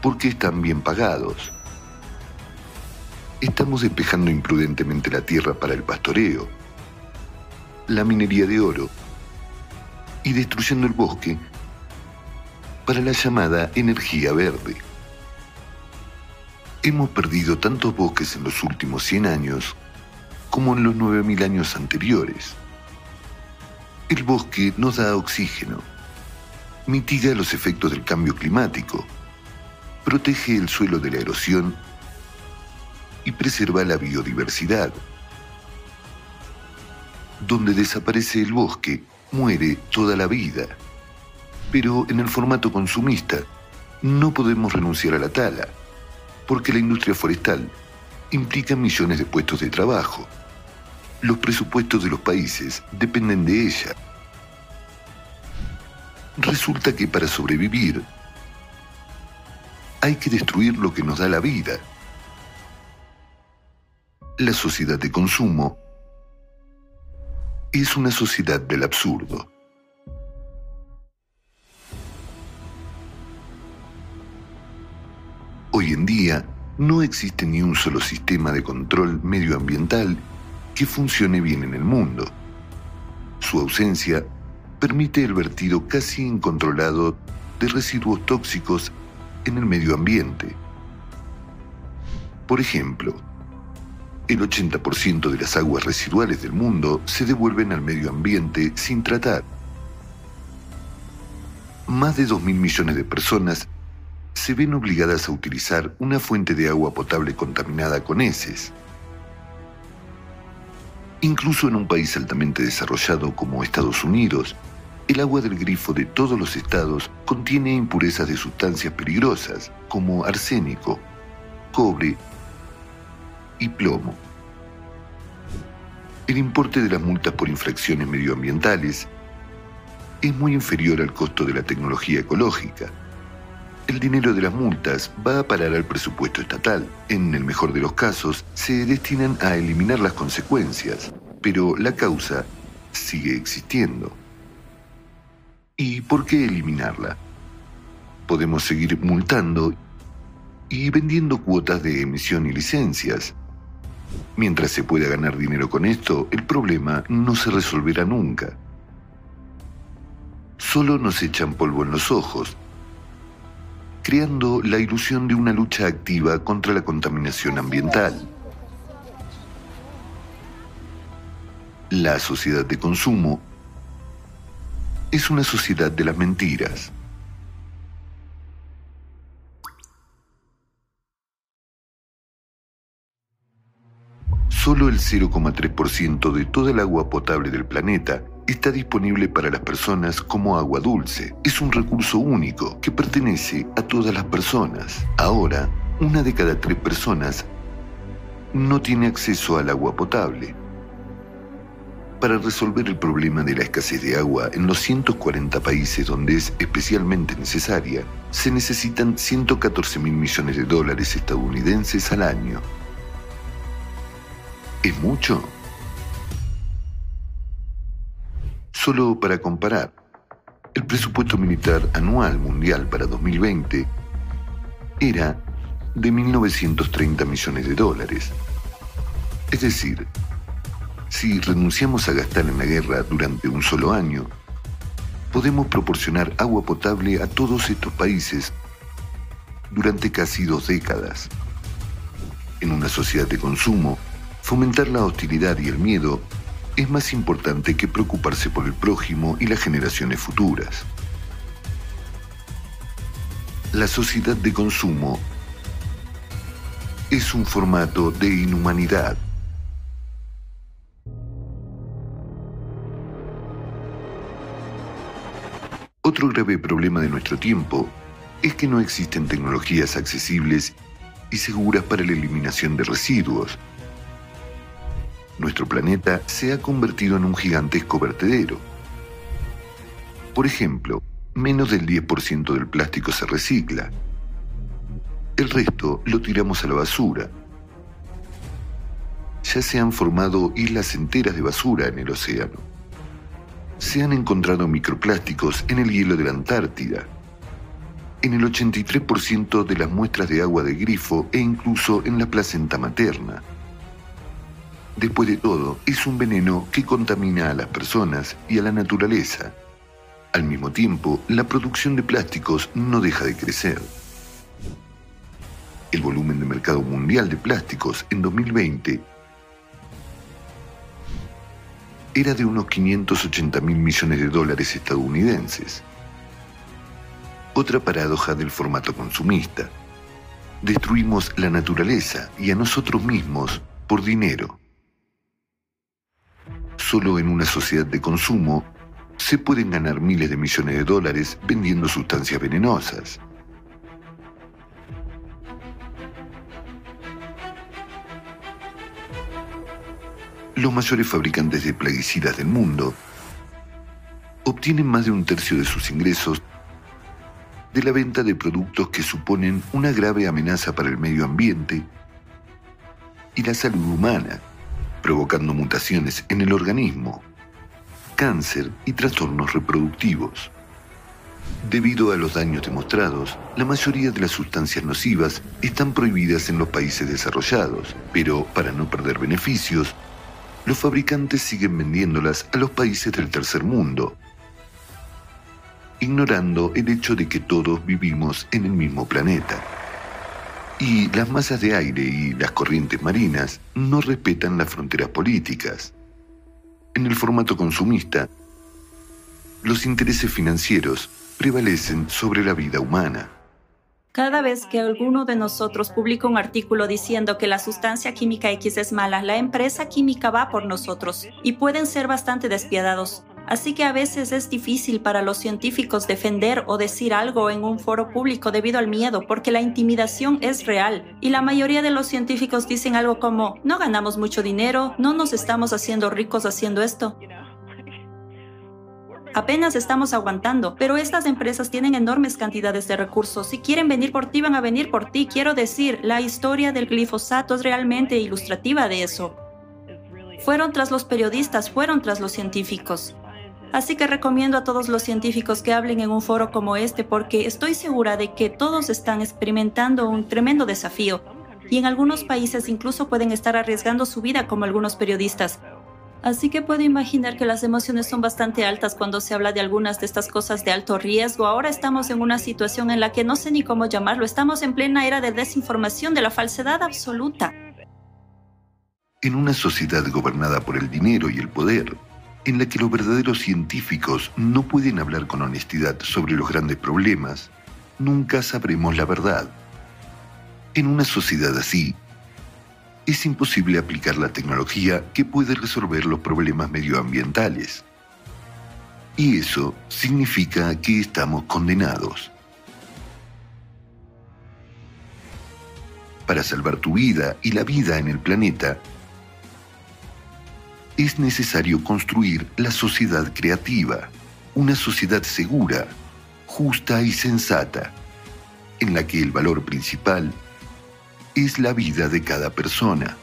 S19: porque están bien pagados. Estamos despejando imprudentemente la tierra para el pastoreo, la minería de oro y destruyendo el bosque para la llamada energía verde. Hemos perdido tantos bosques en los últimos 100 años como en los 9.000 años anteriores. El bosque nos da oxígeno, mitiga los efectos del cambio climático, protege el suelo de la erosión y preserva la biodiversidad. Donde desaparece el bosque, muere toda la vida. Pero en el formato consumista no podemos renunciar a la tala, porque la industria forestal implica millones de puestos de trabajo. Los presupuestos de los países dependen de ella. Resulta que para sobrevivir hay que destruir lo que nos da la vida. La sociedad de consumo es una sociedad del absurdo. Hoy en día no existe ni un solo sistema de control medioambiental que funcione bien en el mundo. Su ausencia permite el vertido casi incontrolado de residuos tóxicos en el medio ambiente. Por ejemplo, el 80% de las aguas residuales del mundo se devuelven al medio ambiente sin tratar. Más de 2.000 millones de personas se ven obligadas a utilizar una fuente de agua potable contaminada con heces. Incluso en un país altamente desarrollado como Estados Unidos, el agua del grifo de todos los estados contiene impurezas de sustancias peligrosas como arsénico, cobre y plomo. El importe de las multas por infracciones medioambientales es muy inferior al costo de la tecnología ecológica. El dinero de las multas va a parar al presupuesto estatal. En el mejor de los casos, se destinan a eliminar las consecuencias, pero la causa sigue existiendo. ¿Y por qué eliminarla? Podemos seguir multando y vendiendo cuotas de emisión y licencias. Mientras se pueda ganar dinero con esto, el problema no se resolverá nunca. Solo nos echan polvo en los ojos, creando la ilusión de una lucha activa contra la contaminación ambiental. La sociedad de consumo es una sociedad de las mentiras. Solo el 0,3% de toda el agua potable del planeta está disponible para las personas como agua dulce. Es un recurso único que pertenece a todas las personas. Ahora, una de cada tres personas no tiene acceso al agua potable. Para resolver el problema de la escasez de agua en los 140 países donde es especialmente necesaria, se necesitan 114 mil millones de dólares estadounidenses al año. ¿Es mucho? Solo para comparar, el presupuesto militar anual mundial para 2020 era de 1.930 millones de dólares. Es decir, si renunciamos a gastar en la guerra durante un solo año, podemos proporcionar agua potable a todos estos países durante casi dos décadas. En una sociedad de consumo, fomentar la hostilidad y el miedo es más importante que preocuparse por el prójimo y las generaciones futuras. La sociedad de consumo es un formato de inhumanidad. Otro grave problema de nuestro tiempo es que no existen tecnologías accesibles y seguras para la eliminación de residuos, nuestro planeta se ha convertido en un gigantesco vertedero. Por ejemplo, menos del 10% del plástico se recicla. El resto lo tiramos a la basura. Ya se han formado islas enteras de basura en el océano. Se han encontrado microplásticos en el hielo de la Antártida, en el 83% de las muestras de agua de grifo e incluso en la placenta materna. Después de todo, es un veneno que contamina a las personas y a la naturaleza. Al mismo tiempo, la producción de plásticos no deja de crecer. El volumen de mercado mundial de plásticos en 2020 era de unos 580 mil millones de dólares estadounidenses. Otra paradoja del formato consumista. Destruimos la naturaleza y a nosotros mismos por dinero. Solo en una sociedad de consumo se pueden ganar miles de millones de dólares vendiendo sustancias venenosas. Los mayores fabricantes de plaguicidas del mundo obtienen más de un tercio de sus ingresos de la venta de productos que suponen una grave amenaza para el medio ambiente y la salud humana, provocando mutaciones en el organismo, cáncer y trastornos reproductivos. Debido a los daños demostrados, la mayoría de las sustancias nocivas están prohibidas en los países desarrollados, pero para no perder beneficios, los fabricantes siguen vendiéndolas a los países del tercer mundo, ignorando el hecho de que todos vivimos en el mismo planeta. Y las masas de aire y las corrientes marinas no respetan las fronteras políticas. En el formato consumista, los intereses financieros prevalecen sobre la vida humana.
S20: Cada vez que alguno de nosotros publica un artículo diciendo que la sustancia química X es mala, la empresa química va por nosotros y pueden ser bastante despiadados. Así que a veces es difícil para los científicos defender o decir algo en un foro público debido al miedo, porque la intimidación es real. Y la mayoría de los científicos dicen algo como, no ganamos mucho dinero, no nos estamos haciendo ricos haciendo esto. Apenas estamos aguantando, pero estas empresas tienen enormes cantidades de recursos. Si quieren venir por ti, van a venir por ti. Quiero decir, la historia del glifosato es realmente ilustrativa de eso. Fueron tras los periodistas, fueron tras los científicos. Así que recomiendo a todos los científicos que hablen en un foro como este porque estoy segura de que todos están experimentando un tremendo desafío y en algunos países incluso pueden estar arriesgando su vida como algunos periodistas. Así que puedo imaginar que las emociones son bastante altas cuando se habla de algunas de estas cosas de alto riesgo. Ahora estamos en una situación en la que no sé ni cómo llamarlo. Estamos en plena era de desinformación, de la falsedad absoluta.
S19: En una sociedad gobernada por el dinero y el poder, en la que los verdaderos científicos no pueden hablar con honestidad sobre los grandes problemas, nunca sabremos la verdad. En una sociedad así, es imposible aplicar la tecnología que puede resolver los problemas medioambientales. Y eso significa que estamos condenados. Para salvar tu vida y la vida en el planeta, es necesario construir la sociedad creativa, una sociedad segura, justa y sensata, en la que el valor principal es la vida de cada persona.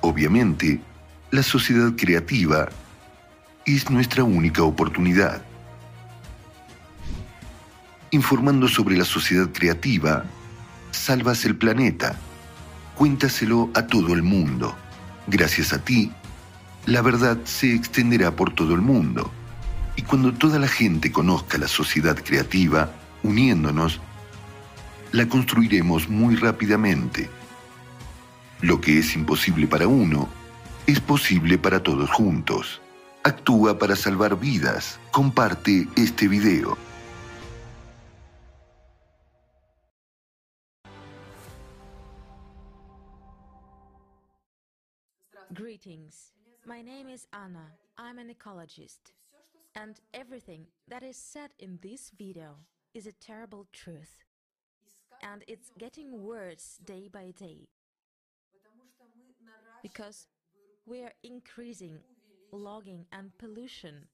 S19: Obviamente, la sociedad creativa es nuestra única oportunidad. Informando sobre la sociedad creativa, salvas el planeta. Cuéntaselo a todo el mundo. Gracias a ti, la verdad se extenderá por todo el mundo. Y cuando toda la gente conozca la sociedad creativa, uniéndonos, la construiremos muy rápidamente. Lo que es imposible para uno, es posible para todos juntos. Actúa para salvar vidas. Comparte este video.
S21: Greetings. My name is Anna. I'm an ecologist. And everything that is said in this video is a terrible truth. And it's getting worse day by day. Because we are increasing logging and pollution.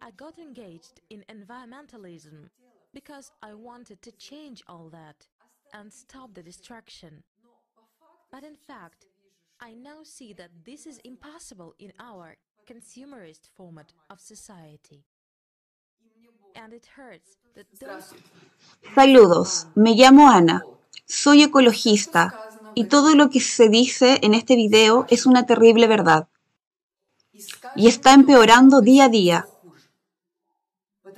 S21: I got engaged in environmentalism because I wanted to change all that and stop the destruction. But in fact, I now see that this is impossible in our consumerist format of society. And it hurts
S22: Saludos, me llamo Ana, soy ecologista y todo lo que se dice en este video es una terrible verdad. Y está empeorando día a día,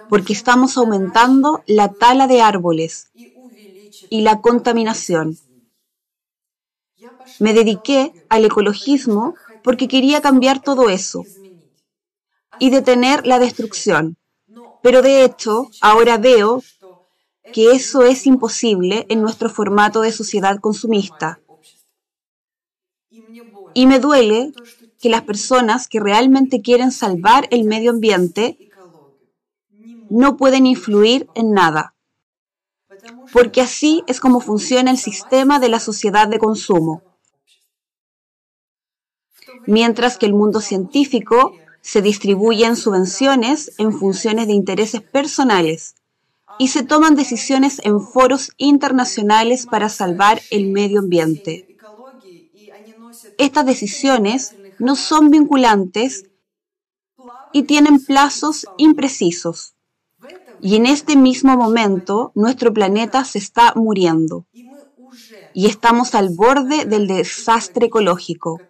S22: porque estamos aumentando la tala de árboles y la contaminación. Me dediqué al ecologismo porque quería cambiar todo eso y detener la destrucción. Pero de hecho, ahora veo que eso es imposible en nuestro formato de sociedad consumista. Y me duele que las personas que realmente quieren salvar el medio ambiente no pueden influir en nada. Porque así es como funciona el sistema de la sociedad de consumo. Mientras que el mundo científico se distribuyen subvenciones en funciones de intereses personales y se toman decisiones en foros internacionales para salvar el medio ambiente. Estas decisiones no son vinculantes y tienen plazos imprecisos. Y en este mismo momento nuestro planeta se está muriendo y estamos al borde del desastre ecológico.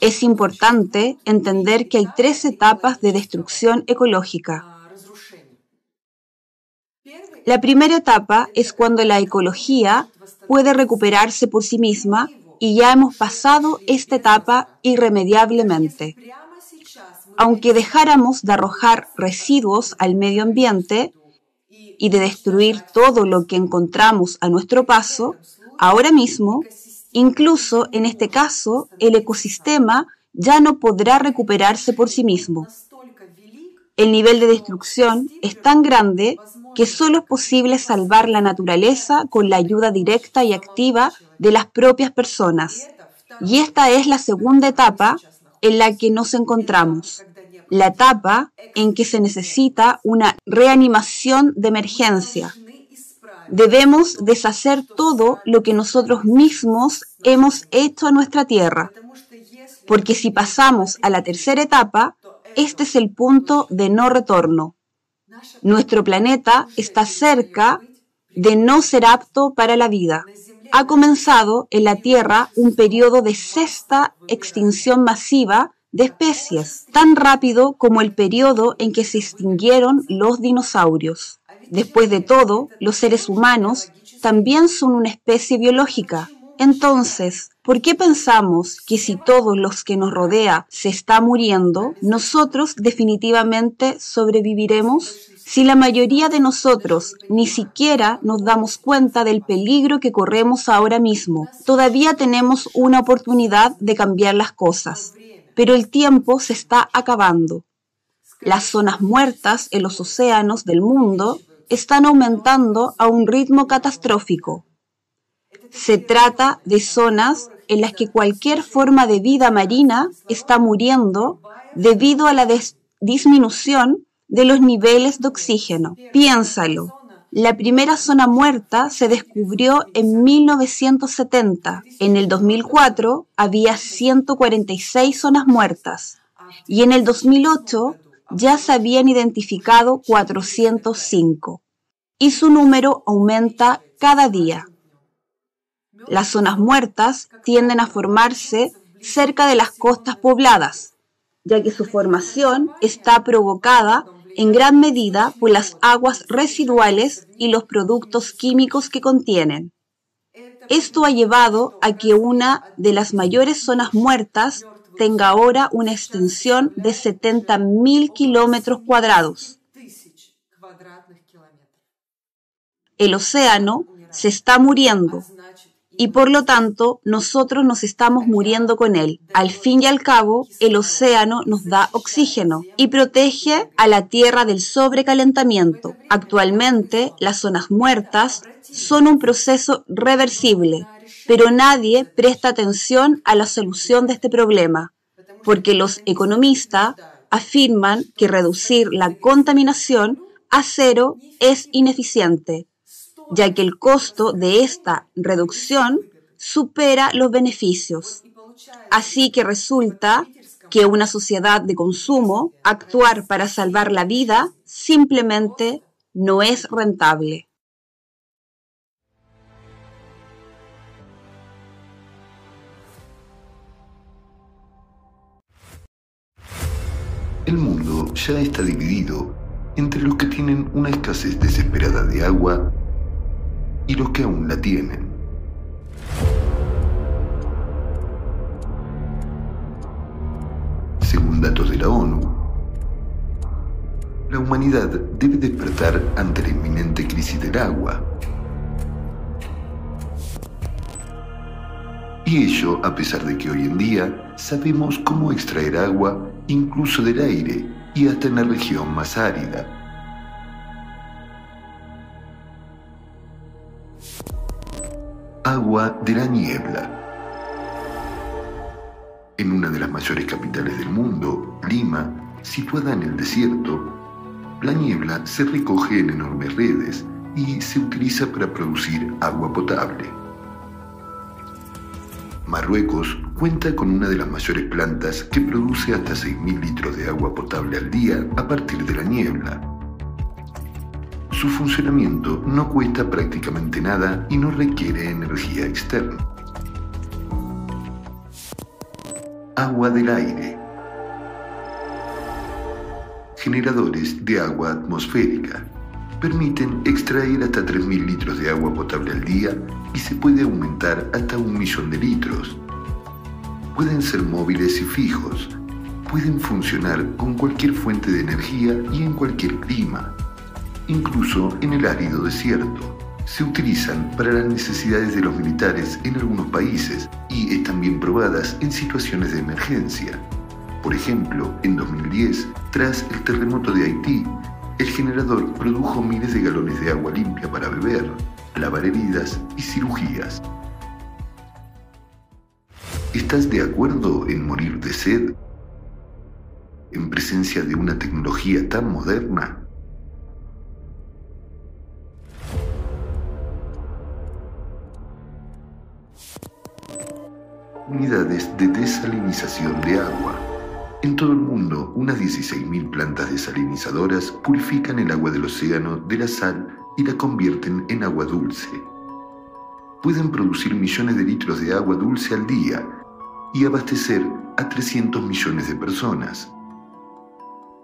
S22: Es importante entender que hay tres etapas de destrucción ecológica. La primera etapa es cuando la ecología puede recuperarse por sí misma y ya hemos pasado esta etapa irremediablemente. Aunque dejáramos de arrojar residuos al medio ambiente y de destruir todo lo que encontramos a nuestro paso, ahora mismo, incluso en este caso, el ecosistema ya no podrá recuperarse por sí mismo. El nivel de destrucción es tan grande que solo es posible salvar la naturaleza con la ayuda directa y activa de las propias personas. Y esta es la segunda etapa en la que nos encontramos, la etapa en que se necesita una reanimación de emergencia. Debemos deshacer todo lo que nosotros mismos hemos hecho a nuestra tierra, porque si pasamos a la tercera etapa, este es el punto de no retorno. Nuestro planeta está cerca de no ser apto para la vida. Ha comenzado en la Tierra un periodo de sexta extinción masiva de especies, tan rápido como el periodo en que se extinguieron los dinosaurios. Después de todo, los seres humanos también son una especie biológica. Entonces, ¿por qué pensamos que si todos los que nos rodea se está muriendo, nosotros definitivamente sobreviviremos? Si la mayoría de nosotros ni siquiera nos damos cuenta del peligro que corremos ahora mismo, todavía tenemos una oportunidad de cambiar las cosas. Pero el tiempo se está acabando. Las zonas muertas en los océanos del mundo están aumentando a un ritmo catastrófico. Se trata de zonas en las que cualquier forma de vida marina está muriendo debido a la disminución de los niveles de oxígeno. Piénsalo. La primera zona muerta se descubrió en 1970. En el 2004 había 146 zonas muertas y en el 2008 ya se habían identificado 405 y su número aumenta cada día. Las zonas muertas tienden a formarse cerca de las costas pobladas, ya que su formación está provocada en gran medida por las aguas residuales y los productos químicos que contienen. Esto ha llevado a que una de las mayores zonas muertas tenga ahora una extensión de 70.000 kilómetros cuadrados. El océano se está muriendo y por lo tanto nosotros nos estamos muriendo con él. Al fin y al cabo, el océano nos da oxígeno y protege a la Tierra del sobrecalentamiento. Actualmente, las zonas muertas son un proceso reversible, pero nadie presta atención a la solución de este problema, porque los economistas afirman que reducir la contaminación a cero es ineficiente ya que el costo de esta reducción supera los beneficios. Así que resulta que una sociedad de consumo, actuar para salvar la vida, simplemente no es rentable.
S19: El mundo ya está dividido entre los que tienen una escasez desesperada de agua y los que aún la tienen. Según datos de la ONU, la humanidad debe despertar ante la inminente crisis del agua. Y ello a pesar de que hoy en día sabemos cómo extraer agua incluso del aire y hasta en la región más árida. Agua de la niebla. En una de las mayores capitales del mundo, Lima, situada en el desierto, la niebla se recoge en enormes redes y se utiliza para producir agua potable. Marruecos cuenta con una de las mayores plantas que produce hasta 6.000 litros de agua potable al día a partir de la niebla. Su funcionamiento no cuesta prácticamente nada y no requiere energía externa. Agua del aire. Generadores de agua atmosférica. Permiten extraer hasta 3.000 litros de agua potable al día y se puede aumentar hasta un millón de litros. Pueden ser móviles y fijos. Pueden funcionar con cualquier fuente de energía y en cualquier clima, incluso en el árido desierto. Se utilizan para las necesidades de los militares en algunos países y están bien probadas en situaciones de emergencia. Por ejemplo, en 2010, tras el terremoto de Haití, el generador produjo miles de galones de agua limpia para beber, lavar heridas y cirugías. ¿Estás de acuerdo en morir de sed en presencia de una tecnología tan moderna? Unidades de desalinización de agua. En todo el mundo, unas 16.000 plantas desalinizadoras purifican el agua del océano de la sal y la convierten en agua dulce. Pueden producir millones de litros de agua dulce al día y abastecer a 300 millones de personas.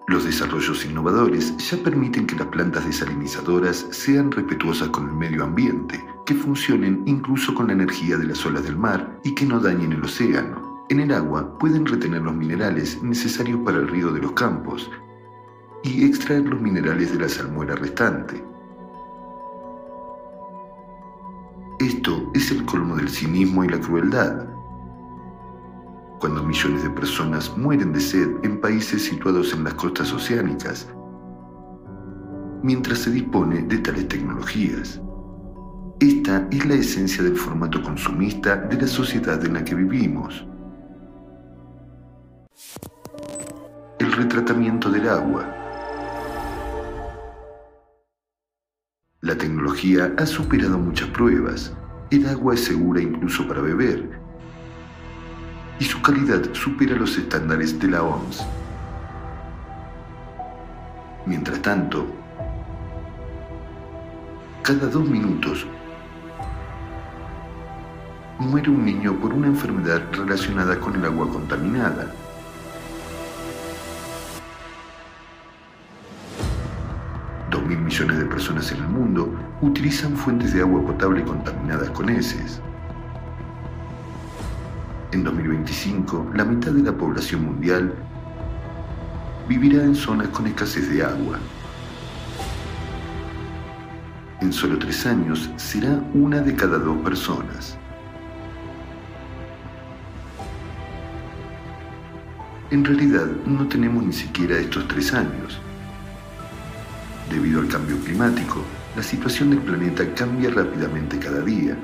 S19: Los desarrollos innovadores ya permiten que las plantas desalinizadoras sean respetuosas con el medio ambiente, que funcionen incluso con la energía de las olas del mar y que no dañen el océano. En el agua pueden retener los minerales necesarios para el río de los campos y extraer los minerales de la salmuera restante. Esto es el colmo del cinismo y la crueldad. Cuando millones de personas mueren de sed en países situados en las costas oceánicas, mientras se dispone de tales tecnologías. Esta es la esencia del formato consumista de la sociedad en la que vivimos. El retratamiento del agua. La tecnología ha superado muchas pruebas. El agua es segura incluso para beber. Y su calidad supera los estándares de la OMS. Mientras tanto, cada dos minutos muere un niño por una enfermedad relacionada con el agua contaminada. Mil millones de personas en el mundo utilizan fuentes de agua potable contaminadas con heces. En 2025, la mitad de la población mundial vivirá en zonas con escasez de agua. En solo tres años será una de cada dos personas. En realidad no tenemos ni siquiera estos tres años. Debido al cambio climático, la situación del planeta cambia rápidamente cada día.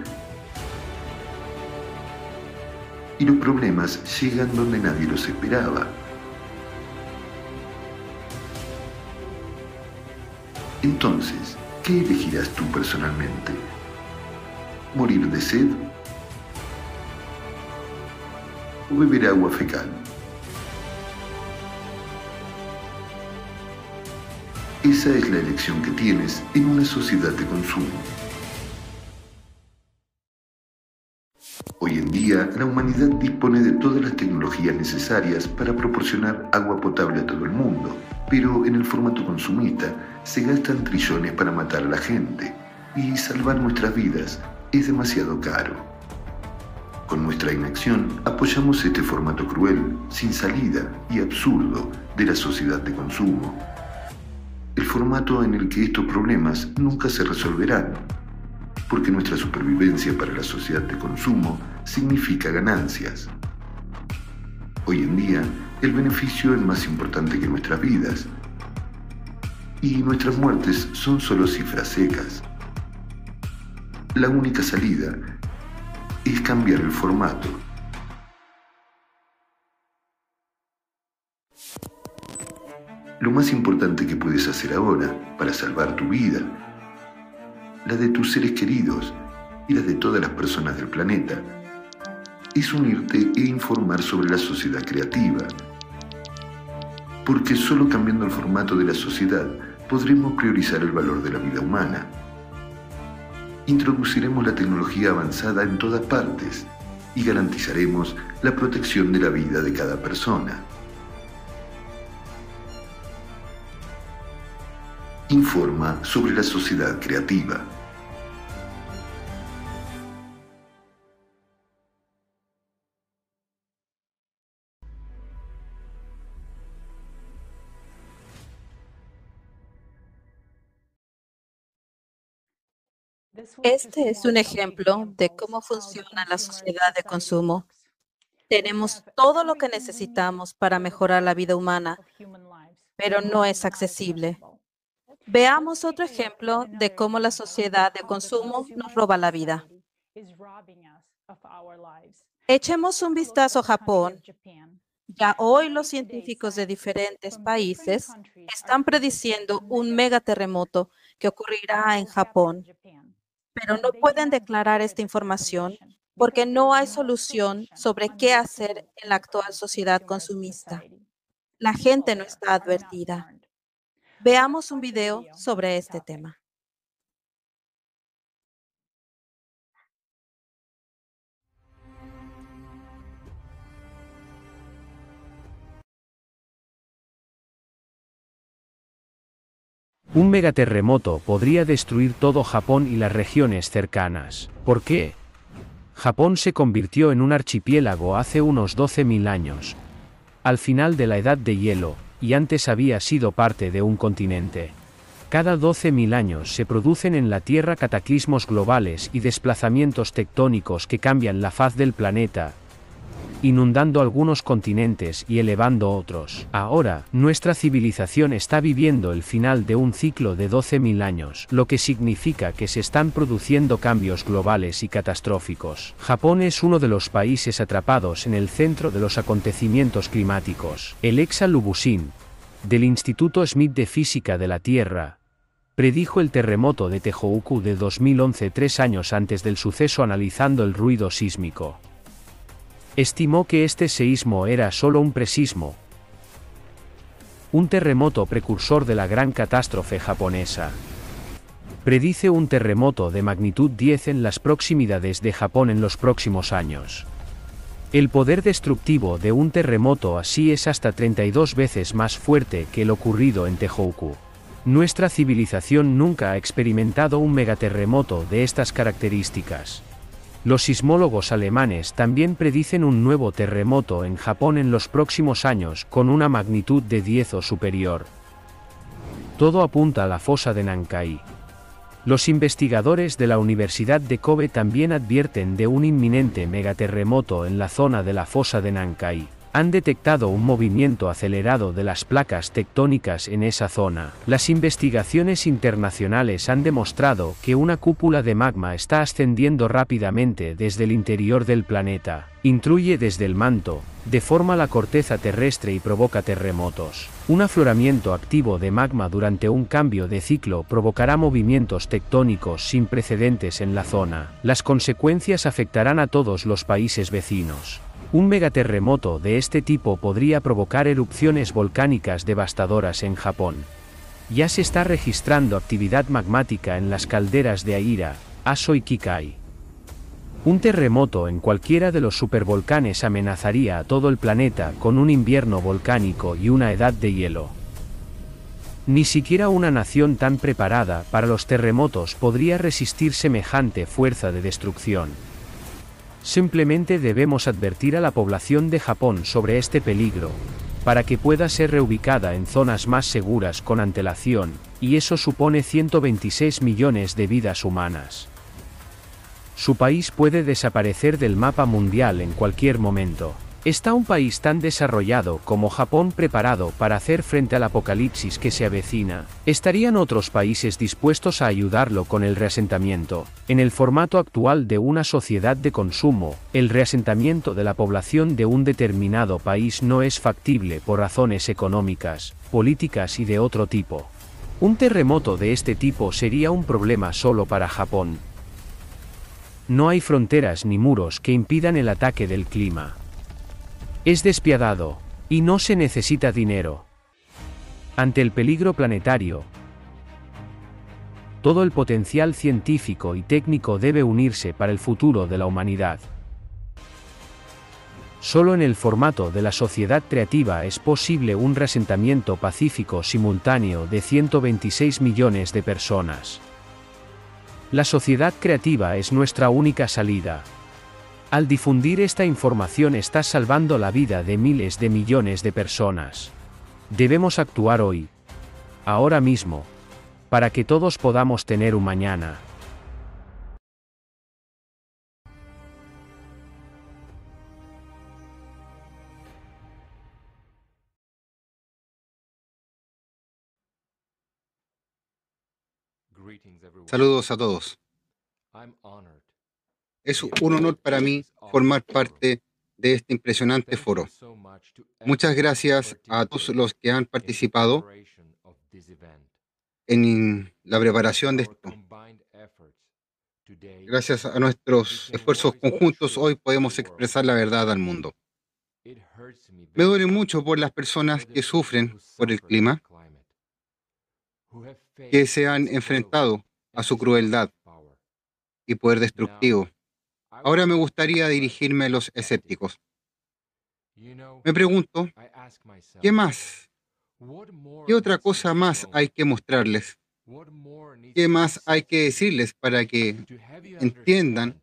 S19: Y los problemas llegan donde nadie los esperaba. Entonces, ¿qué elegirás tú personalmente? ¿Morir de sed? ¿O beber agua fecal? Esa es la elección que tienes en una sociedad de consumo. Hoy en día, la humanidad dispone de todas las tecnologías necesarias para proporcionar agua potable a todo el mundo, pero en el formato consumista se gastan trillones para matar a la gente y salvar nuestras vidas es demasiado caro. Con nuestra inacción apoyamos este formato cruel, sin salida y absurdo de la sociedad de consumo. El formato en el que estos problemas nunca se resolverán, porque nuestra supervivencia para la sociedad de consumo significa ganancias. Hoy en día, el beneficio es más importante que nuestras vidas, y nuestras muertes son solo cifras secas. La única salida es cambiar el formato. Lo más importante que puedes hacer ahora para salvar tu vida, la de tus seres queridos y la de todas las personas del planeta, es unirte e informar sobre la sociedad creativa. Porque solo cambiando el formato de la sociedad podremos priorizar el valor de la vida humana. Introduciremos la tecnología avanzada en todas partes y garantizaremos la protección de la vida de cada persona. Informa sobre la sociedad creativa.
S23: Este es un ejemplo de cómo funciona la sociedad de consumo. Tenemos todo lo que necesitamos para mejorar la vida humana, pero no es accesible. Veamos otro ejemplo de cómo la sociedad de consumo nos roba la vida. Echemos un vistazo a Japón. Ya hoy los científicos de diferentes países están prediciendo un megaterremoto que ocurrirá en Japón, pero no pueden declarar esta información porque no hay solución sobre qué hacer en la actual sociedad consumista. La gente no está advertida. Veamos un video sobre este tema.
S2: Un megaterremoto podría destruir todo Japón y las regiones cercanas. ¿Por qué? Japón se convirtió en un archipiélago hace unos 12.000 años, al final de la Edad de Hielo, y antes había sido parte de un continente. Cada 12.000 años se producen en la Tierra cataclismos globales y desplazamientos tectónicos que cambian la faz del planeta, inundando algunos continentes y elevando otros. Ahora, nuestra civilización está viviendo el final de un ciclo de 12.000 años, lo que significa que se están produciendo cambios globales y catastróficos. Japón es uno de los países atrapados en el centro de los acontecimientos climáticos. El Exa Lubusin, del Instituto Smith de Física de la Tierra, predijo el terremoto de Tehoku de 2011 tres años antes del suceso analizando el ruido sísmico. Estimó que este seísmo era solo un presismo, un terremoto precursor de la gran catástrofe japonesa. Predice un terremoto de magnitud 10 en las proximidades de Japón en los próximos años. El poder destructivo de un terremoto así es hasta 32 veces más fuerte que el ocurrido en Tehoku. Nuestra civilización nunca ha experimentado un megaterremoto de estas características. Los sismólogos alemanes también predicen un nuevo terremoto en Japón en los próximos años con una magnitud de 10 o superior. Todo apunta a la fosa de Nankai. Los investigadores de la Universidad de Kobe también advierten de un inminente megaterremoto en la zona de la fosa de Nankai han detectado un movimiento acelerado de las placas tectónicas en esa zona. Las investigaciones internacionales han demostrado que una cúpula de magma está ascendiendo rápidamente desde el interior del planeta, intruye desde el manto, deforma la corteza terrestre y provoca terremotos. Un afloramiento activo de magma durante un cambio de ciclo provocará movimientos tectónicos sin precedentes en la zona. Las consecuencias afectarán a todos los países vecinos. Un megaterremoto de este tipo podría provocar erupciones volcánicas devastadoras en Japón. Ya se está registrando actividad magmática en las calderas de Aira, Aso y Kikai. Un terremoto en cualquiera de los supervolcanes amenazaría a todo el planeta con un invierno volcánico y una edad de hielo. Ni siquiera una nación tan preparada para los terremotos podría resistir semejante fuerza de destrucción. Simplemente debemos advertir a la población de Japón sobre este peligro, para que pueda ser reubicada en zonas más seguras con antelación, y eso supone 126 millones de vidas humanas. Su país puede desaparecer del mapa mundial en cualquier momento. ¿Está un país tan desarrollado como Japón preparado para hacer frente al apocalipsis que se avecina? ¿Estarían otros países dispuestos a ayudarlo con el reasentamiento? En el formato actual de una sociedad de consumo, el reasentamiento de la población de un determinado país no es factible por razones económicas, políticas y de otro tipo. Un terremoto de este tipo sería un problema solo para Japón. No hay fronteras ni muros que impidan el ataque del clima. Es despiadado, y no se necesita dinero. Ante el peligro planetario, todo el potencial científico y técnico debe unirse para el futuro de la humanidad. Solo en el formato de la sociedad creativa es posible un resentamiento pacífico simultáneo de 126 millones de personas. La sociedad creativa es nuestra única salida. Al difundir esta información estás salvando la vida de miles de millones de personas. Debemos actuar hoy, ahora mismo, para que todos podamos tener un mañana.
S3: Saludos a todos. Es un honor para mí formar parte de este impresionante foro. Muchas gracias a todos los que han participado en la preparación de esto. Gracias a nuestros esfuerzos conjuntos hoy podemos expresar la verdad al mundo. Me duele mucho por las personas que sufren por el clima, que se han enfrentado a su crueldad y poder destructivo. Ahora me gustaría dirigirme a los escépticos. Me pregunto, ¿qué más? ¿Qué otra cosa más hay que mostrarles? ¿Qué más hay que decirles para que entiendan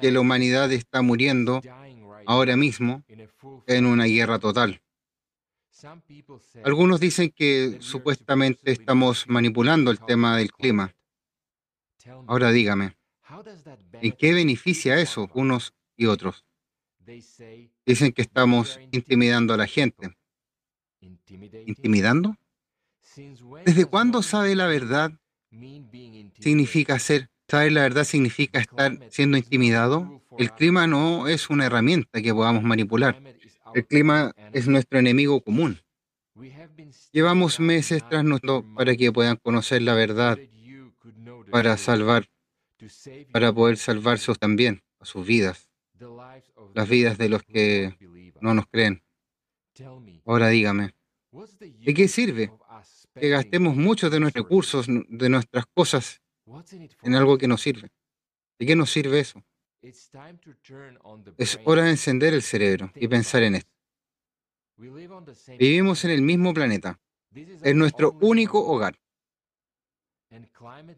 S3: que la humanidad está muriendo ahora mismo en una guerra total? Algunos dicen que supuestamente estamos manipulando el tema del clima. Ahora dígame, ¿en qué beneficia eso unos y otros? Dicen que estamos intimidando a la gente. ¿Intimidando? ¿Desde cuándo sabe la verdad significa ser? ¿Saber la verdad significa estar siendo intimidado? El clima no es una herramienta que podamos manipular. El clima es nuestro enemigo común. Llevamos meses tras nosotros para que puedan conocer la verdad, para salvar, para poder salvarse también a sus vidas, las vidas de los que no nos creen. Ahora dígame, ¿de qué sirve que gastemos muchos de nuestros recursos, de nuestras cosas, en algo que no sirve? ¿De qué nos sirve eso? Es hora de encender el cerebro y pensar en esto. Vivimos en el mismo planeta. Es nuestro único hogar.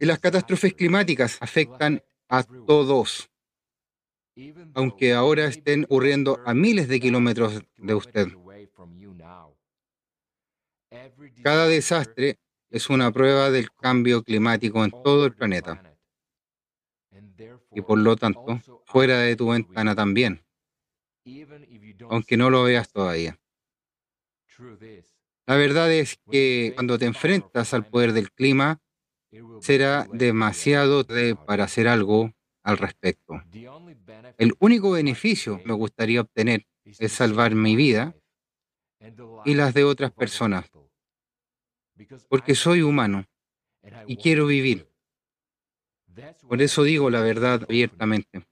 S3: Y las catástrofes climáticas afectan a todos, aunque ahora estén ocurriendo a miles de kilómetros de usted. Cada desastre es una prueba del cambio climático en todo el planeta. Y por lo tanto, fuera de tu ventana también, aunque no lo veas todavía. La verdad es que cuando te enfrentas al poder del clima, será demasiado tarde para hacer algo al respecto. El único beneficio que me gustaría obtener es salvar mi vida y las de otras personas, porque soy humano y quiero vivir. Por eso digo la verdad abiertamente.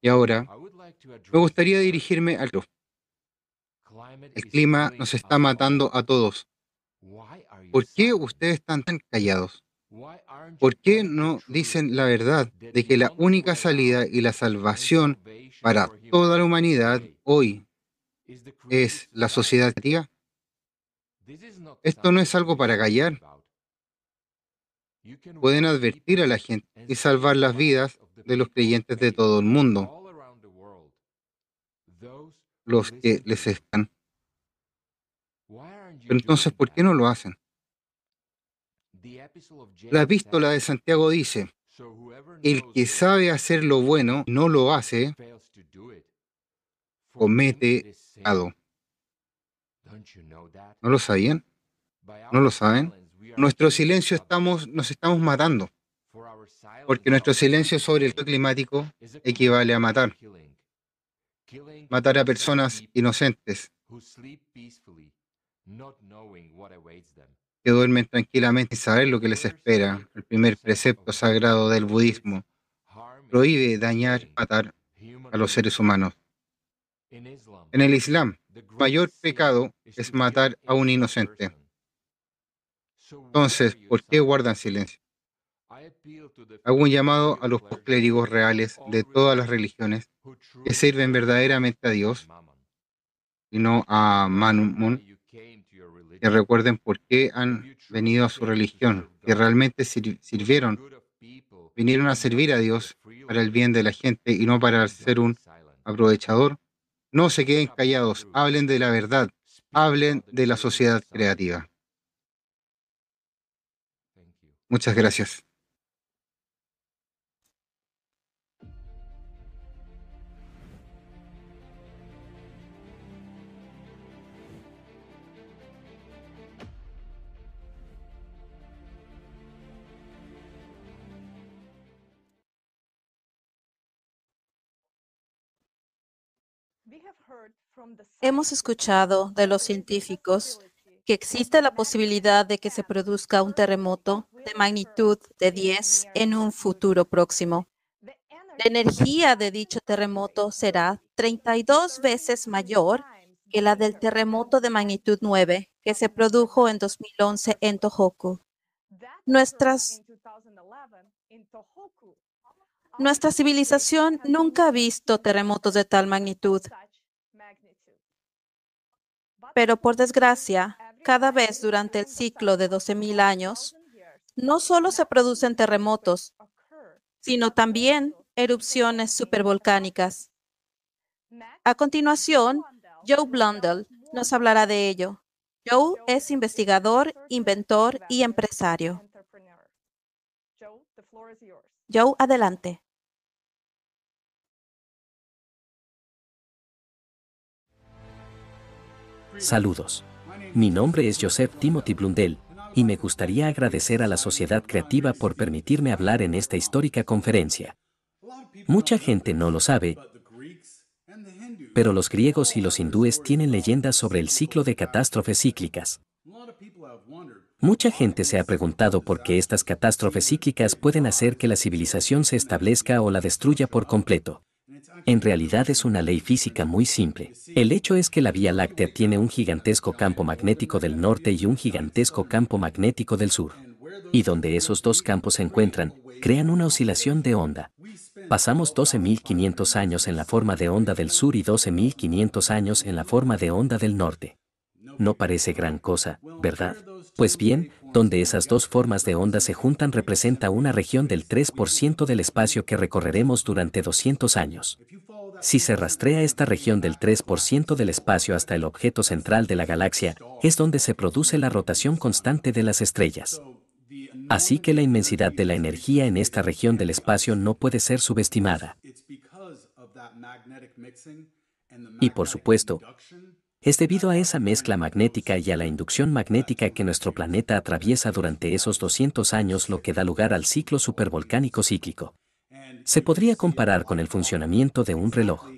S3: Y ahora, me gustaría dirigirme al el clima nos está matando a todos. ¿Por qué ustedes están tan callados? ¿Por qué no dicen la verdad de que la única salida y la salvación para toda la humanidad hoy es la sociedad creativa? Esto no es algo para callar. Pueden advertir a la gente y salvar las vidas de los creyentes de todo el mundo los que les están. Pero entonces, ¿por qué no lo hacen? La epístola de Santiago dice, el que sabe hacer lo bueno no lo hace, comete pecado. ¿No lo sabían? ¿No lo saben? Nuestro silencio estamos, nos estamos matando. Porque nuestro silencio sobre el cambio climático equivale a matar. Matar a personas inocentes que duermen tranquilamente y saber lo que les espera. El primer precepto sagrado del budismo prohíbe dañar, matar a los seres humanos. En el Islam, el mayor pecado es matar a un inocente. Entonces, ¿por qué guardan silencio? Hago un llamado a los clérigos reales de todas las religiones que sirven verdaderamente a Dios y no a Mammon, que recuerden por qué han venido a su religión, que realmente sir- sirvieron, vinieron a servir a Dios para el bien de la gente y no para ser un aprovechador. No se queden callados, hablen de la verdad, hablen de la sociedad creativa. Muchas gracias.
S23: Hemos escuchado de los científicos que existe la posibilidad de que se produzca un terremoto de magnitud de 10 en un futuro próximo. La energía de dicho terremoto será 32 veces mayor que la del terremoto de magnitud 9 que se produjo en 2011 en Tohoku. Nuestras, nuestra civilización nunca ha visto terremotos de tal magnitud. Pero por desgracia, cada vez durante el ciclo de 12.000 años, no solo se producen terremotos, sino también erupciones supervolcánicas. A continuación, Joe Blundell nos hablará de ello. Joe es investigador, inventor y empresario. Joe, adelante.
S1: Saludos. Mi nombre es Joseph Timothy Blundell, y me gustaría agradecer a la sociedad creativa por permitirme hablar en esta histórica conferencia. Mucha gente no lo sabe, pero los griegos y los hindúes tienen leyendas sobre el ciclo de catástrofes cíclicas. Mucha gente se ha preguntado por qué estas catástrofes cíclicas pueden hacer que la civilización se establezca o la destruya por completo. En realidad es una ley física muy simple. El hecho es que la Vía Láctea tiene un gigantesco campo magnético del norte y un gigantesco campo magnético del sur. Y donde esos dos campos se encuentran, crean una oscilación de onda. Pasamos 12.500 años en la forma de onda del sur y 12.500 años en la forma de onda del norte. No parece gran cosa, ¿verdad? Pues bien, donde esas dos formas de onda se juntan representa una región del 3% del espacio que recorreremos durante 200 años. Si se rastrea esta región del 3% del espacio hasta el objeto central de la galaxia, es donde se produce la rotación constante de las estrellas. Así que la inmensidad de la energía en esta región del espacio no puede ser subestimada. Y por supuesto, es debido a esa mezcla magnética y a la inducción magnética que nuestro planeta atraviesa durante esos 200 años lo que da lugar al ciclo supervolcánico cíclico. Se podría comparar con el funcionamiento de un reloj.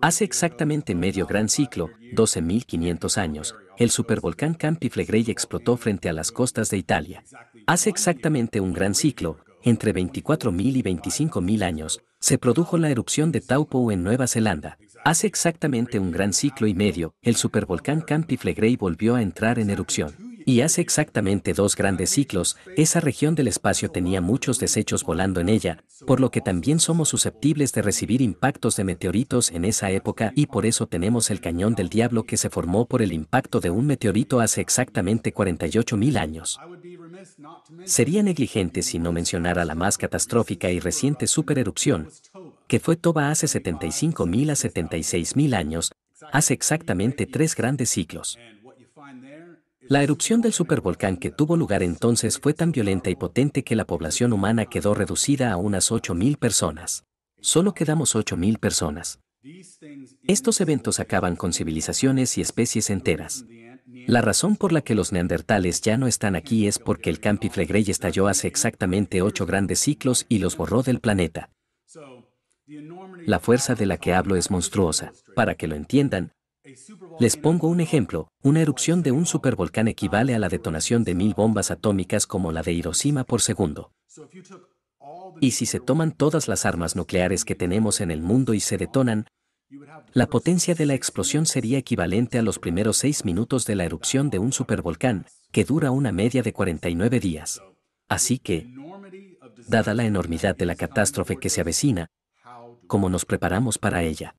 S1: Hace exactamente medio gran ciclo, 12.500 años, el supervolcán Campiflegrei explotó frente a las costas de Italia. Hace exactamente un gran ciclo, entre 24.000 y 25.000 años, se produjo la erupción de Taupo en Nueva Zelanda. Hace exactamente un gran ciclo y medio, el supervolcán Campiflegrei volvió a entrar en erupción. Y hace exactamente dos grandes ciclos, esa región del espacio tenía muchos desechos volando en ella, por lo que también somos susceptibles de recibir impactos de meteoritos en esa época y por eso tenemos el cañón del diablo que se formó por el impacto de un meteorito hace exactamente 48.000 años. Sería negligente si no mencionara la más catastrófica y reciente supererupción, que fue Toba hace 75.000 a 76.000 años, hace exactamente tres grandes ciclos. La erupción del supervolcán que tuvo lugar entonces fue tan violenta y potente que la población humana quedó reducida a unas 8.000 personas. Solo quedamos 8.000 personas. Estos eventos acaban con civilizaciones y especies enteras. La razón por la que los neandertales ya no están aquí es porque el Campiflegrey estalló hace exactamente ocho grandes ciclos y los borró del planeta. La fuerza de la que hablo es monstruosa. Para que lo entiendan, les pongo un ejemplo. Una erupción de un supervolcán equivale a la detonación de mil bombas atómicas como la de Hiroshima por segundo. Y si se toman todas las armas nucleares que tenemos en el mundo y se detonan, la potencia de la explosión sería equivalente a los primeros seis minutos de la erupción de un supervolcán, que dura una media de 49 días. Así que, dada la enormidad de la catástrofe que se avecina, ¿cómo nos preparamos para ella?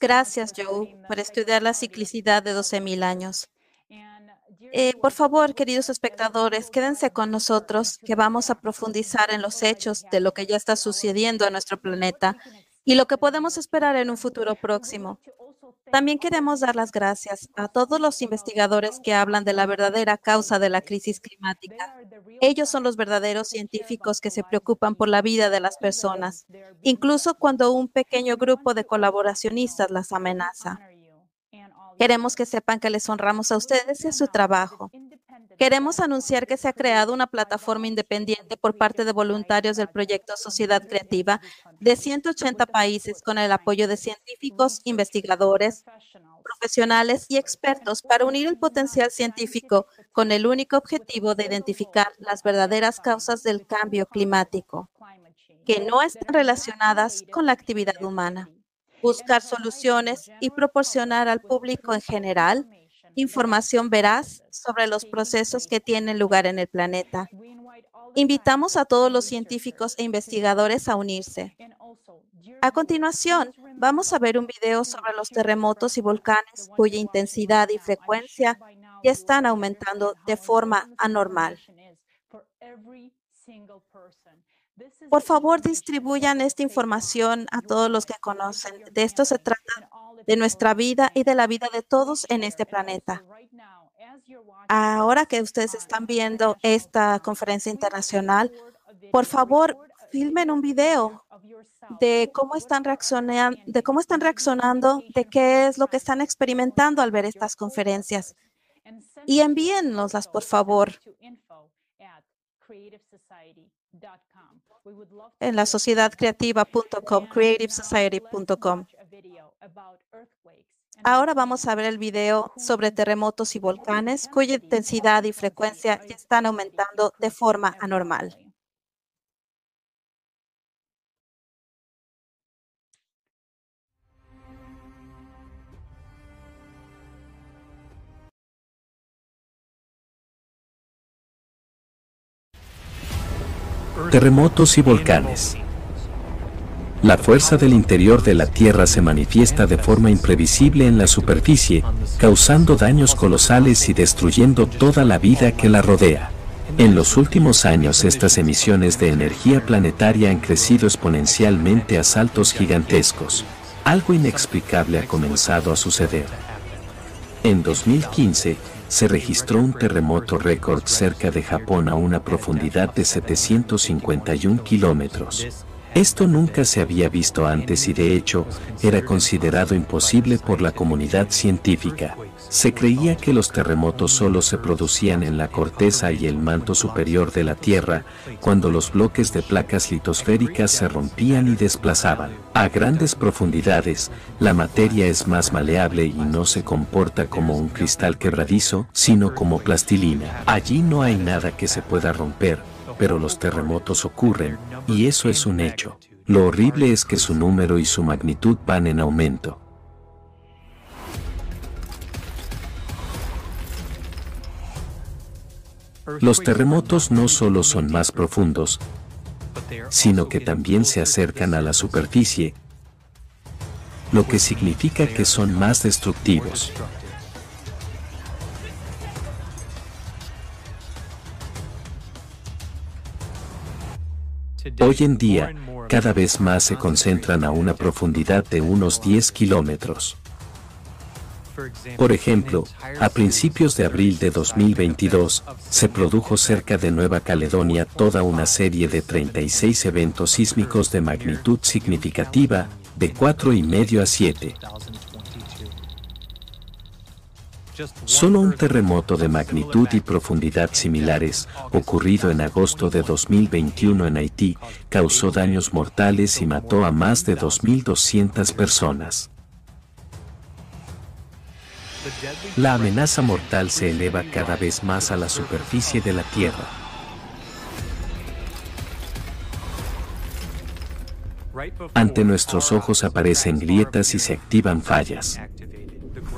S23: Gracias, Joe, por estudiar la ciclicidad de 12.000 años. Eh, por favor, queridos espectadores, quédense con nosotros, que vamos a profundizar en los hechos de lo que ya está sucediendo a nuestro planeta y lo que podemos esperar en un futuro próximo. También queremos dar las gracias a todos los investigadores que hablan de la verdadera causa de la crisis climática. Ellos son los verdaderos científicos que se preocupan por la vida de las personas, incluso cuando un pequeño grupo de colaboracionistas las amenaza. Queremos que sepan que les honramos a ustedes y a su trabajo. Queremos anunciar que se ha creado una plataforma independiente por parte de voluntarios del proyecto Sociedad Creativa de 180 países con el apoyo de científicos, investigadores, profesionales y expertos para unir el potencial científico con el único objetivo de identificar las verdaderas causas del cambio climático, que no están relacionadas con la actividad humana buscar soluciones y proporcionar al público en general información veraz sobre los procesos que tienen lugar en el planeta. Invitamos a todos los científicos e investigadores a unirse. A continuación, vamos a ver un video sobre los terremotos y volcanes cuya intensidad y frecuencia ya están aumentando de forma anormal. Por favor, distribuyan esta información a todos los que conocen. De esto se trata, de nuestra vida y de la vida de todos en este planeta. Ahora que ustedes están viendo esta conferencia internacional, por favor, filmen un video de cómo están reaccionando, de cómo están reaccionando, de qué es lo que están experimentando al ver estas conferencias. Y envíennoslas, por favor en la sociedadcreativa.com, creativesociety.com. Ahora vamos a ver el video sobre terremotos y volcanes cuya intensidad y frecuencia están aumentando de forma anormal.
S1: Terremotos y volcanes. La fuerza del interior de la Tierra se manifiesta de forma imprevisible en la superficie, causando daños colosales y destruyendo toda la vida que la rodea. En los últimos años estas emisiones de energía planetaria han crecido exponencialmente a saltos gigantescos. Algo inexplicable ha comenzado a suceder. En 2015, se registró un terremoto récord cerca de Japón a una profundidad de 751 kilómetros. Esto nunca se había visto antes y de hecho era considerado imposible por la comunidad científica. Se creía que los terremotos solo se producían en la corteza y el manto superior de la Tierra, cuando los bloques de placas litosféricas se rompían y desplazaban. A grandes profundidades, la materia es más maleable y no se comporta como un cristal quebradizo, sino como plastilina. Allí no hay nada que se pueda romper, pero los terremotos ocurren, y eso es un hecho. Lo horrible es que su número y su magnitud van en aumento. Los terremotos no solo son más profundos, sino que también se acercan a la superficie, lo que significa que son más destructivos. Hoy en día, cada vez más se concentran a una profundidad de unos 10 kilómetros. Por ejemplo, a principios de abril de 2022, se produjo cerca de Nueva Caledonia toda una serie de 36 eventos sísmicos de magnitud significativa, de 4,5 a 7. Solo un terremoto de magnitud y profundidad similares, ocurrido en agosto de 2021 en Haití, causó daños mortales y mató a más de 2.200 personas. La amenaza mortal se eleva cada vez más a la superficie de la Tierra. Ante nuestros ojos aparecen grietas y se activan fallas.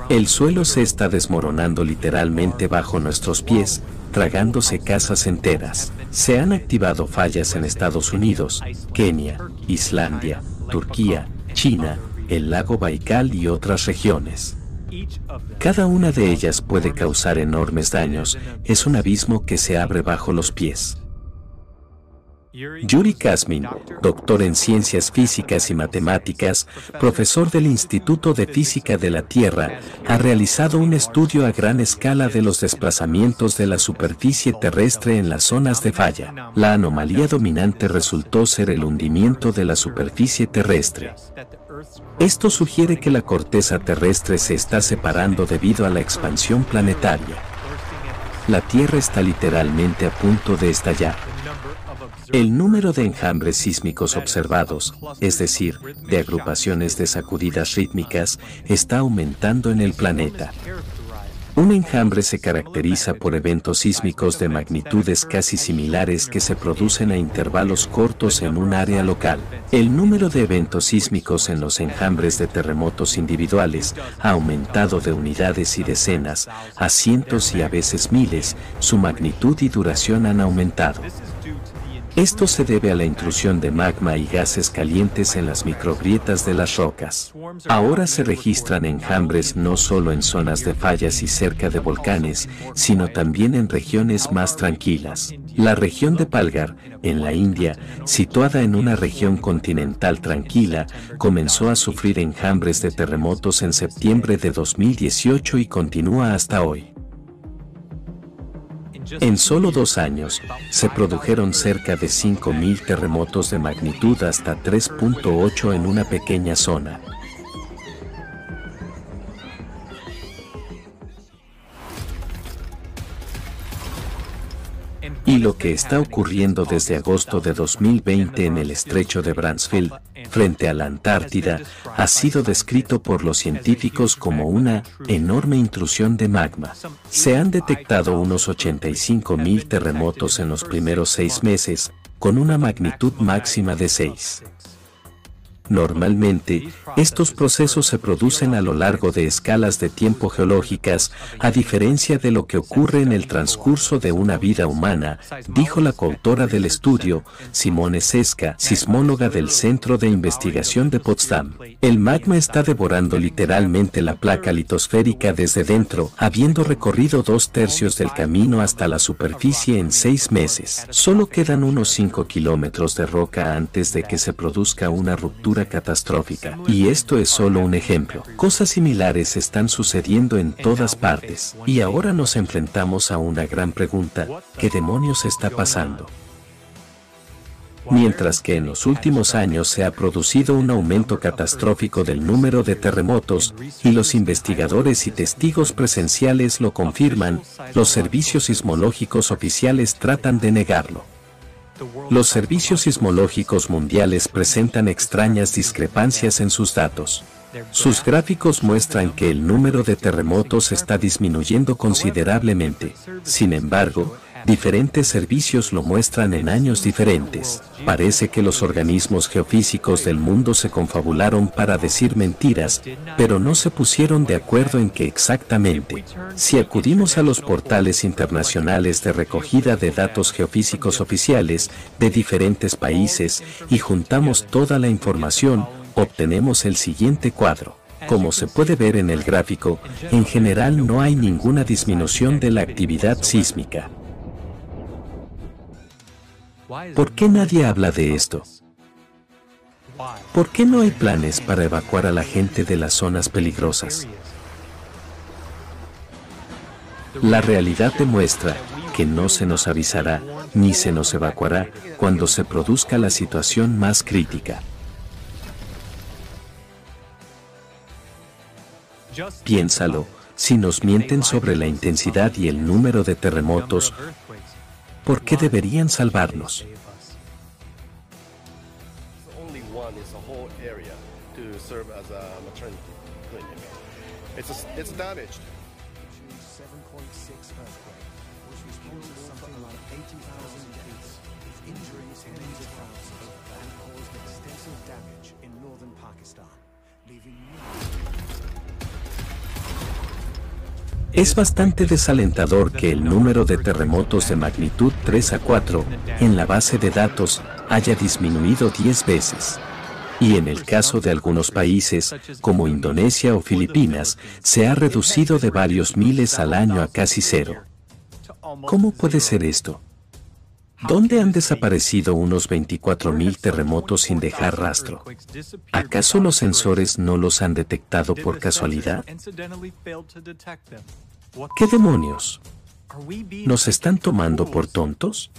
S1: El suelo se está desmoronando literalmente bajo nuestros pies, tragándose casas enteras. Se han activado fallas en Estados Unidos, Kenia, Islandia, Turquía, China, el lago Baikal y otras regiones. Cada una de ellas puede causar enormes daños, es un abismo que se abre bajo los pies. Yuri Kasmin, doctor en ciencias físicas y matemáticas, profesor del Instituto de Física de la Tierra, ha realizado un estudio a gran escala de los desplazamientos de la superficie terrestre en las zonas de falla. La anomalía dominante resultó ser el hundimiento de la superficie terrestre. Esto sugiere que la corteza terrestre se está separando debido a la expansión planetaria. La Tierra está literalmente a punto de estallar. El número de enjambres sísmicos observados, es decir, de agrupaciones de sacudidas rítmicas, está aumentando en el planeta. Un enjambre se caracteriza por eventos sísmicos de magnitudes casi similares que se producen a intervalos cortos en un área local. El número de eventos sísmicos en los enjambres de terremotos individuales ha aumentado de unidades y decenas a cientos y a veces miles, su magnitud y duración han aumentado. Esto se debe a la intrusión de magma y gases calientes en las microgrietas de las rocas. Ahora se registran enjambres no solo en zonas de fallas y cerca de volcanes, sino también en regiones más tranquilas. La región de Palgar, en la India, situada en una región continental tranquila, comenzó a sufrir enjambres de terremotos en septiembre de 2018 y continúa hasta hoy. En solo dos años, se produjeron cerca de 5.000 terremotos de magnitud hasta 3.8 en una pequeña zona. Y lo que está ocurriendo desde agosto de 2020 en el estrecho de Bransfield, frente a la Antártida, ha sido descrito por los científicos como una enorme intrusión de magma. Se han detectado unos 85.000 terremotos en los primeros seis meses, con una magnitud máxima de 6. Normalmente, estos procesos se producen a lo largo de escalas de tiempo geológicas, a diferencia de lo que ocurre en el transcurso de una vida humana, dijo la coautora del estudio, Simone Sesca, sismóloga del Centro de Investigación de Potsdam. El magma está devorando literalmente la placa litosférica desde dentro, habiendo recorrido dos tercios del camino hasta la superficie en seis meses. Solo quedan unos 5 kilómetros de roca antes de que se produzca una ruptura catastrófica. Y esto es solo un ejemplo. Cosas similares están sucediendo en todas partes. Y ahora nos enfrentamos a una gran pregunta. ¿Qué demonios está pasando? Mientras que en los últimos años se ha producido un aumento catastrófico del número de terremotos, y los investigadores y testigos presenciales lo confirman, los servicios sismológicos oficiales tratan de negarlo. Los servicios sismológicos mundiales presentan extrañas discrepancias en sus datos. Sus gráficos muestran que el número de terremotos está disminuyendo considerablemente. Sin embargo, diferentes servicios lo muestran en años diferentes. Parece que los organismos geofísicos del mundo se confabularon para decir mentiras, pero no se pusieron de acuerdo en qué exactamente. Si acudimos a los portales internacionales de recogida de datos geofísicos oficiales de diferentes países y juntamos toda la información, obtenemos el siguiente cuadro. Como se puede ver en el gráfico, en general no hay ninguna disminución de la actividad sísmica. ¿Por qué nadie habla de esto? ¿Por qué no hay planes para evacuar a la gente de las zonas peligrosas? La realidad demuestra que no se nos avisará ni se nos evacuará cuando se produzca la situación más crítica. Piénsalo, si nos mienten sobre la intensidad y el número de terremotos, ¿por qué deberían salvarnos?
S24: one is
S1: Es bastante desalentador que el número de terremotos de magnitud 3 a 4 en la base de datos haya disminuido 10 veces. Y en el caso de algunos países, como Indonesia o Filipinas, se ha reducido de varios miles al año a casi cero. ¿Cómo puede ser esto? ¿Dónde han desaparecido unos 24.000 terremotos sin dejar rastro? ¿Acaso los sensores no los han detectado por casualidad? ¿Qué demonios? ¿Nos están tomando por tontos?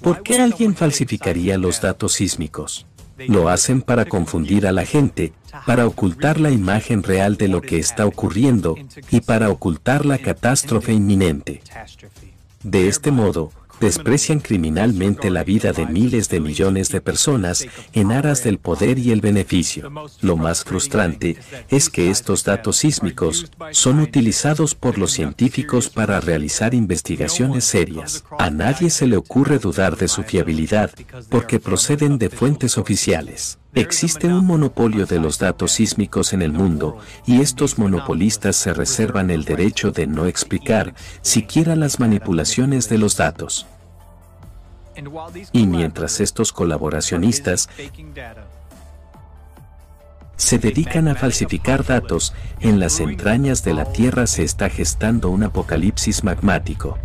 S1: ¿Por qué alguien falsificaría los datos sísmicos? Lo hacen para confundir a la gente, para ocultar la imagen real de lo que está ocurriendo y para ocultar la catástrofe inminente. De este modo, desprecian criminalmente la vida de miles de millones de personas en aras del poder y el beneficio. Lo más frustrante es que estos datos sísmicos son utilizados por los científicos para realizar investigaciones serias. A nadie se le ocurre dudar de su fiabilidad porque proceden de fuentes oficiales. Existe un monopolio de los datos sísmicos en el mundo y estos monopolistas se reservan el derecho de no explicar siquiera las manipulaciones de los datos. Y mientras estos colaboracionistas se dedican a falsificar datos, en las entrañas de la Tierra se está gestando un apocalipsis magmático.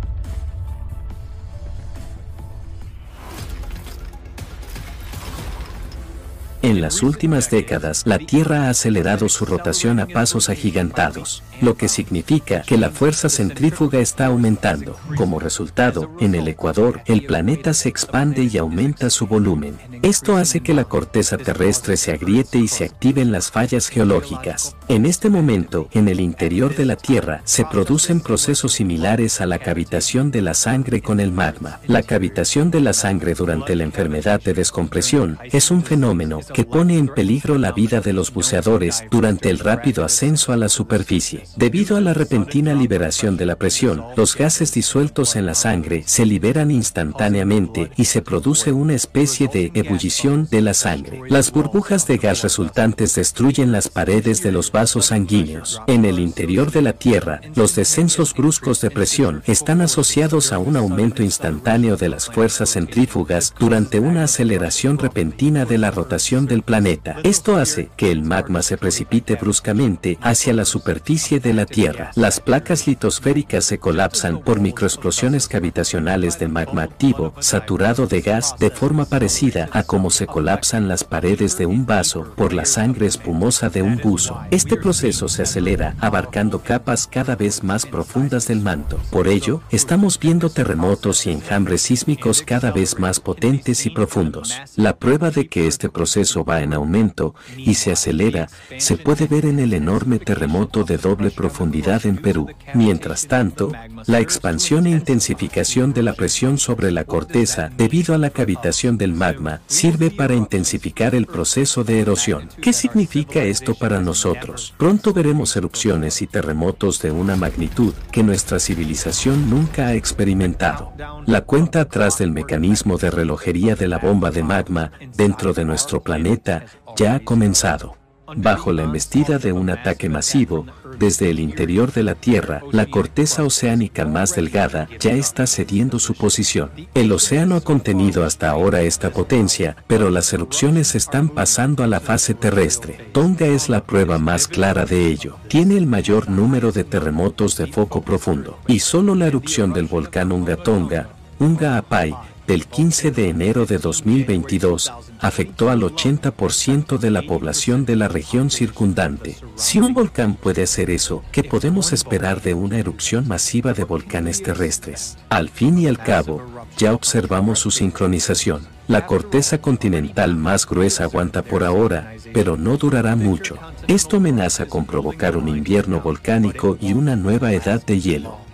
S1: En las últimas décadas, la Tierra ha acelerado su rotación a pasos agigantados, lo que significa que la fuerza centrífuga está aumentando. Como resultado, en el ecuador, el planeta se expande y aumenta su volumen. Esto hace que la corteza terrestre se agriete y se activen las fallas geológicas. En este momento, en el interior de la Tierra, se producen procesos similares a la cavitación de la sangre con el magma. La cavitación de la sangre durante la enfermedad de descompresión es un fenómeno que pone en peligro la vida de los buceadores durante el rápido ascenso a la superficie. Debido a la repentina liberación de la presión, los gases disueltos en la sangre se liberan instantáneamente y se produce una especie de ebullición de la sangre. Las burbujas de gas resultantes destruyen las paredes de los vasos sanguíneos. En el interior de la Tierra, los descensos bruscos de presión están asociados a un aumento instantáneo de las fuerzas centrífugas durante una aceleración repentina de la rotación del planeta. Esto hace que el magma se precipite bruscamente hacia la superficie de la Tierra. Las placas litosféricas se colapsan por microexplosiones cavitacionales de magma activo, saturado de gas, de forma parecida a cómo se colapsan las paredes de un vaso por la sangre espumosa de un buzo. Este proceso se acelera, abarcando capas cada vez más profundas del manto. Por ello, estamos viendo terremotos y enjambres sísmicos cada vez más potentes y profundos. La prueba de que este proceso va en aumento y se acelera se puede ver en el enorme terremoto de doble profundidad en Perú. Mientras tanto, la expansión e intensificación de la presión sobre la corteza debido a la cavitación del magma sirve para intensificar el proceso de erosión. ¿Qué significa esto para nosotros? Pronto veremos erupciones y terremotos de una magnitud que nuestra civilización nunca ha experimentado. La cuenta atrás del mecanismo de relojería de la bomba de magma dentro de nuestro planeta ya ha comenzado. Bajo la embestida de un ataque masivo, desde el interior de la Tierra, la corteza oceánica más delgada ya está cediendo su posición. El océano ha contenido hasta ahora esta potencia, pero las erupciones están pasando a la fase terrestre. Tonga es la prueba más clara de ello. Tiene el mayor número de terremotos de foco profundo, y solo la erupción del volcán Unga Tonga, Unga Apai, del 15 de enero de 2022 afectó al 80% de la población de la región circundante. Si un volcán puede hacer eso, ¿qué podemos esperar de una erupción masiva de volcanes terrestres? Al fin y al cabo, ya observamos su sincronización. La corteza continental más gruesa aguanta por ahora, pero no durará mucho. Esto amenaza con provocar un invierno volcánico y una nueva edad de hielo.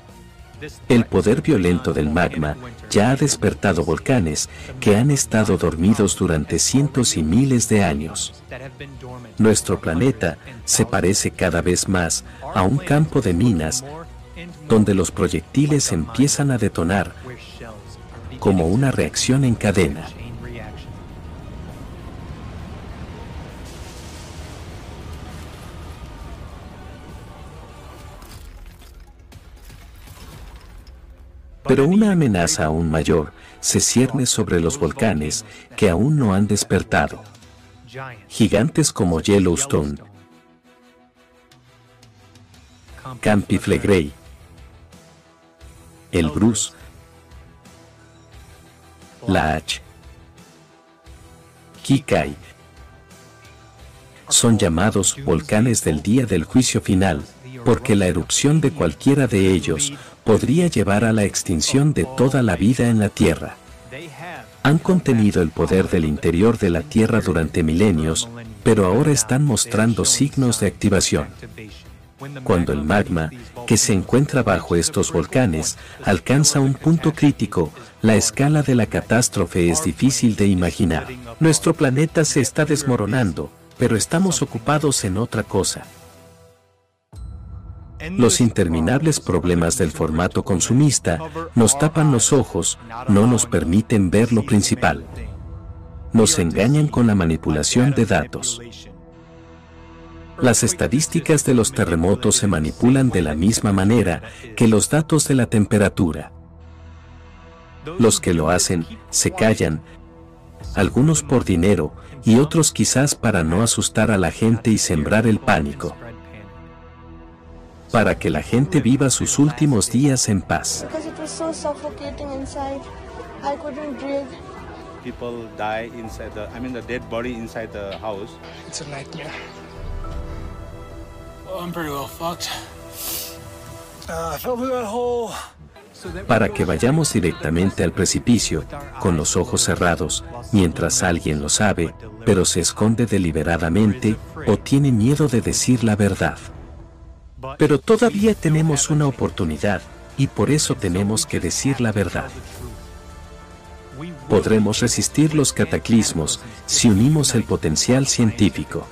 S1: El poder violento del magma ya ha despertado volcanes que han estado dormidos durante cientos y miles de años. Nuestro planeta se parece cada vez más a un campo de minas donde los proyectiles empiezan a detonar como una reacción en cadena. Pero una amenaza aún mayor se cierne sobre los volcanes que aún no han despertado. Gigantes como Yellowstone, Campi Flegrei, el Bruce, la H, Kikai, son llamados volcanes del día del juicio final, porque la erupción de cualquiera de ellos podría llevar a la extinción de toda la vida en la Tierra. Han contenido el poder del interior de la Tierra durante milenios, pero ahora están mostrando signos de activación. Cuando el magma, que se encuentra bajo estos volcanes, alcanza un punto crítico, la escala de la catástrofe es difícil de imaginar. Nuestro planeta se está desmoronando, pero estamos ocupados en otra cosa. Los interminables problemas del formato consumista nos tapan los ojos, no nos permiten ver lo principal. Nos engañan con la manipulación de datos. Las estadísticas de los terremotos se manipulan de la misma manera que los datos de la temperatura. Los que lo hacen se callan, algunos por dinero y otros quizás para no asustar a la gente y sembrar el pánico para que la gente viva sus últimos días en paz.
S25: People die inside the, I mean the dead body inside the house.
S26: It's a nightmare. Well, I'm pretty well fucked. Uh, I fell through that hole.
S1: Para que vayamos directamente al precipicio, con los ojos cerrados, mientras alguien lo sabe, pero se esconde deliberadamente o tiene miedo de decir la verdad. Pero todavía tenemos una oportunidad y por eso tenemos que decir la verdad. Podremos resistir los cataclismos si unimos el potencial científico.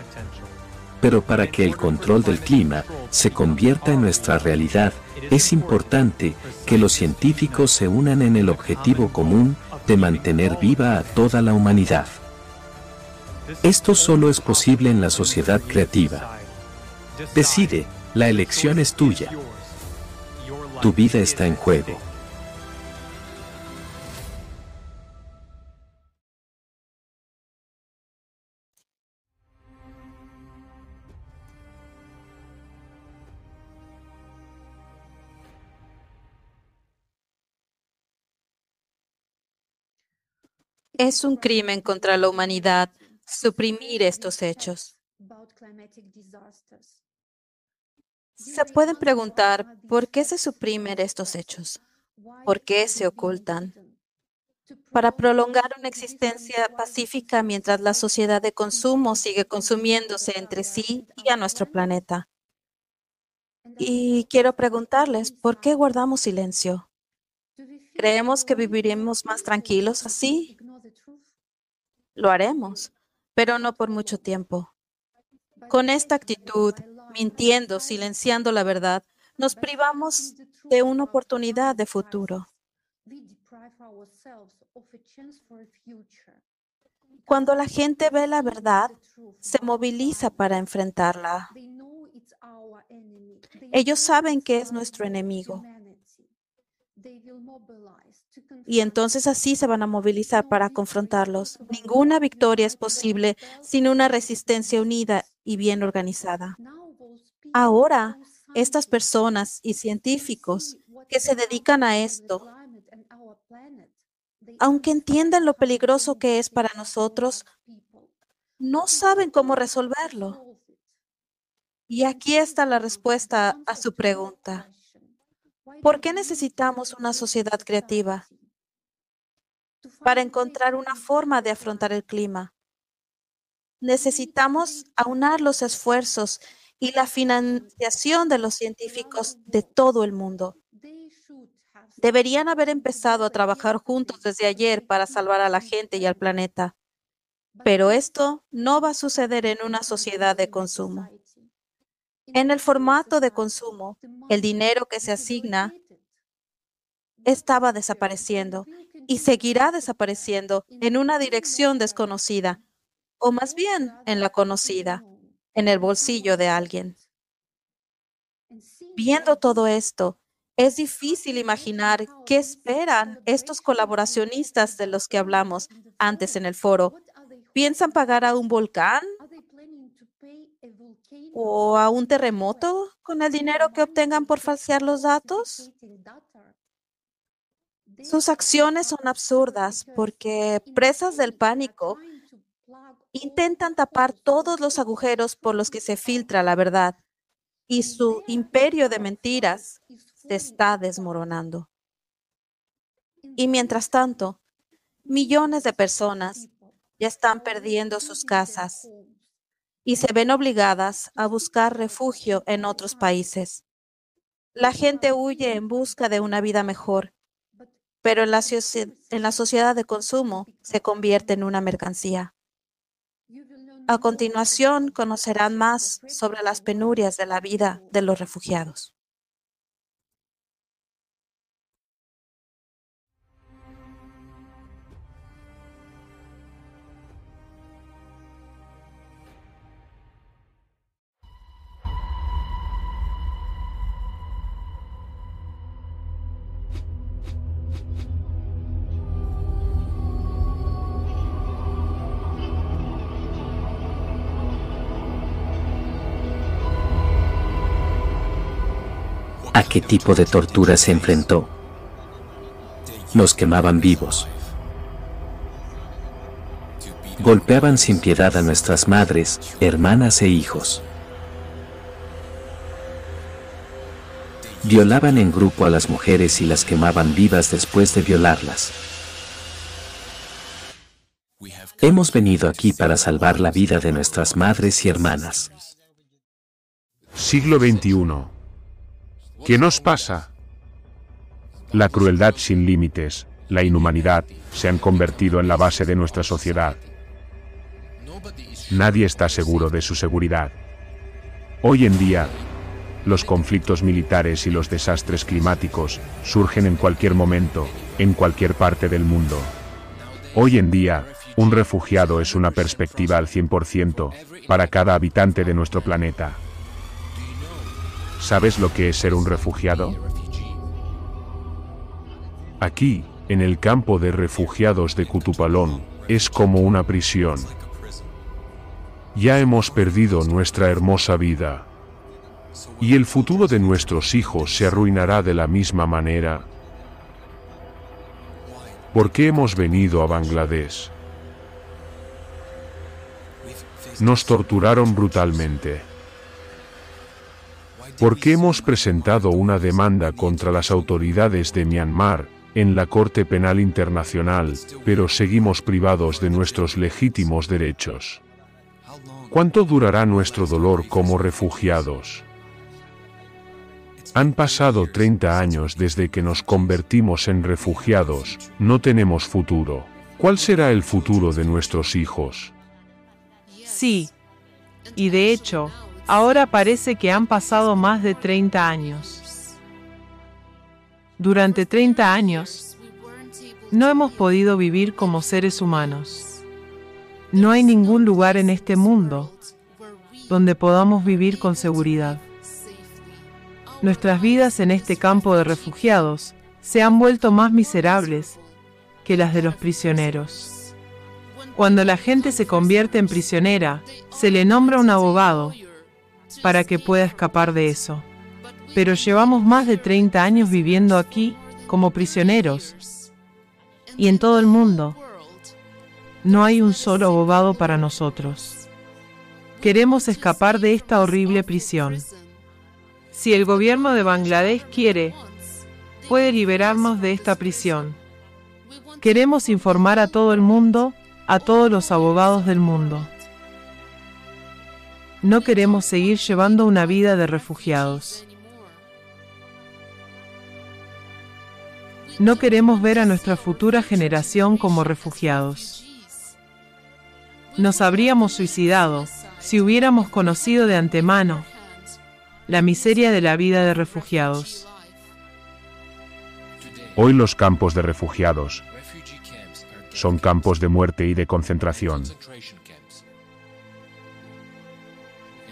S1: Pero para que el control del clima se convierta en nuestra realidad, es importante que los científicos se unan en el objetivo común de mantener viva a toda la humanidad. Esto solo es posible en la sociedad creativa. Decide la elección es tuya. Tu vida está en juego.
S23: Es un crimen contra la humanidad suprimir estos hechos. Se pueden preguntar por qué se suprimen estos hechos, por qué se ocultan. Para prolongar una existencia pacífica mientras la sociedad de consumo sigue consumiéndose entre sí y a nuestro planeta. Y quiero preguntarles, ¿por qué guardamos silencio? ¿Creemos que viviremos más tranquilos así? Lo haremos, pero no por mucho tiempo. Con esta actitud, mintiendo, silenciando la verdad, nos privamos de una oportunidad de futuro. Cuando la gente ve la verdad, se moviliza para enfrentarla. Ellos saben que es nuestro enemigo. Y entonces así se van a movilizar para confrontarlos. Ninguna victoria es posible sin una resistencia unida y bien organizada. Ahora, estas personas y científicos que se dedican a esto aunque entiendan lo peligroso que es para nosotros, no saben cómo resolverlo. Y aquí está la respuesta a su pregunta. ¿Por qué necesitamos una sociedad creativa? Para encontrar una forma de afrontar el clima. Necesitamos aunar los esfuerzos y la financiación de los científicos de todo el mundo. Deberían haber empezado a trabajar juntos desde ayer para salvar a la gente y al planeta. Pero esto no va a suceder en una sociedad de consumo. En el formato de consumo, el dinero que se asigna estaba desapareciendo y seguirá desapareciendo en una dirección desconocida, o más bien en la conocida, en el bolsillo de alguien. Viendo todo esto, es difícil imaginar qué esperan estos colaboracionistas de los que hablamos antes en el foro. ¿Piensan pagar a un volcán? ¿O a un terremoto con el dinero que obtengan por falsear los datos? Sus acciones son absurdas porque, presas del pánico, intentan tapar todos los agujeros por los que se filtra la verdad y su imperio de mentiras se está desmoronando. Y mientras tanto, millones de personas ya están perdiendo sus casas y se ven obligadas a buscar refugio en otros países. La gente huye en busca de una vida mejor, pero en la, en la sociedad de consumo se convierte en una mercancía. A continuación, conocerán más sobre las penurias de la vida de los refugiados.
S1: ¿A qué tipo de tortura se enfrentó? Nos quemaban vivos. Golpeaban sin piedad a nuestras madres, hermanas e hijos. Violaban en grupo a las mujeres y las quemaban vivas después de violarlas. Hemos venido aquí para salvar la vida de nuestras madres y hermanas.
S13: Siglo XXI. ¿Qué nos pasa? La crueldad sin límites, la inhumanidad, se han convertido en la base de nuestra sociedad. Nadie está seguro de su seguridad. Hoy en día, los conflictos militares y los desastres climáticos surgen en cualquier momento, en cualquier parte del mundo. Hoy en día, un refugiado es una perspectiva al 100% para cada habitante de nuestro planeta. ¿Sabes lo que es ser un refugiado? Aquí, en el campo de refugiados de Cutupalón, es como una prisión. Ya hemos perdido nuestra hermosa vida. ¿Y el futuro de nuestros hijos se arruinará de la misma manera? ¿Por qué hemos venido a Bangladesh? Nos torturaron brutalmente. ¿Por qué hemos presentado una demanda contra las autoridades de Myanmar en la Corte Penal Internacional, pero seguimos privados de nuestros legítimos derechos? ¿Cuánto durará nuestro dolor como refugiados? Han pasado 30 años desde que nos convertimos en refugiados, no tenemos futuro. ¿Cuál será el futuro de nuestros hijos?
S14: Sí. Y de hecho, Ahora parece que han pasado más de 30 años. Durante 30 años, no hemos podido vivir como seres humanos. No hay ningún lugar en este mundo donde podamos vivir con seguridad. Nuestras vidas en este campo de refugiados se han vuelto más miserables que las de los prisioneros. Cuando la gente se convierte en prisionera, se le nombra un abogado para que pueda escapar de eso. Pero llevamos más de 30 años viviendo aquí como prisioneros. y en todo el mundo. No hay un solo abogado para nosotros. Queremos escapar de esta horrible prisión. Si el gobierno de Bangladesh quiere, puede liberarnos de esta prisión. Queremos informar a todo el mundo, a todos los abogados del mundo. No queremos seguir llevando una vida de refugiados. No queremos ver a nuestra futura generación como refugiados. Nos habríamos suicidado si hubiéramos conocido de antemano la miseria de la vida de refugiados.
S13: Hoy los campos de refugiados son campos de muerte y de concentración.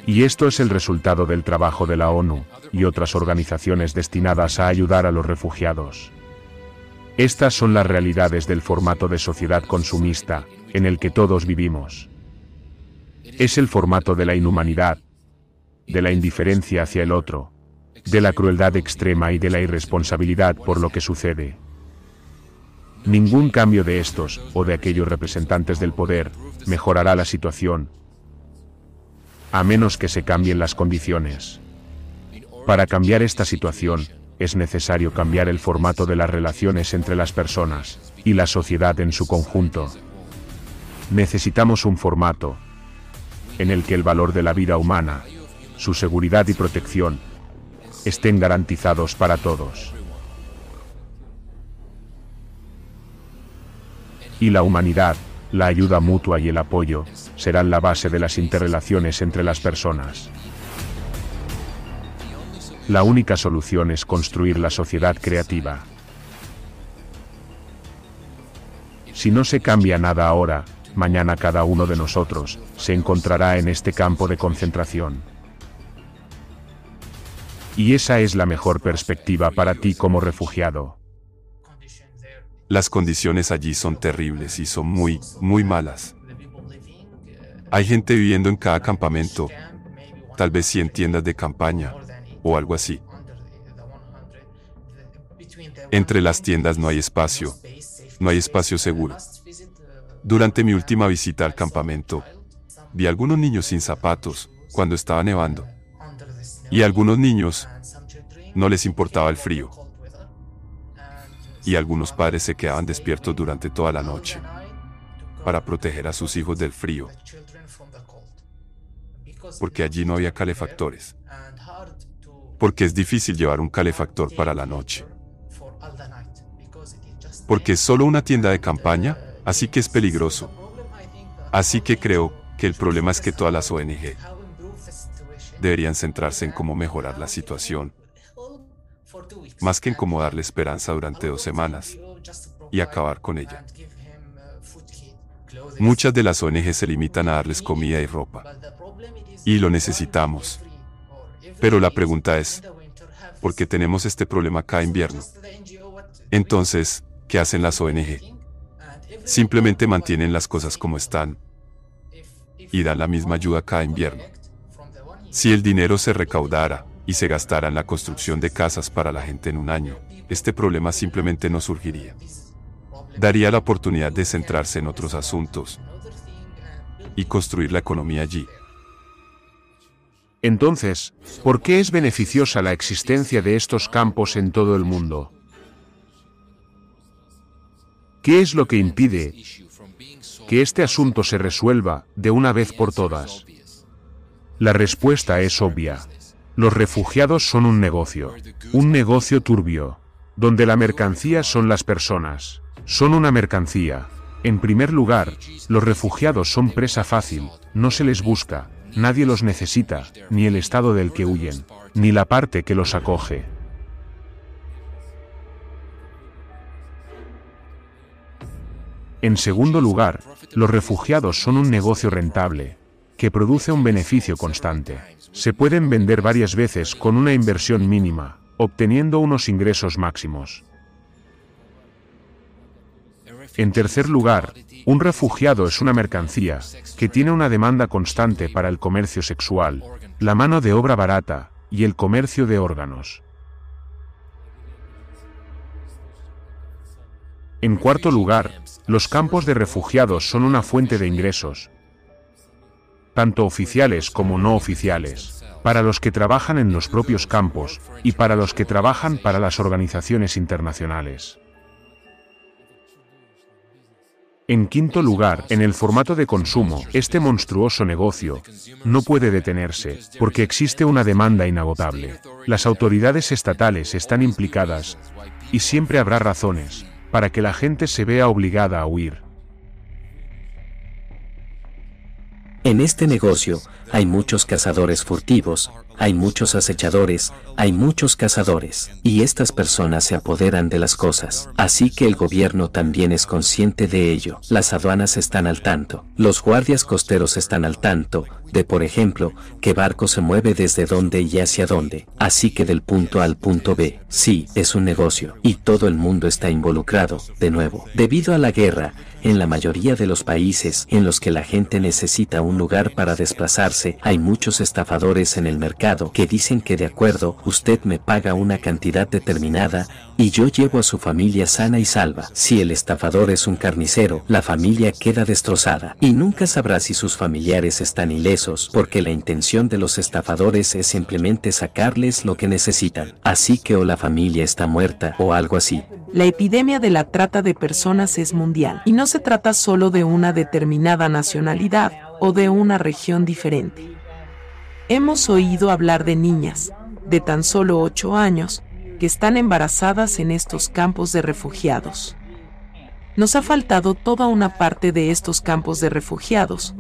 S13: Y esto es el resultado del trabajo de la ONU y otras organizaciones destinadas a ayudar a los refugiados. Estas son las realidades del formato de sociedad consumista en el que todos vivimos. Es el formato de la inhumanidad, de la indiferencia hacia el otro, de la crueldad extrema y de la irresponsabilidad por lo que sucede. Ningún cambio de estos o de aquellos representantes del poder mejorará la situación, a menos que se cambien las condiciones. Para cambiar esta situación, es necesario cambiar el formato de las relaciones entre las personas y la sociedad en su conjunto. Necesitamos un formato en el que el valor de la vida humana, su seguridad y protección estén garantizados para todos. Y la humanidad, la ayuda mutua y el apoyo serán la base de las interrelaciones entre las personas. La única solución es construir la sociedad creativa. Si no se cambia nada ahora, mañana cada uno de nosotros se encontrará en este campo de concentración. Y esa es la mejor perspectiva para ti como refugiado.
S15: Las condiciones allí son terribles y son muy, muy malas. Hay gente viviendo en cada campamento, tal vez 100 tiendas de campaña, o algo así. Entre las tiendas no hay espacio, no hay espacio seguro. Durante mi última visita al campamento, vi algunos niños sin zapatos cuando estaba nevando. Y a algunos niños no les importaba el frío. Y algunos padres se quedaban despiertos durante toda la noche para proteger a sus hijos del frío. Porque allí no había calefactores porque es difícil llevar un calefactor para la noche. Porque es solo una tienda de campaña, así que es peligroso. Así que creo que el problema es que todas las ONG deberían centrarse en cómo mejorar la situación, más que en cómo darle esperanza durante dos semanas y acabar con ella. Muchas de las ONG se limitan a darles comida y ropa. Y lo necesitamos. Pero la pregunta es, ¿por qué tenemos este problema cada invierno? Entonces, ¿qué hacen las ONG? Simplemente mantienen las cosas como están y dan la misma ayuda cada invierno. Si el dinero se recaudara y se gastara en la construcción de casas para la gente en un año, este problema simplemente no surgiría. Daría la oportunidad de centrarse en otros asuntos y construir la economía allí.
S13: Entonces, ¿por qué es beneficiosa la existencia de estos campos en todo el mundo? ¿Qué es lo que impide que este asunto se resuelva de una vez por todas? La respuesta es obvia. Los refugiados son un negocio, un negocio turbio, donde la mercancía son las personas. Son una mercancía. En primer lugar, los refugiados son presa fácil, no se les busca, Nadie los necesita, ni el estado del que huyen, ni la parte que los acoge. En segundo lugar, los refugiados son un negocio rentable, que produce un beneficio constante. Se pueden vender varias veces con una inversión mínima, obteniendo unos ingresos máximos. En tercer lugar, un refugiado es una mercancía que tiene una demanda constante para el comercio sexual, la mano de obra barata y el comercio de órganos. En cuarto lugar, los campos de refugiados son una fuente de ingresos, tanto oficiales como no oficiales, para los que trabajan en los propios campos y para los que trabajan para las organizaciones internacionales. En quinto lugar, en el formato de consumo, este monstruoso negocio no puede detenerse, porque existe una demanda inagotable. Las autoridades estatales están implicadas, y siempre habrá razones, para que la gente se vea obligada a huir.
S1: En este negocio hay muchos cazadores furtivos, hay muchos acechadores, hay muchos cazadores, y estas personas se apoderan de las cosas. Así que el gobierno también es consciente de ello. Las aduanas están al tanto, los guardias costeros están al tanto, de por ejemplo, qué barco se mueve desde dónde y hacia dónde. Así que del punto A al punto B, sí, es un negocio, y todo el mundo está involucrado, de nuevo. Debido a la guerra, en la mayoría de los países en los que la gente necesita un lugar para desplazarse, hay muchos estafadores en el mercado que dicen que de acuerdo, usted me paga una cantidad determinada y yo llevo a su familia sana y salva. Si el estafador es un carnicero, la familia queda destrozada y nunca sabrá si sus familiares están ilesos porque la intención de los estafadores es simplemente sacarles lo que necesitan. Así que o la familia está muerta o algo así.
S27: La epidemia de la trata de personas es mundial y no se trata solo de una determinada nacionalidad o de una región diferente. Hemos oído hablar de niñas, de tan solo 8 años, que están embarazadas en estos campos de refugiados. Nos ha faltado toda una parte de estos campos de refugiados,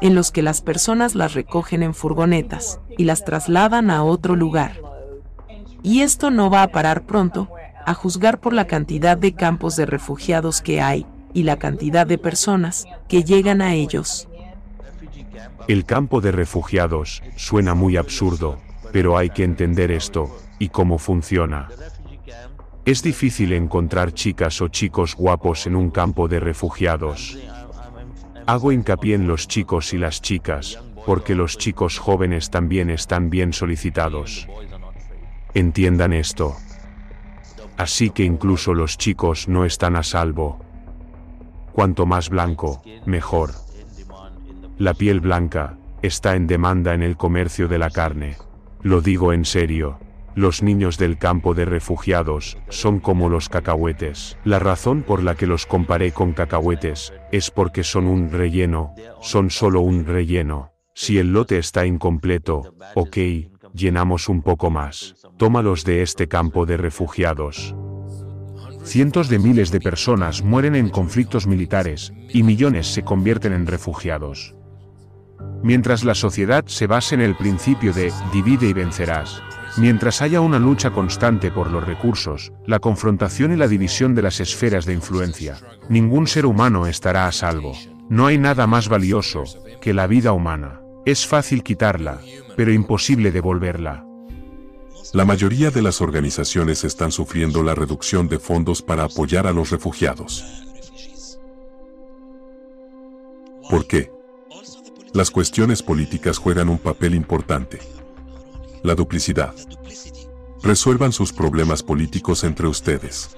S27: en los que las personas las recogen en furgonetas y las trasladan a otro lugar. Y esto no va a parar pronto, a juzgar por la cantidad de campos de refugiados que hay y la cantidad de personas que llegan a ellos.
S13: El campo de refugiados suena muy absurdo, pero hay que entender esto y cómo funciona. Es difícil encontrar chicas o chicos guapos en un campo de refugiados. Hago hincapié en los chicos y las chicas, porque los chicos jóvenes también están bien solicitados. Entiendan esto. Así que incluso los chicos no están a salvo. Cuanto más blanco, mejor. La piel blanca está en demanda en el comercio de la carne. Lo digo en serio. Los niños del campo de refugiados son como los cacahuetes. La razón por la que los comparé con cacahuetes es porque son un relleno, son solo un relleno. Si el lote está incompleto, ok, llenamos un poco más. Tómalos de este campo de refugiados. Cientos de miles de personas mueren en conflictos militares, y millones se convierten en refugiados. Mientras la sociedad se base en el principio de divide y vencerás, mientras haya una lucha constante por los recursos, la confrontación y la división de las esferas de influencia, ningún ser humano estará a salvo. No hay nada más valioso que la vida humana. Es fácil quitarla, pero imposible devolverla.
S12: La mayoría de las organizaciones están sufriendo la reducción de fondos para apoyar a los refugiados. ¿Por qué? Las cuestiones políticas juegan un papel importante. La duplicidad. Resuelvan sus problemas políticos entre ustedes.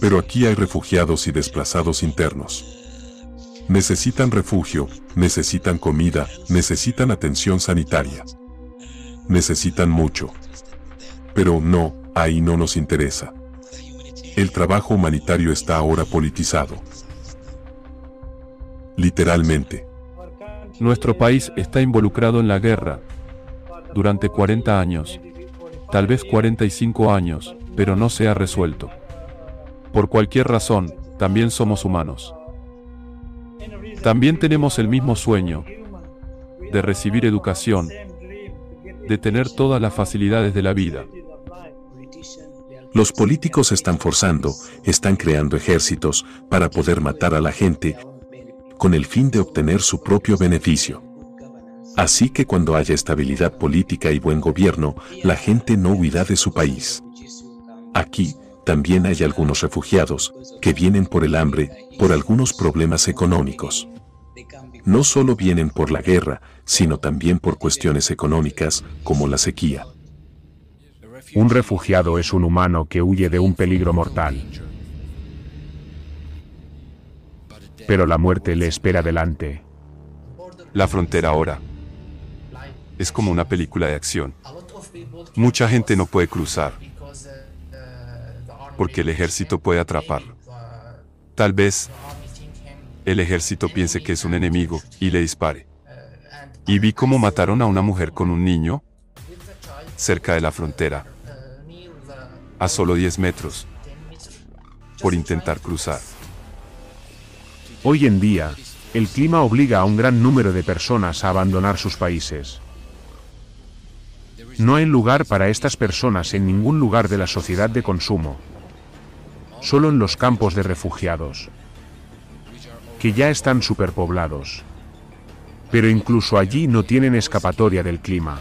S12: Pero aquí hay refugiados y desplazados internos. Necesitan refugio, necesitan comida, necesitan atención sanitaria. Necesitan mucho. Pero no, ahí no nos interesa. El trabajo humanitario está ahora politizado. Literalmente.
S15: Nuestro país está involucrado en la guerra durante 40 años, tal vez 45 años, pero no se ha resuelto. Por cualquier razón, también somos humanos. También tenemos el mismo sueño de recibir educación, de tener todas las facilidades de la vida.
S12: Los políticos están forzando, están creando ejércitos para poder matar a la gente con el fin de obtener su propio beneficio. Así que cuando haya estabilidad política y buen gobierno, la gente no huirá de su país. Aquí, también hay algunos refugiados, que vienen por el hambre, por algunos problemas económicos. No solo vienen por la guerra, sino también por cuestiones económicas, como la sequía.
S13: Un refugiado es un humano que huye de un peligro mortal. pero la muerte le espera delante.
S15: La frontera ahora es como una película de acción. Mucha gente no puede cruzar porque el ejército puede atraparlo. Tal vez el ejército piense que es un enemigo y le dispare. Y vi cómo mataron a una mujer con un niño cerca de la frontera, a solo 10 metros, por intentar cruzar.
S13: Hoy en día, el clima obliga a un gran número de personas a abandonar sus países. No hay lugar para estas personas en ningún lugar de la sociedad de consumo, solo en los campos de refugiados, que ya están superpoblados. Pero incluso allí no tienen escapatoria del clima.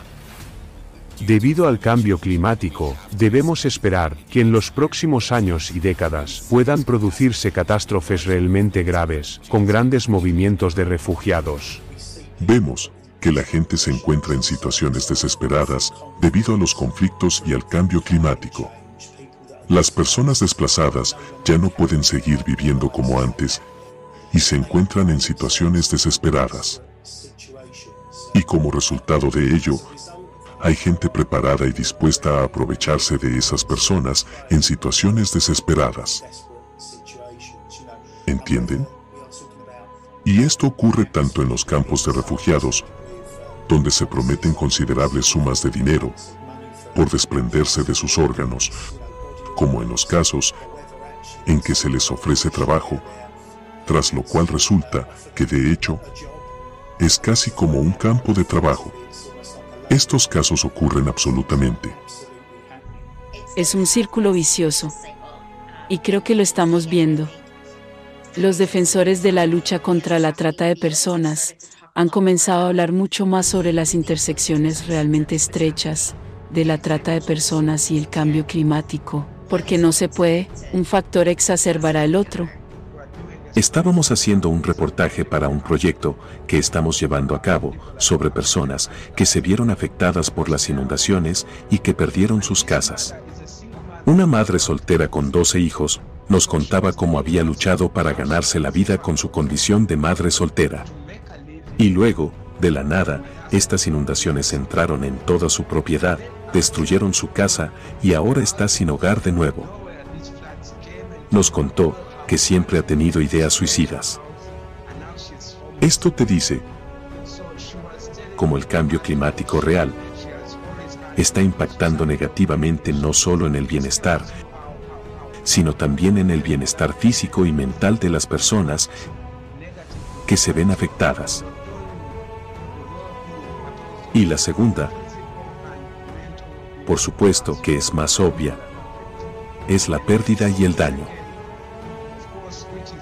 S13: Debido al cambio climático, debemos esperar que en los próximos años y décadas puedan producirse catástrofes realmente graves, con grandes movimientos de refugiados.
S12: Vemos que la gente se encuentra en situaciones desesperadas debido a los conflictos y al cambio climático. Las personas desplazadas ya no pueden seguir viviendo como antes y se encuentran en situaciones desesperadas. Y como resultado de ello, hay gente preparada y dispuesta a aprovecharse de esas personas en situaciones desesperadas. ¿Entienden? Y esto ocurre tanto en los campos de refugiados, donde se prometen considerables sumas de dinero por desprenderse de sus órganos, como en los casos en que se les ofrece trabajo, tras lo cual resulta que de hecho es casi como un campo de trabajo. Estos casos ocurren absolutamente.
S28: Es un círculo vicioso. Y creo que lo estamos viendo. Los defensores de la lucha contra la trata de personas han comenzado a hablar mucho más sobre las intersecciones realmente estrechas de la trata de personas y el cambio climático, porque no se puede, un factor exacerbará el otro.
S1: Estábamos haciendo un reportaje para un proyecto que estamos llevando a cabo sobre personas que se vieron afectadas por las inundaciones y que perdieron sus casas. Una madre soltera con 12 hijos nos contaba cómo había luchado para ganarse la vida con su condición de madre soltera. Y luego, de la nada, estas inundaciones entraron en toda su propiedad, destruyeron su casa y ahora está sin hogar de nuevo. Nos contó que siempre ha tenido ideas suicidas. Esto te dice, como el cambio climático real, está impactando negativamente no solo en el bienestar, sino también en el bienestar físico y mental de las personas que se ven afectadas. Y la segunda, por supuesto que es más obvia, es la pérdida y el daño.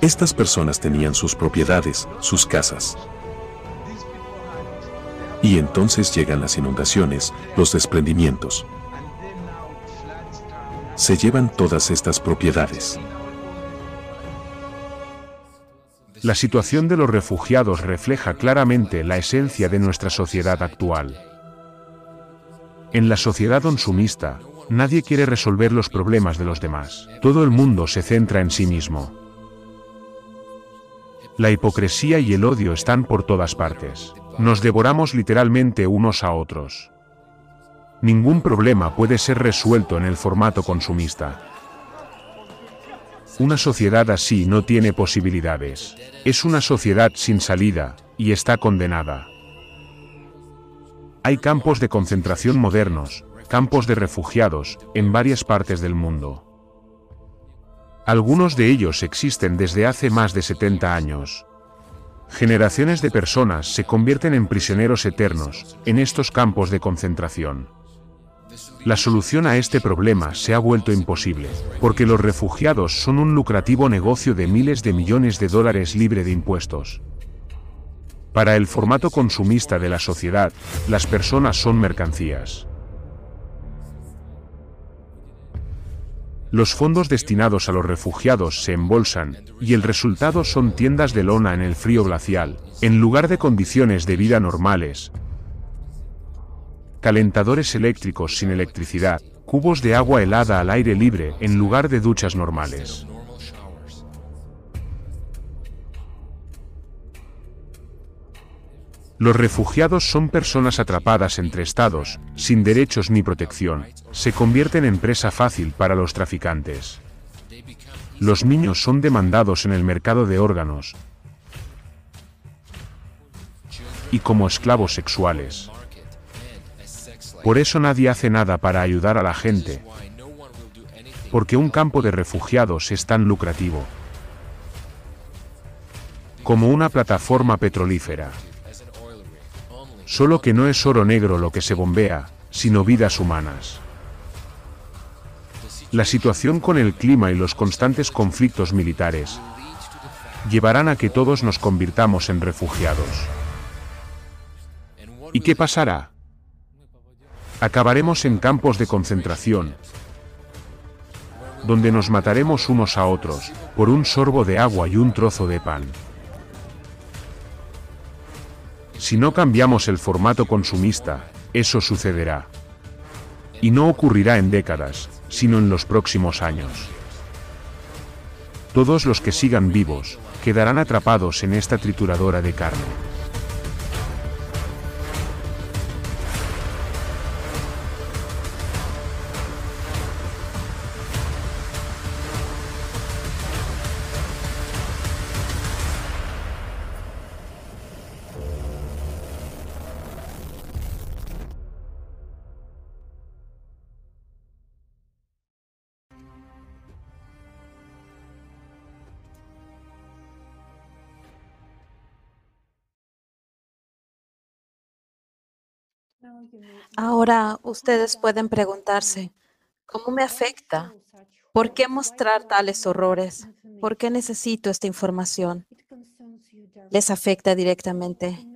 S1: Estas personas tenían sus propiedades, sus casas. Y entonces llegan las inundaciones, los desprendimientos. Se llevan todas estas propiedades.
S13: La situación de los refugiados refleja claramente la esencia de nuestra sociedad actual. En la sociedad consumista, nadie quiere resolver los problemas de los demás. Todo el mundo se centra en sí mismo. La hipocresía y el odio están por todas partes. Nos devoramos literalmente unos a otros. Ningún problema puede ser resuelto en el formato consumista. Una sociedad así no tiene posibilidades. Es una sociedad sin salida, y está condenada. Hay campos de concentración modernos, campos de refugiados, en varias partes del mundo. Algunos de ellos existen desde hace más de 70 años. Generaciones de personas se convierten en prisioneros eternos en estos campos de concentración. La solución a este problema se ha vuelto imposible, porque los refugiados son un lucrativo negocio de miles de millones de dólares libre de impuestos. Para el formato consumista de la sociedad, las personas son mercancías. Los fondos destinados a los refugiados se embolsan, y el resultado son tiendas de lona en el frío glacial, en lugar de condiciones de vida normales. Calentadores eléctricos sin electricidad, cubos de agua helada al aire libre en lugar de duchas normales. Los refugiados son personas atrapadas entre estados, sin derechos ni protección, se convierten en presa fácil para los traficantes. Los niños son demandados en el mercado de órganos y como esclavos sexuales. Por eso nadie hace nada para ayudar a la gente, porque un campo de refugiados es tan lucrativo como una plataforma petrolífera. Solo que no es oro negro lo que se bombea, sino vidas humanas. La situación con el clima y los constantes conflictos militares llevarán a que todos nos convirtamos en refugiados. ¿Y qué pasará? Acabaremos en campos de concentración, donde nos mataremos unos a otros, por un sorbo de agua y un trozo de pan. Si no cambiamos el formato consumista, eso sucederá. Y no ocurrirá en décadas, sino en los próximos años. Todos los que sigan vivos, quedarán atrapados en esta trituradora de carne.
S23: Ahora ustedes pueden preguntarse, ¿cómo me afecta? ¿Por qué mostrar tales horrores? ¿Por qué necesito esta información? Les afecta directamente.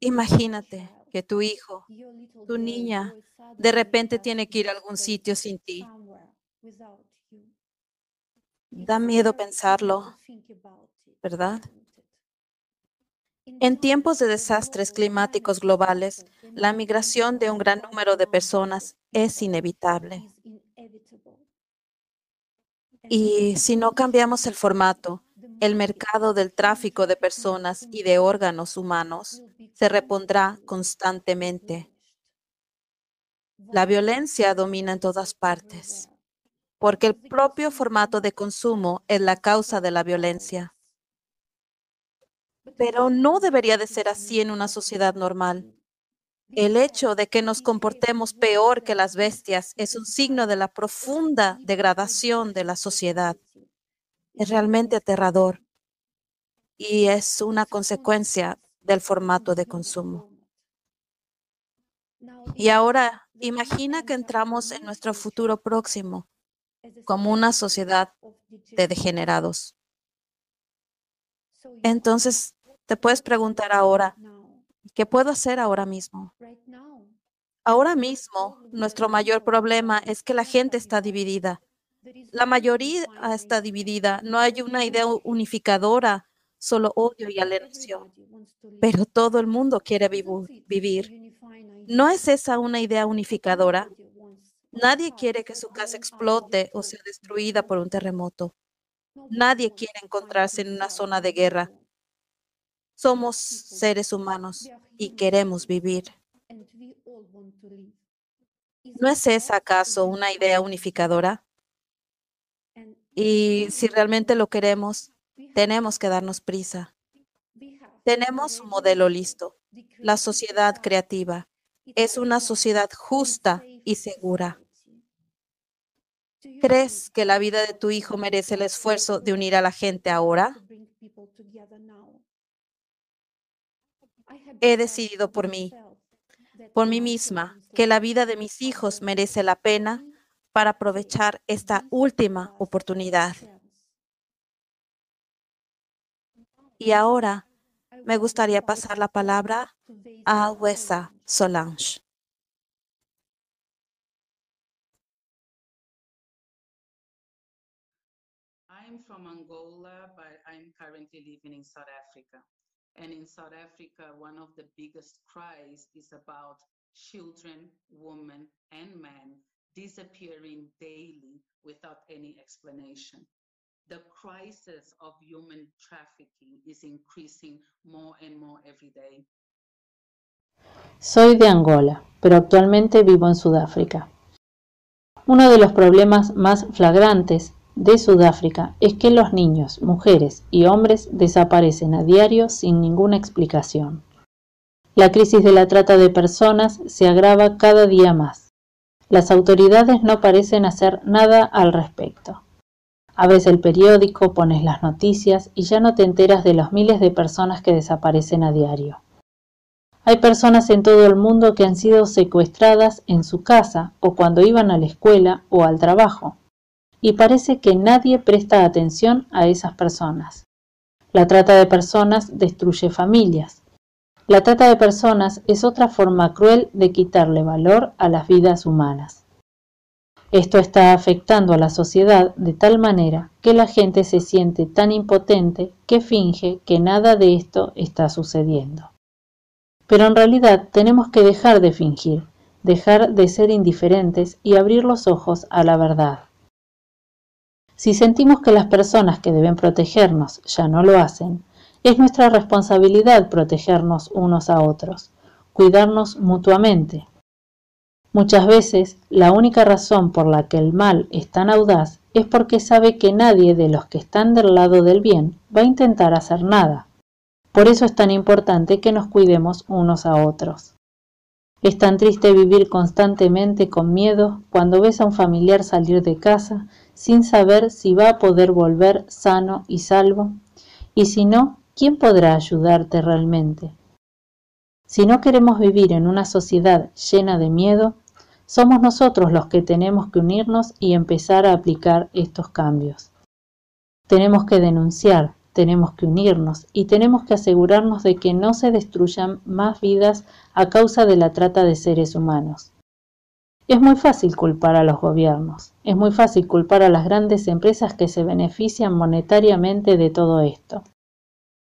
S23: Imagínate que tu hijo, tu niña, de repente tiene que ir a algún sitio sin ti. Da miedo pensarlo, ¿verdad? En tiempos de desastres climáticos globales, la migración de un gran número de personas es inevitable. Y si no cambiamos el formato, el mercado del tráfico de personas y de órganos humanos se repondrá constantemente. La violencia domina en todas partes, porque el propio formato de consumo es la causa de la violencia. Pero no debería de ser así en una sociedad normal. El hecho de que nos comportemos peor que las bestias es un signo de la profunda degradación de la sociedad. Es realmente aterrador y es una consecuencia del formato de consumo. Y ahora, imagina que entramos en nuestro futuro próximo como una sociedad de degenerados. Entonces, te puedes preguntar ahora, ¿qué puedo hacer ahora mismo? Ahora mismo, nuestro mayor problema es que la gente está dividida. La mayoría está dividida. No hay una idea unificadora, solo odio y alienación. Pero todo el mundo quiere vivir. ¿No es esa una idea unificadora? Nadie quiere que su casa explote o sea destruida por un terremoto. Nadie quiere encontrarse en una zona de guerra. Somos seres humanos y queremos vivir. ¿No es esa acaso una idea unificadora? Y si realmente lo queremos, tenemos que darnos prisa. Tenemos un modelo listo. La sociedad creativa es una sociedad justa y segura. ¿Crees que la vida de tu hijo merece el esfuerzo de unir a la gente ahora? He decidido por mí, por mí misma, que la vida de mis hijos merece la pena para aprovechar esta última oportunidad. Y ahora me gustaría pasar la palabra a Wesa Solange.
S29: I'm from Angola, but I'm currently living in South Africa. And in South Africa, one of the biggest cries is about children, women, and men disappearing daily without any explanation. The crisis of human trafficking is increasing more and more every day.
S30: Soy de Angola, pero actualmente vivo en Sudáfrica. Uno de los problemas más flagrantes de Sudáfrica es que los niños, mujeres y hombres desaparecen a diario sin ninguna explicación. La crisis de la trata de personas se agrava cada día más. Las autoridades no parecen hacer nada al respecto. A veces el periódico, pones las noticias y ya no te enteras de los miles de personas que desaparecen a diario. Hay personas en todo el mundo que han sido secuestradas en su casa o cuando iban a la escuela o al trabajo y parece que nadie presta atención a esas personas. La trata de personas destruye familias. La trata de personas es otra forma cruel de quitarle valor a las vidas humanas. Esto está afectando a la sociedad de tal manera que la gente se siente tan impotente que finge que nada de esto está sucediendo. Pero en realidad tenemos que dejar de fingir, dejar de ser indiferentes y abrir los ojos a la verdad. Si sentimos que las personas que deben protegernos ya no lo hacen, es nuestra responsabilidad protegernos unos a otros, cuidarnos mutuamente. Muchas veces la única razón por la que el mal es tan audaz es porque sabe que nadie de los que están del lado del bien va a intentar hacer nada. Por eso es tan importante que nos cuidemos unos a otros. Es tan triste vivir constantemente con miedo cuando ves a un familiar salir de casa sin saber si va a poder volver sano y salvo, y si no, ¿quién podrá ayudarte realmente? Si no queremos vivir en una sociedad llena de miedo, somos nosotros los que tenemos que unirnos y empezar a aplicar estos cambios. Tenemos que denunciar, tenemos que unirnos y tenemos que asegurarnos de que no se destruyan más vidas a causa de la trata de seres humanos. Es muy fácil culpar a los gobiernos, es muy fácil culpar a las grandes empresas que se benefician monetariamente de todo esto.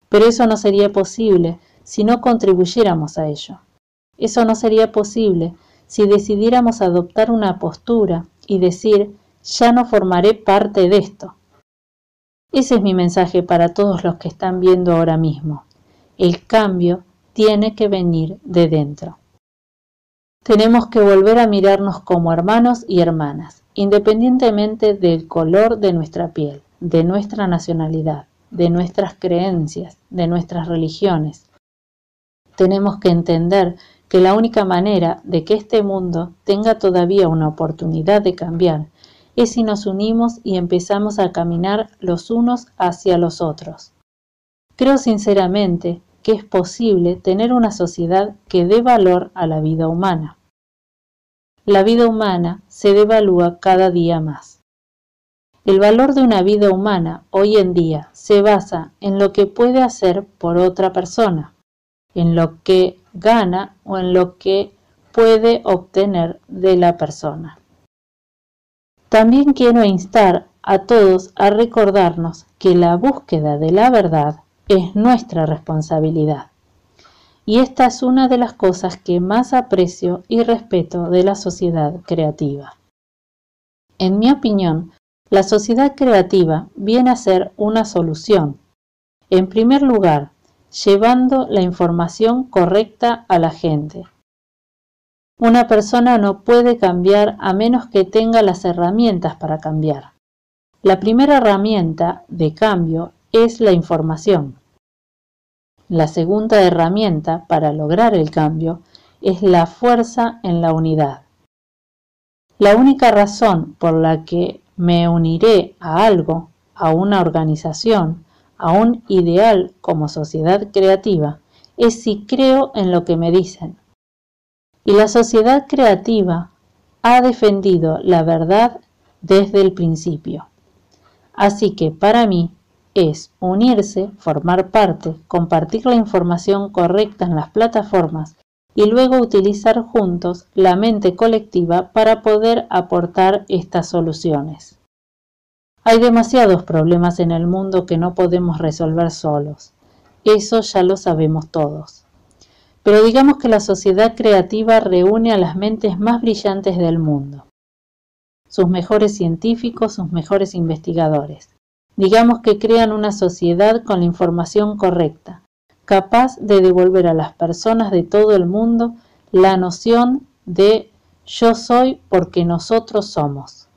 S30: Pero eso no sería posible si no contribuyéramos a ello. Eso no sería posible si decidiéramos adoptar una postura y decir, ya no formaré parte de esto. Ese es mi mensaje para todos los que están viendo ahora mismo. El cambio tiene que venir de dentro. Tenemos que volver a mirarnos como hermanos y hermanas, independientemente del color de nuestra piel, de nuestra nacionalidad, de nuestras creencias, de nuestras religiones. Tenemos que entender que la única manera de que este mundo tenga todavía una oportunidad de cambiar es si nos unimos y empezamos a caminar los unos hacia los otros. Creo sinceramente que es posible tener una sociedad que dé valor a la vida humana. La vida humana se devalúa cada día más. El valor de una vida humana hoy en día se basa en lo que puede hacer por otra persona, en lo que gana o en lo que puede obtener de la persona. También quiero instar a todos a recordarnos que la búsqueda de la verdad es nuestra responsabilidad. Y esta es una de las cosas que más aprecio y respeto de la sociedad creativa. En mi opinión, la sociedad creativa viene a ser una solución. En primer lugar, llevando la información correcta a la gente. Una persona no puede cambiar a menos que tenga las herramientas para cambiar. La primera herramienta de cambio es la información. La segunda herramienta para lograr el cambio es la fuerza en la unidad. La única razón por la que me uniré a algo, a una organización, a un ideal como sociedad creativa, es si creo en lo que me dicen. Y la sociedad creativa ha defendido la verdad desde el principio. Así que para mí es unirse, formar parte, compartir la información correcta en las plataformas y luego utilizar juntos la mente colectiva para poder aportar estas soluciones. Hay demasiados problemas en el mundo que no podemos resolver solos. Eso ya lo sabemos todos. Pero digamos que la sociedad creativa reúne a las mentes más brillantes del mundo, sus mejores científicos, sus mejores investigadores. Digamos que crean una sociedad con la información correcta, capaz de devolver a las personas de todo el mundo la noción de yo soy porque nosotros somos.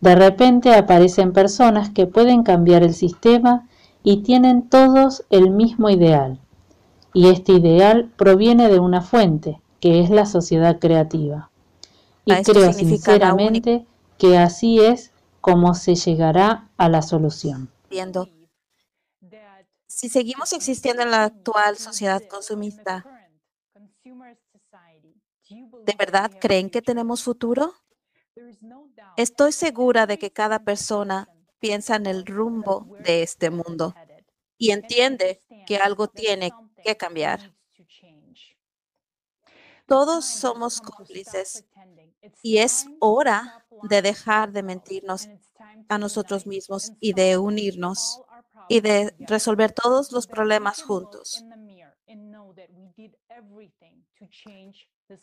S30: De repente aparecen personas que pueden cambiar el sistema y tienen todos el mismo ideal. Y este ideal proviene de una fuente, que es la sociedad creativa. Y creo sinceramente que así es como se llegará a la solución.
S23: Si seguimos existiendo en la actual sociedad consumista, ¿de verdad creen que tenemos futuro? Estoy segura de que cada persona piensa en el rumbo de este mundo y entiende que algo tiene que cambiar. Todos somos cómplices y es hora de dejar de mentirnos a nosotros mismos y de unirnos y de resolver todos los problemas juntos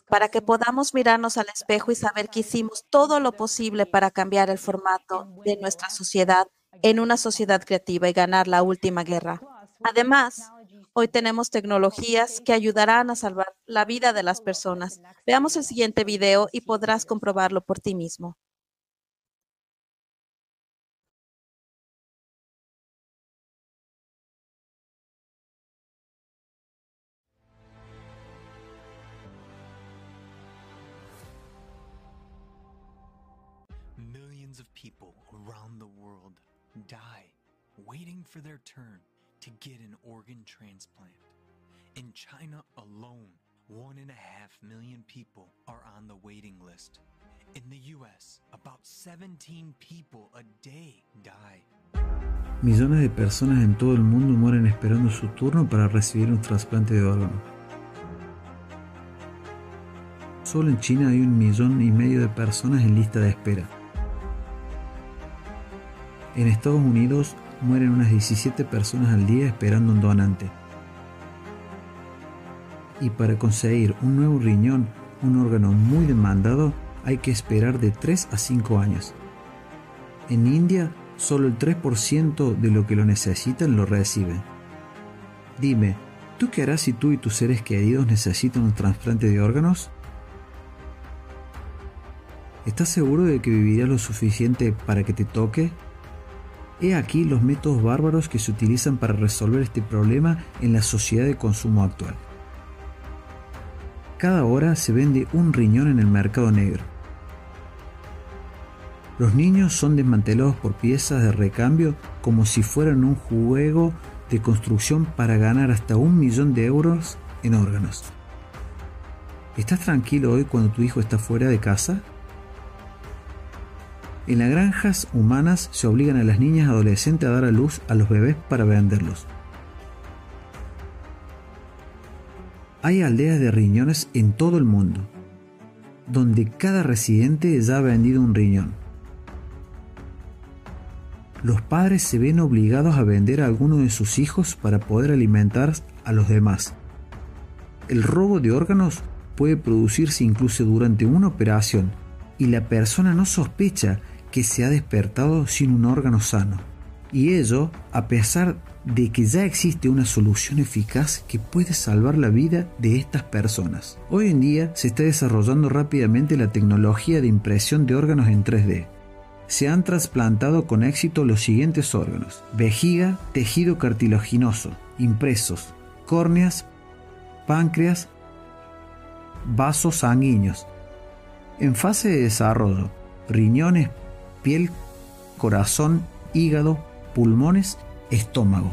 S23: para que podamos mirarnos al espejo y saber que hicimos todo lo posible para cambiar el formato de nuestra sociedad en una sociedad creativa y ganar la última guerra. Además, hoy tenemos tecnologías que ayudarán a salvar la vida de las personas. Veamos el siguiente video y podrás comprobarlo por ti mismo.
S31: To get an organ transplant. In China alone, one and a half million people are on the waiting list. In the US, about 17 people a day die.
S32: Millones de personas en todo el mundo mueren esperando su turno para recibir un trasplante de órgano. Solo en China hay un millón y medio de personas en lista de espera. En Estados Unidos mueren unas 17 personas al día esperando un donante. Y para conseguir un nuevo riñón, un órgano muy demandado, hay que esperar de 3 a 5 años. En India, solo el 3% de lo que lo necesitan lo reciben. Dime, ¿tú qué harás si tú y tus seres queridos necesitan un trasplante de órganos? ¿Estás seguro de que vivirás lo suficiente para que te toque? He aquí los métodos bárbaros que se utilizan para resolver este problema en la sociedad de consumo actual. Cada hora se vende un riñón en el mercado negro. Los niños son desmantelados por piezas de recambio como si fueran un juego de construcción para ganar hasta un millón de euros en órganos. ¿Estás tranquilo hoy cuando tu hijo está fuera de casa? En las granjas humanas se obligan a las niñas adolescentes a dar a luz a los bebés para venderlos. Hay aldeas de riñones en todo el mundo, donde cada residente ya ha vendido un riñón. Los padres se ven obligados a vender a alguno de sus hijos para poder alimentar a los demás. El robo de órganos puede producirse incluso durante una operación y la persona no sospecha que se ha despertado sin un órgano sano. Y ello a pesar de que ya existe una solución eficaz que puede salvar la vida de estas personas. Hoy en día se está desarrollando rápidamente la tecnología de impresión de órganos en 3D. Se han trasplantado con éxito los siguientes órganos. Vejiga, tejido cartilaginoso, impresos, córneas, páncreas, vasos sanguíneos. En fase de desarrollo, riñones, piel, corazón, hígado, pulmones, estómago.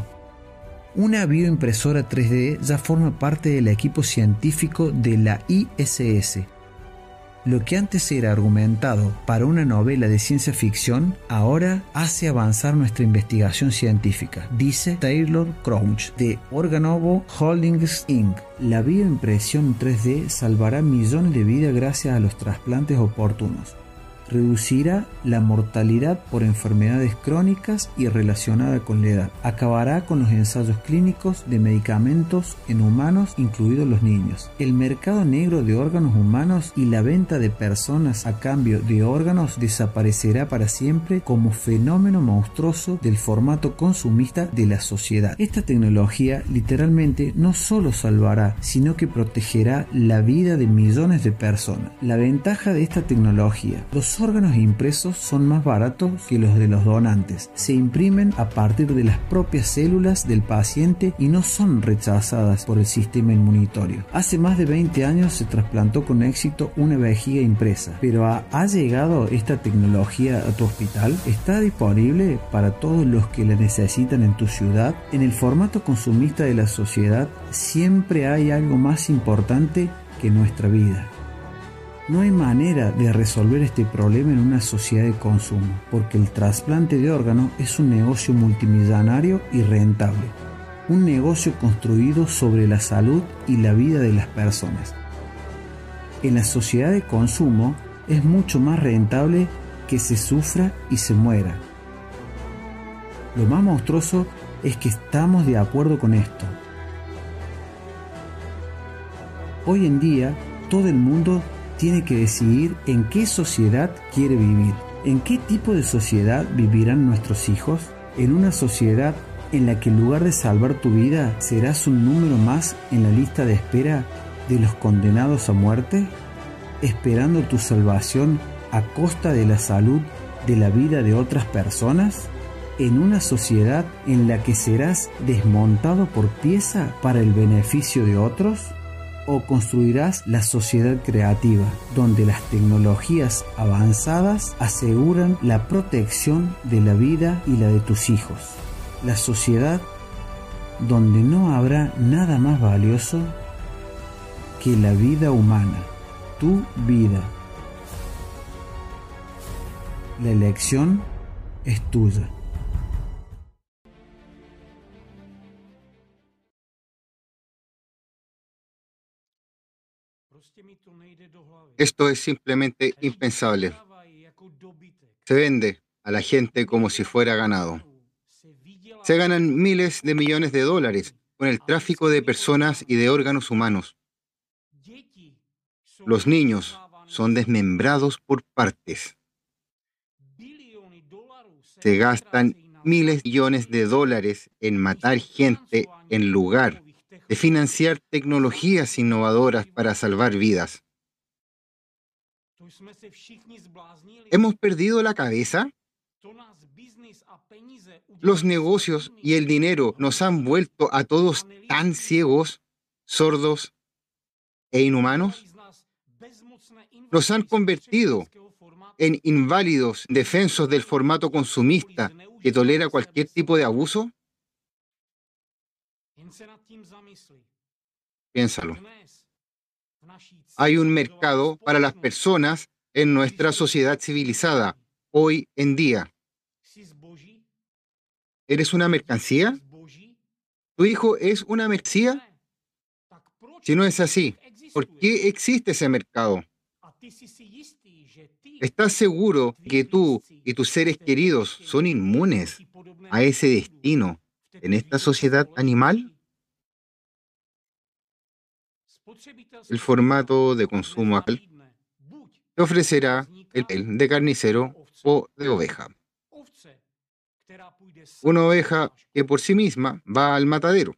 S32: Una bioimpresora 3D ya forma parte del equipo científico de la ISS. Lo que antes era argumentado para una novela de ciencia ficción, ahora hace avanzar nuestra investigación científica, dice Taylor Crouch de Organovo Holdings Inc. La bioimpresión 3D salvará millones de vidas gracias a los trasplantes oportunos. Reducirá la mortalidad por enfermedades crónicas y relacionada con la edad. Acabará con los ensayos clínicos de medicamentos en humanos, incluidos los niños. El mercado negro de órganos humanos y la venta de personas a cambio de órganos desaparecerá para siempre como fenómeno monstruoso del formato consumista de la sociedad. Esta tecnología literalmente no solo salvará, sino que protegerá la vida de millones de personas. La ventaja de esta tecnología, órganos impresos son más baratos que los de los donantes. Se imprimen a partir de las propias células del paciente y no son rechazadas por el sistema inmunitario. Hace más de 20 años se trasplantó con éxito una vejiga impresa, pero ¿ha, ha llegado esta tecnología a tu hospital? ¿Está disponible para todos los que la necesitan en tu ciudad? En el formato consumista de la sociedad siempre hay algo más importante que nuestra vida. No hay manera de resolver este problema en una sociedad de consumo, porque el trasplante de órganos es un negocio multimillonario y rentable, un negocio construido sobre la salud y la vida de las personas. En la sociedad de consumo es mucho más rentable que se sufra y se muera. Lo más monstruoso es que estamos de acuerdo con esto. Hoy en día todo el mundo tiene que decidir en qué sociedad quiere vivir, en qué tipo de sociedad vivirán nuestros hijos, en una sociedad en la que en lugar de salvar tu vida serás un número más en la lista de espera de los condenados a muerte, esperando tu salvación a costa de la salud de la vida de otras personas, en una sociedad en la que serás desmontado por pieza para el beneficio de otros? O construirás la sociedad creativa, donde las tecnologías avanzadas aseguran la protección de la vida y la de tus hijos. La sociedad donde no habrá nada más valioso que la vida humana, tu vida. La elección es tuya.
S3: Esto es simplemente impensable. Se vende a la gente como si fuera ganado. Se ganan miles de millones de dólares con el tráfico de personas y de órganos humanos. Los niños son desmembrados por partes. Se gastan miles de millones de dólares en matar gente en lugar de financiar tecnologías innovadoras para salvar vidas. ¿Hemos perdido la cabeza? Los negocios y el dinero nos han vuelto a todos tan ciegos, sordos e inhumanos. Nos han convertido en inválidos defensos del formato consumista que tolera cualquier tipo de abuso. Piénsalo. Hay un mercado para las personas en nuestra sociedad civilizada hoy en día. ¿Eres una mercancía? ¿Tu hijo es una mercancía? Si no es así, ¿por qué existe ese mercado? ¿Estás seguro que tú y tus seres queridos son inmunes a ese destino en esta sociedad animal? El formato de consumo actual te ofrecerá el de carnicero o de oveja. Una oveja que por sí misma va al matadero.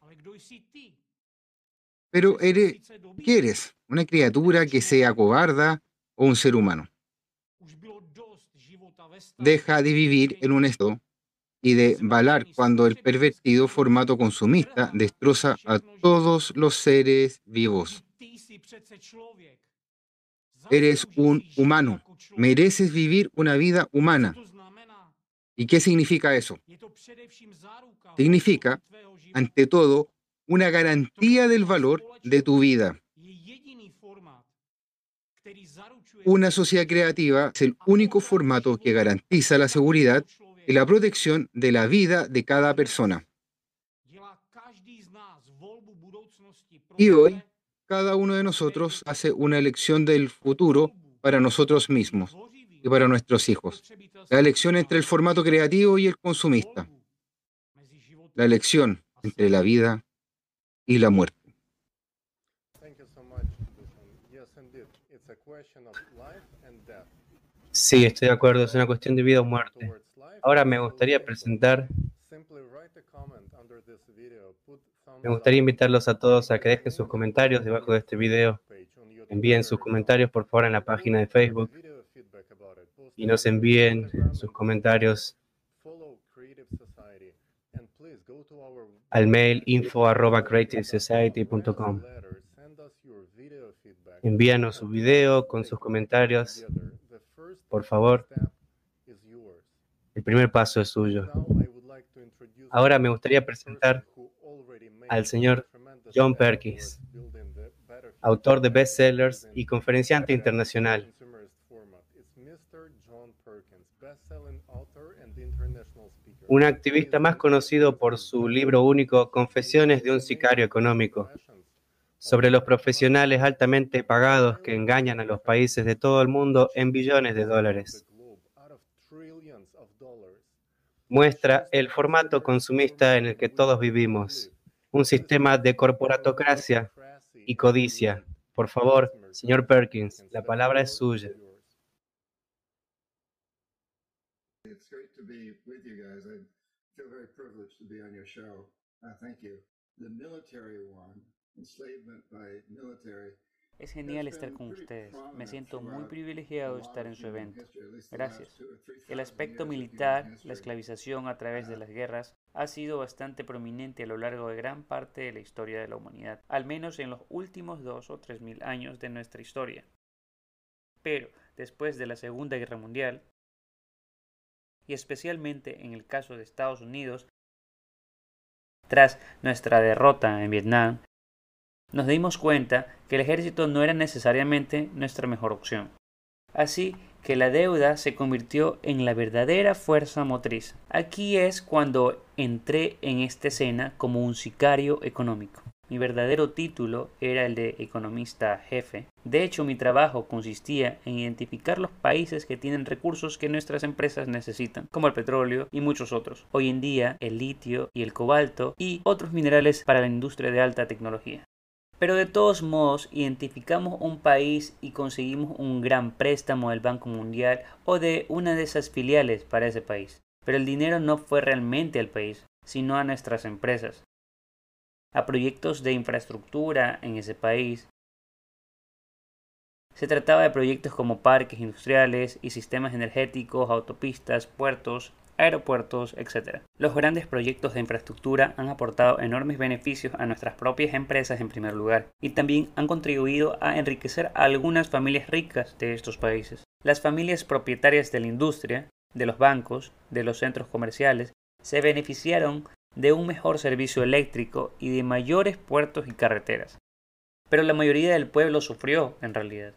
S3: Pero eres, ¿qué eres? ¿Una criatura que sea cobarda o un ser humano? Deja de vivir en un estado y de balar cuando el pervertido formato consumista destroza a todos los seres vivos. Eres un humano, mereces vivir una vida humana. ¿Y qué significa eso? Significa, ante todo, una garantía del valor de tu vida. Una sociedad creativa es el único formato que garantiza la seguridad y la protección de la vida de cada persona. Y hoy, cada uno de nosotros hace una elección del futuro para nosotros mismos. y para nuestros hijos. La elección entre el formato creativo y el consumista. La elección entre la vida y la muerte.
S6: Sí, estoy de acuerdo, es una cuestión de vida o muerte. Ahora me gustaría presentar, me gustaría invitarlos a todos a que dejen sus comentarios debajo de este video. Envíen sus comentarios por favor en la página de Facebook y nos envíen sus comentarios al mail info arroba creativesociety.com. Envíanos su video con sus comentarios, por favor. El primer paso es suyo. Ahora me gustaría presentar al señor John Perkins, autor de bestsellers y conferenciante internacional. Un activista más conocido por su libro único Confesiones de un sicario económico, sobre los profesionales altamente pagados que engañan a los países de todo el mundo en billones de dólares. Muestra el formato consumista en el que todos vivimos, un sistema de corporatocracia y codicia. Por favor, señor Perkins, la palabra es suya.
S33: Es genial estar con ustedes. Me siento muy privilegiado de estar en su evento. Gracias. El aspecto militar, la esclavización a través de las guerras, ha sido bastante prominente a lo largo de gran parte de la historia de la humanidad, al menos en los últimos dos o tres mil años de nuestra historia. Pero, después de la Segunda Guerra Mundial, y especialmente en el caso de Estados Unidos, tras nuestra derrota en Vietnam, nos dimos cuenta que el ejército no era necesariamente nuestra mejor opción. Así que la deuda se convirtió en la verdadera fuerza motriz. Aquí es cuando entré en esta escena como un sicario económico. Mi verdadero título era el de economista jefe. De hecho, mi trabajo consistía en identificar los países que tienen recursos que nuestras empresas necesitan, como el petróleo y muchos otros. Hoy en día, el litio y el cobalto y otros minerales para la industria de alta tecnología. Pero de todos modos, identificamos un país y conseguimos un gran préstamo del Banco Mundial o de una de esas filiales para ese país. Pero el dinero no fue realmente al país, sino a nuestras empresas, a proyectos de infraestructura en ese país. Se trataba de proyectos como parques industriales y sistemas energéticos, autopistas, puertos, aeropuertos, etc. Los grandes proyectos de infraestructura han aportado enormes beneficios a nuestras propias empresas en primer lugar y también han contribuido a enriquecer a algunas familias ricas de estos países. Las familias propietarias de la industria, de los bancos, de los centros comerciales, se beneficiaron de un mejor servicio eléctrico y de mayores puertos y carreteras. Pero la mayoría del pueblo sufrió, en realidad,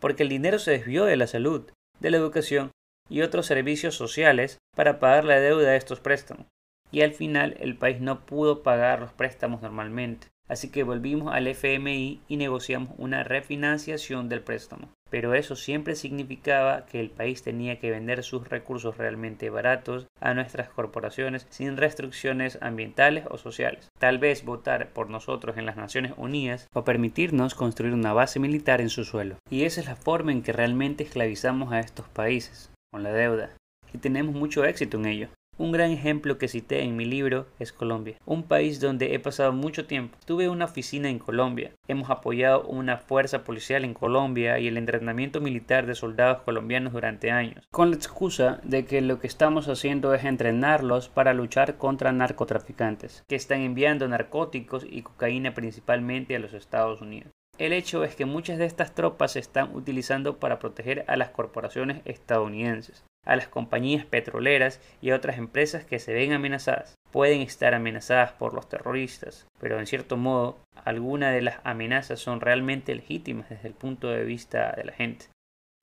S33: porque el dinero se desvió de la salud, de la educación y otros servicios sociales para pagar la deuda de estos préstamos. Y al final el país no pudo pagar los préstamos normalmente. Así que volvimos al FMI y negociamos una refinanciación del préstamo. Pero eso siempre significaba que el país tenía que vender sus recursos realmente baratos a nuestras corporaciones sin restricciones ambientales o sociales. Tal vez votar por nosotros en las Naciones Unidas o permitirnos construir una base militar en su suelo. Y esa es la forma en que realmente esclavizamos a estos países con la deuda, y tenemos mucho éxito en ello. Un gran ejemplo que cité en mi libro es Colombia, un país donde he pasado mucho tiempo. Tuve una oficina en Colombia, hemos apoyado una fuerza policial en Colombia y el entrenamiento militar de soldados colombianos durante años, con la excusa de que lo que estamos haciendo es entrenarlos para luchar contra narcotraficantes, que están enviando narcóticos y cocaína principalmente a los Estados Unidos. El hecho es que muchas de estas tropas se están utilizando para proteger a las corporaciones estadounidenses, a las compañías petroleras y a otras empresas que se ven amenazadas. Pueden estar amenazadas por los terroristas, pero en cierto modo algunas de las amenazas son realmente legítimas desde el punto de vista de la gente.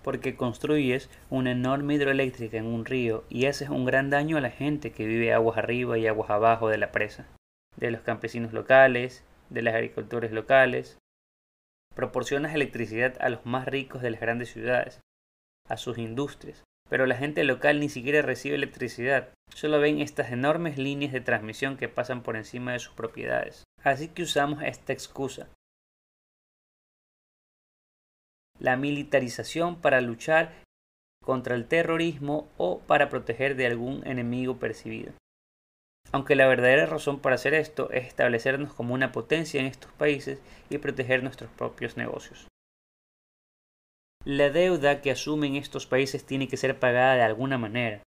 S33: Porque construyes una enorme hidroeléctrica en un río y haces un gran daño a la gente que vive aguas arriba y aguas abajo de la presa, de los campesinos locales, de los agricultores locales, proporcionas electricidad a los más ricos de las grandes ciudades, a sus industrias, pero la gente local ni siquiera recibe electricidad, solo ven estas enormes líneas de transmisión que pasan por encima de sus propiedades. Así que usamos esta excusa. La militarización para luchar contra el terrorismo o para proteger de algún enemigo percibido. Aunque la verdadera razón para hacer esto es establecernos como una potencia en estos países y proteger nuestros propios negocios. La deuda que asumen estos países tiene que ser pagada de alguna manera.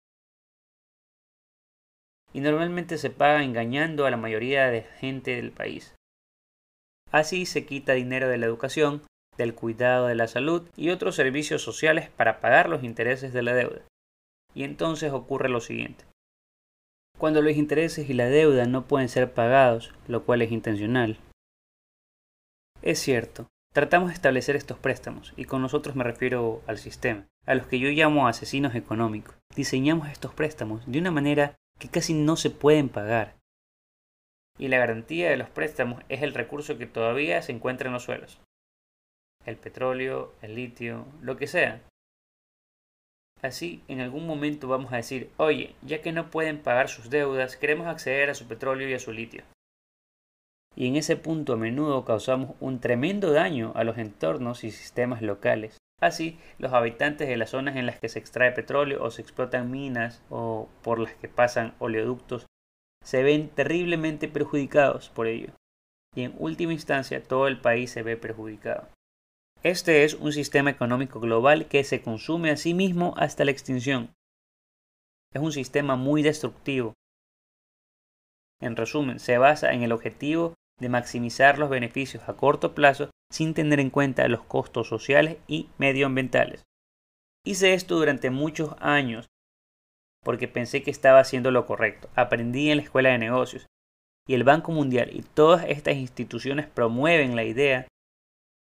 S33: Y normalmente se paga engañando a la mayoría de gente del país. Así se quita dinero de la educación, del cuidado de la salud y otros servicios sociales para pagar los intereses de la deuda. Y entonces ocurre lo siguiente. Cuando los intereses y la deuda no pueden ser pagados, lo cual es intencional. Es cierto, tratamos de establecer estos préstamos, y con nosotros me refiero al sistema, a los que yo llamo asesinos económicos. Diseñamos estos préstamos de una manera que casi no se pueden pagar. Y la garantía de los préstamos es el recurso que todavía se encuentra en los suelos. El petróleo, el litio, lo que sea. Así, en algún momento vamos a decir, oye, ya que no pueden pagar sus deudas, queremos acceder a su petróleo y a su litio. Y en ese punto a menudo causamos un tremendo daño a los entornos y sistemas locales. Así, los habitantes de las zonas en las que se extrae petróleo o se explotan minas o por las que pasan oleoductos se ven terriblemente perjudicados por ello. Y en última instancia todo el país se ve perjudicado. Este es un sistema económico global que se consume a sí mismo hasta la extinción. Es un sistema muy destructivo. En resumen, se basa en el objetivo de maximizar los beneficios a corto plazo sin tener en cuenta los costos sociales y medioambientales. Hice esto durante muchos años porque pensé que estaba haciendo lo correcto. Aprendí en la escuela de negocios y el Banco Mundial y todas estas instituciones promueven la idea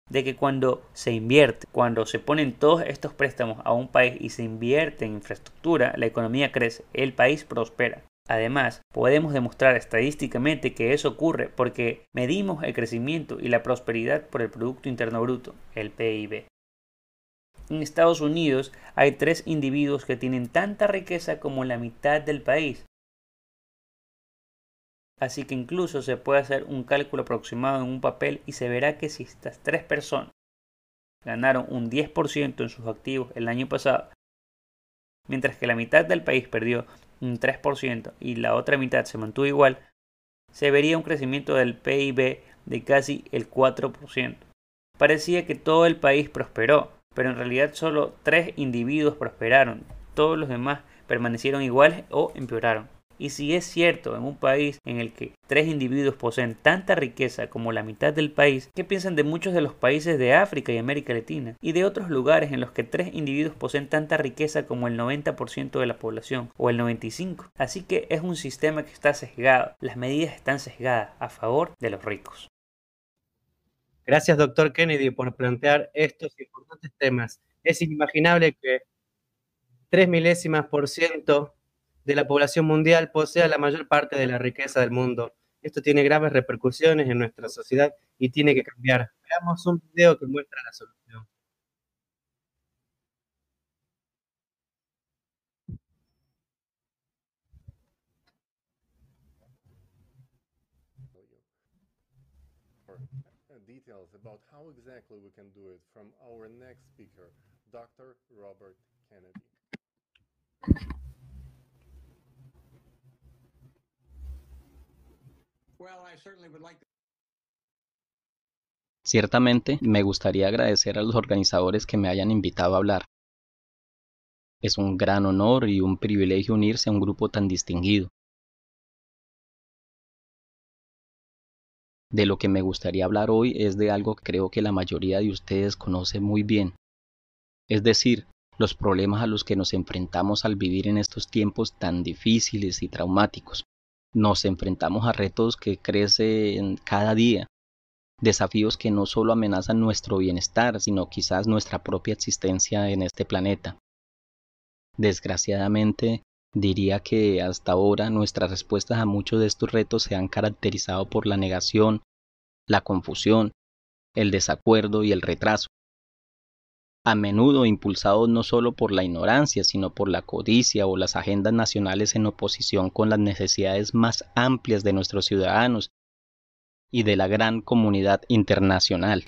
S33: de que cuando se invierte, cuando se ponen todos estos préstamos a un país y se invierte en infraestructura, la economía crece, el país prospera. Además, podemos demostrar estadísticamente que eso ocurre porque medimos el crecimiento y la prosperidad por el Producto Interno Bruto, el PIB. En Estados Unidos hay tres individuos que tienen tanta riqueza como la mitad del país, Así que incluso se puede hacer un cálculo aproximado en un papel y se verá que si estas tres personas ganaron un 10% en sus activos el año pasado, mientras que la mitad del país perdió un 3% y la otra mitad se mantuvo igual, se vería un crecimiento del PIB de casi el 4%. Parecía que todo el país prosperó, pero en realidad solo tres individuos prosperaron, todos los demás permanecieron iguales o empeoraron. Y si es cierto, en un país en el que tres individuos poseen tanta riqueza como la mitad del país, ¿qué piensan de muchos de los países de África y América Latina? Y de otros lugares en los que tres individuos poseen tanta riqueza como el 90% de la población o el 95%. Así que es un sistema que está sesgado. Las medidas están sesgadas a favor de los ricos.
S34: Gracias, doctor Kennedy, por plantear estos importantes temas. Es inimaginable que tres milésimas por ciento de la población mundial posea la mayor parte de la riqueza del mundo. Esto tiene graves repercusiones en nuestra sociedad y tiene que cambiar. Veamos un video que muestra la solución.
S24: about how exactly we can do it from our next speaker, Dr. Robert Kennedy.
S35: Ciertamente, me gustaría agradecer a los organizadores que me hayan invitado a hablar. Es un gran honor y un privilegio unirse a un grupo tan distinguido. De lo que me gustaría hablar hoy es de algo que creo que la mayoría de ustedes conoce muy bien. Es decir, los problemas a los que nos enfrentamos al vivir en estos tiempos tan difíciles y traumáticos. Nos enfrentamos a retos que crecen cada día, desafíos que no solo amenazan nuestro bienestar, sino quizás nuestra propia existencia en este planeta. Desgraciadamente, diría que hasta ahora nuestras respuestas a muchos de estos retos se han caracterizado por la negación, la confusión, el desacuerdo y el retraso. A menudo impulsados no solo por la ignorancia, sino por la codicia o las agendas nacionales en oposición con las necesidades más amplias de nuestros ciudadanos y de la gran comunidad internacional.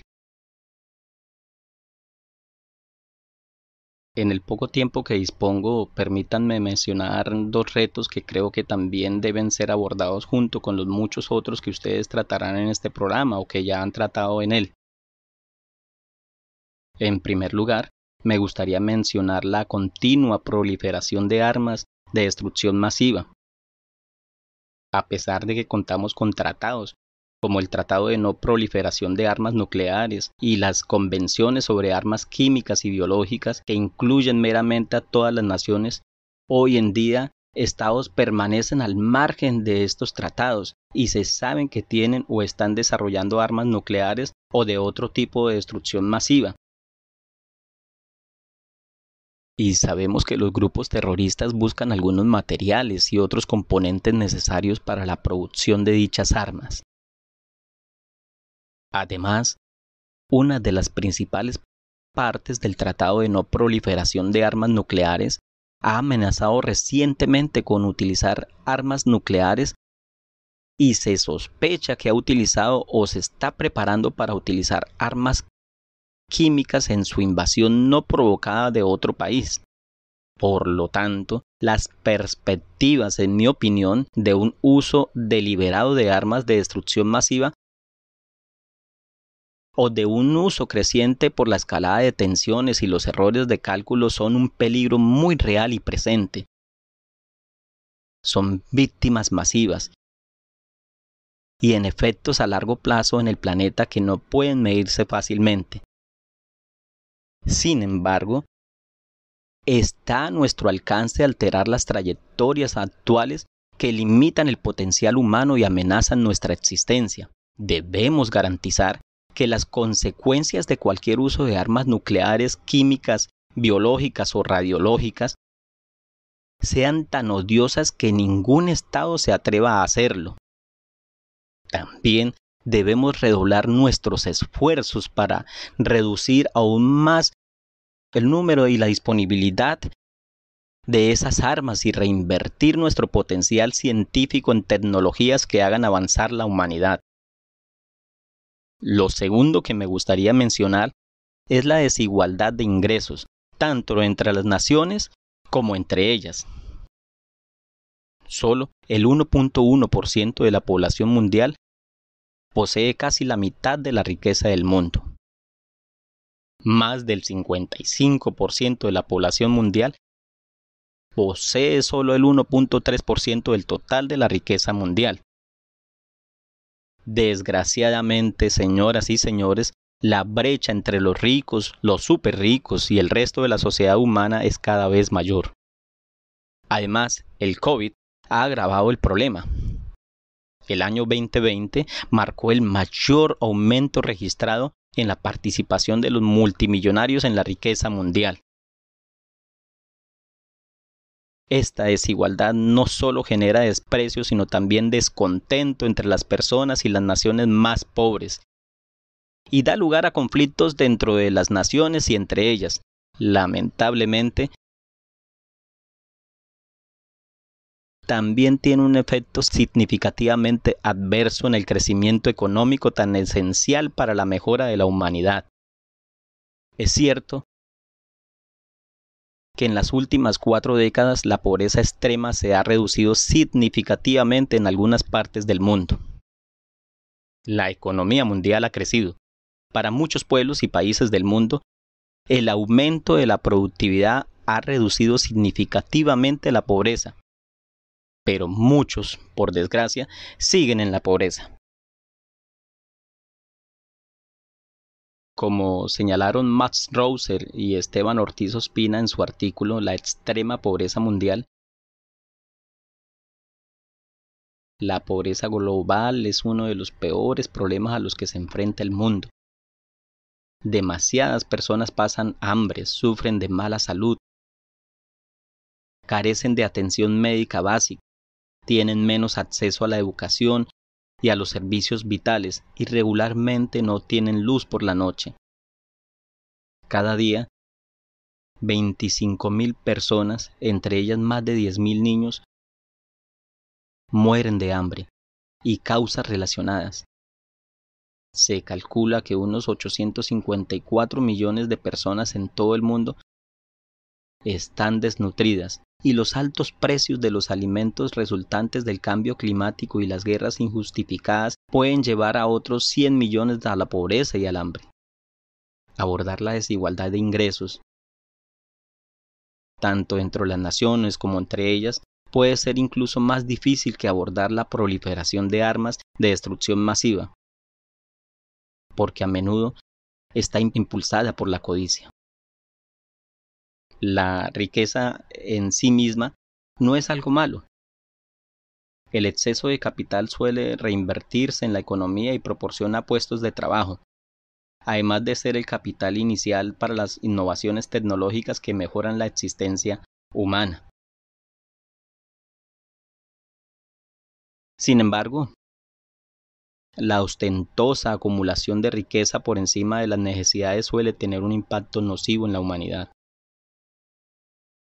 S35: En el poco tiempo que dispongo, permítanme mencionar dos retos que creo que también deben ser abordados junto con los muchos otros que ustedes tratarán en este programa o que ya han tratado en él. En primer lugar, me gustaría mencionar la continua proliferación de armas de destrucción masiva. A pesar de que contamos con tratados, como el Tratado de No Proliferación de Armas Nucleares y las convenciones sobre armas químicas y biológicas que incluyen meramente a todas las naciones, hoy en día estados permanecen al margen de estos tratados y se saben que tienen o están desarrollando armas nucleares o de otro tipo de destrucción masiva y sabemos que los grupos terroristas buscan algunos materiales y otros componentes necesarios para la producción de dichas armas. Además, una de las principales partes del Tratado de No Proliferación de Armas Nucleares ha amenazado recientemente con utilizar armas nucleares y se sospecha que ha utilizado o se está preparando para utilizar armas químicas en su invasión no provocada de otro país. Por lo tanto, las perspectivas, en mi opinión, de un uso deliberado de armas de destrucción masiva o de un uso creciente por la escalada de tensiones y los errores de cálculo son un peligro muy real y presente. Son víctimas masivas y en efectos a largo plazo en el planeta que no pueden medirse fácilmente. Sin embargo, está a nuestro alcance alterar las trayectorias actuales que limitan el potencial humano y amenazan nuestra existencia. Debemos garantizar que las consecuencias de cualquier uso de armas nucleares, químicas, biológicas o radiológicas sean tan odiosas que ningún Estado se atreva a hacerlo. También debemos redoblar nuestros esfuerzos para reducir aún más el número y la disponibilidad de esas armas y reinvertir nuestro potencial científico en tecnologías que hagan avanzar la humanidad. Lo segundo que me gustaría mencionar es la desigualdad de ingresos, tanto entre las naciones como entre ellas. Solo el 1.1% de la población mundial posee casi la mitad de la riqueza del mundo. Más del 55% de la población mundial posee solo el 1.3% del total de la riqueza mundial. Desgraciadamente, señoras y señores, la brecha entre los ricos, los super ricos y el resto de la sociedad humana es cada vez mayor. Además, el COVID ha agravado el problema, el año 2020 marcó el mayor aumento registrado en la participación de los multimillonarios en la riqueza mundial. Esta desigualdad no solo genera desprecio, sino también descontento entre las personas y las naciones más pobres, y da lugar a conflictos dentro de las naciones y entre ellas. Lamentablemente, también tiene un efecto significativamente adverso en el crecimiento económico tan esencial para la mejora de la humanidad. Es cierto que en las últimas cuatro décadas la pobreza extrema se ha reducido significativamente en algunas partes del mundo. La economía mundial ha crecido. Para muchos pueblos y países del mundo, el aumento de la productividad ha reducido significativamente la pobreza pero muchos, por desgracia, siguen en la pobreza. Como señalaron Max Rouser y Esteban Ortiz Ospina en su artículo La extrema pobreza mundial, la pobreza global es uno de los peores problemas a los que se enfrenta el mundo. Demasiadas personas pasan hambre, sufren de mala salud, carecen de atención médica básica, tienen menos acceso a la educación y a los servicios vitales y regularmente no tienen luz por la noche. Cada día 25.000 personas, entre ellas más de 10.000 niños, mueren de hambre y causas relacionadas. Se calcula que unos 854 millones de personas en todo el mundo están desnutridas y los altos precios de los alimentos resultantes del cambio climático y las guerras injustificadas pueden llevar a otros 100 millones a la pobreza y al hambre. Abordar la desigualdad de ingresos, tanto entre las naciones como entre ellas, puede ser incluso más difícil que abordar la proliferación de armas de destrucción masiva, porque a menudo está impulsada por la codicia. La riqueza en sí misma no es algo malo. El exceso de capital suele reinvertirse en la economía y proporciona puestos de trabajo, además de ser el capital inicial para las innovaciones tecnológicas que mejoran la existencia humana. Sin embargo, la ostentosa acumulación de riqueza por encima de las necesidades suele tener un impacto nocivo en la humanidad.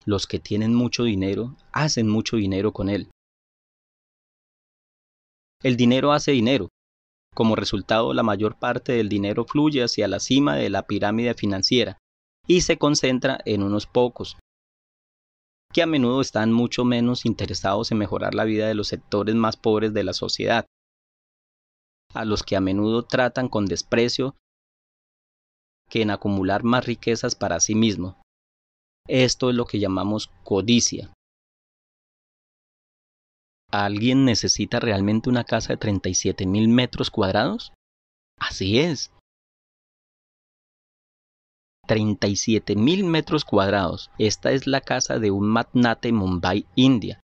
S35: Los que tienen mucho dinero hacen mucho dinero con él. El dinero hace dinero. Como resultado, la mayor parte del dinero fluye hacia la cima de la pirámide financiera y se concentra en unos pocos, que a menudo están mucho menos interesados en mejorar la vida de los sectores más pobres de la sociedad, a los que a menudo tratan con desprecio que en acumular más riquezas para sí mismo. Esto es lo que llamamos codicia. ¿Alguien necesita realmente una casa de 37 mil metros cuadrados? Así es. 37 mil metros cuadrados. Esta es la casa de un magnate Mumbai, India.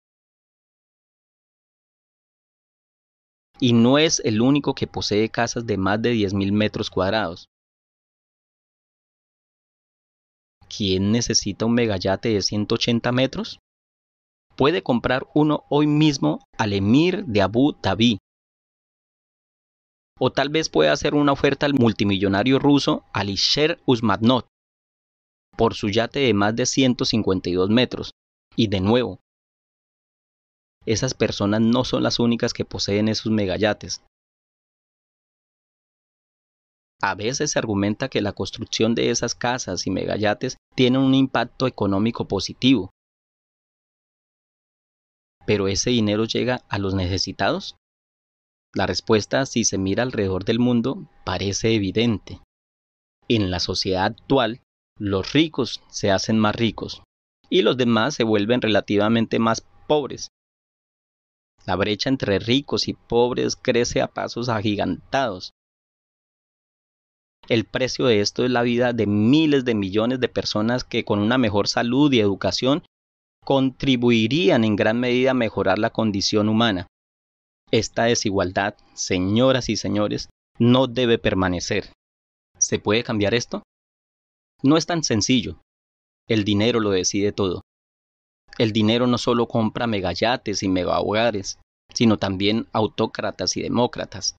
S35: Y no es el único que posee casas de más de 10 mil metros cuadrados. ¿Quién necesita un megayate de 180 metros? Puede comprar uno hoy mismo al emir de Abu Dhabi. O tal vez pueda hacer una oferta al multimillonario ruso Alisher Usmanov por su yate de más de 152 metros. Y de nuevo, esas personas no son las únicas que poseen esos megayates. A veces se argumenta que la construcción de esas casas y megayates tiene un impacto económico positivo. ¿Pero ese dinero llega a los necesitados? La respuesta, si se mira alrededor del mundo, parece evidente. En la sociedad actual, los ricos se hacen más ricos y los demás se vuelven relativamente más pobres. La brecha entre ricos y pobres crece a pasos agigantados. El precio de esto es la vida de miles de millones de personas que con una mejor salud y educación contribuirían en gran medida a mejorar la condición humana. Esta desigualdad, señoras y señores, no debe permanecer. ¿Se puede cambiar esto? No es tan sencillo. El dinero lo decide todo. El dinero no solo compra megayates y megahogares, sino también autócratas y demócratas.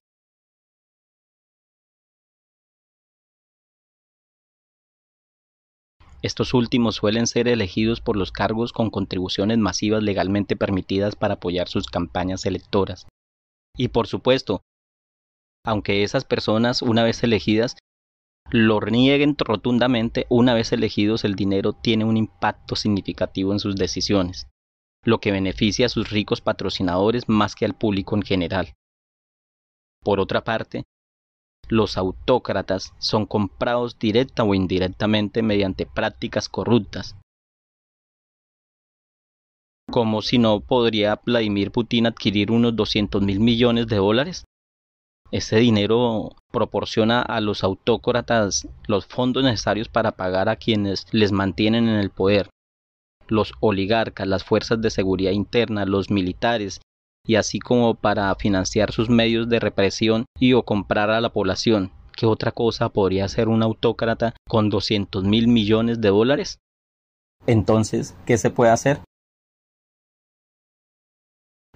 S35: Estos últimos suelen ser elegidos por los cargos con contribuciones masivas legalmente permitidas para apoyar sus campañas electoras. Y por supuesto, aunque esas personas, una vez elegidas, lo nieguen rotundamente, una vez elegidos el dinero tiene un impacto significativo en sus decisiones, lo que beneficia a sus ricos patrocinadores más que al público en general. Por otra parte, los autócratas son comprados directa o indirectamente mediante prácticas corruptas. Como si no podría Vladimir Putin adquirir unos 200 mil millones de dólares ese dinero proporciona a los autócratas los fondos necesarios para pagar a quienes les mantienen en el poder, los oligarcas, las fuerzas de seguridad interna, los militares, y así como para financiar sus medios de represión y o comprar a la población. ¿Qué otra cosa podría hacer un autócrata con 200 mil millones de dólares? Entonces, ¿qué se puede hacer?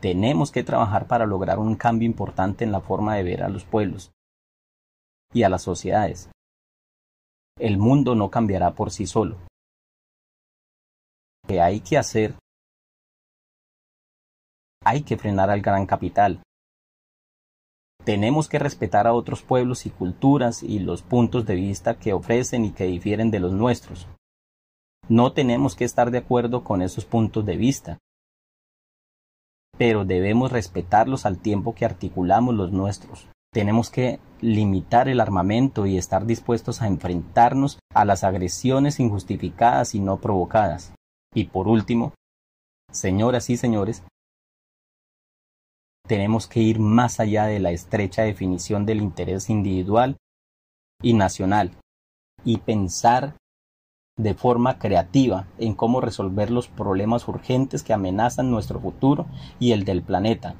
S35: Tenemos que trabajar para lograr un cambio importante en la forma de ver a los pueblos y a las sociedades. El mundo no cambiará por sí solo. que hay que hacer, hay que frenar al gran capital. Tenemos que respetar a otros pueblos y culturas y los puntos de vista que ofrecen y que difieren de los nuestros. No tenemos que estar de acuerdo con esos puntos de vista, pero debemos respetarlos al tiempo que articulamos los nuestros. Tenemos que limitar el armamento y estar dispuestos a enfrentarnos a las agresiones injustificadas y no provocadas. Y por último, señoras y señores, tenemos que ir más allá de la estrecha definición del interés individual y nacional y pensar de forma creativa en cómo resolver los problemas urgentes que amenazan nuestro futuro y el del planeta.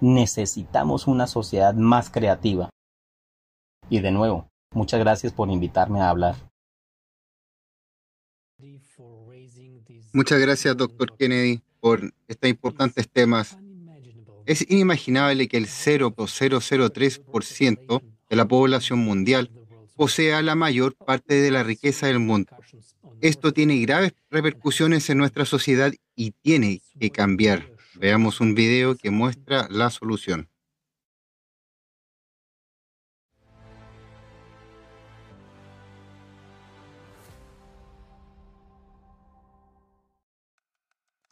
S35: Necesitamos una sociedad más creativa. Y de nuevo, muchas gracias por invitarme a hablar.
S8: Muchas gracias, doctor Kennedy, por estos importantes temas. Es inimaginable que el 0,003% de la población mundial posea la mayor parte de la riqueza del mundo. Esto tiene graves repercusiones en nuestra sociedad y tiene que cambiar. Veamos un video que muestra la solución.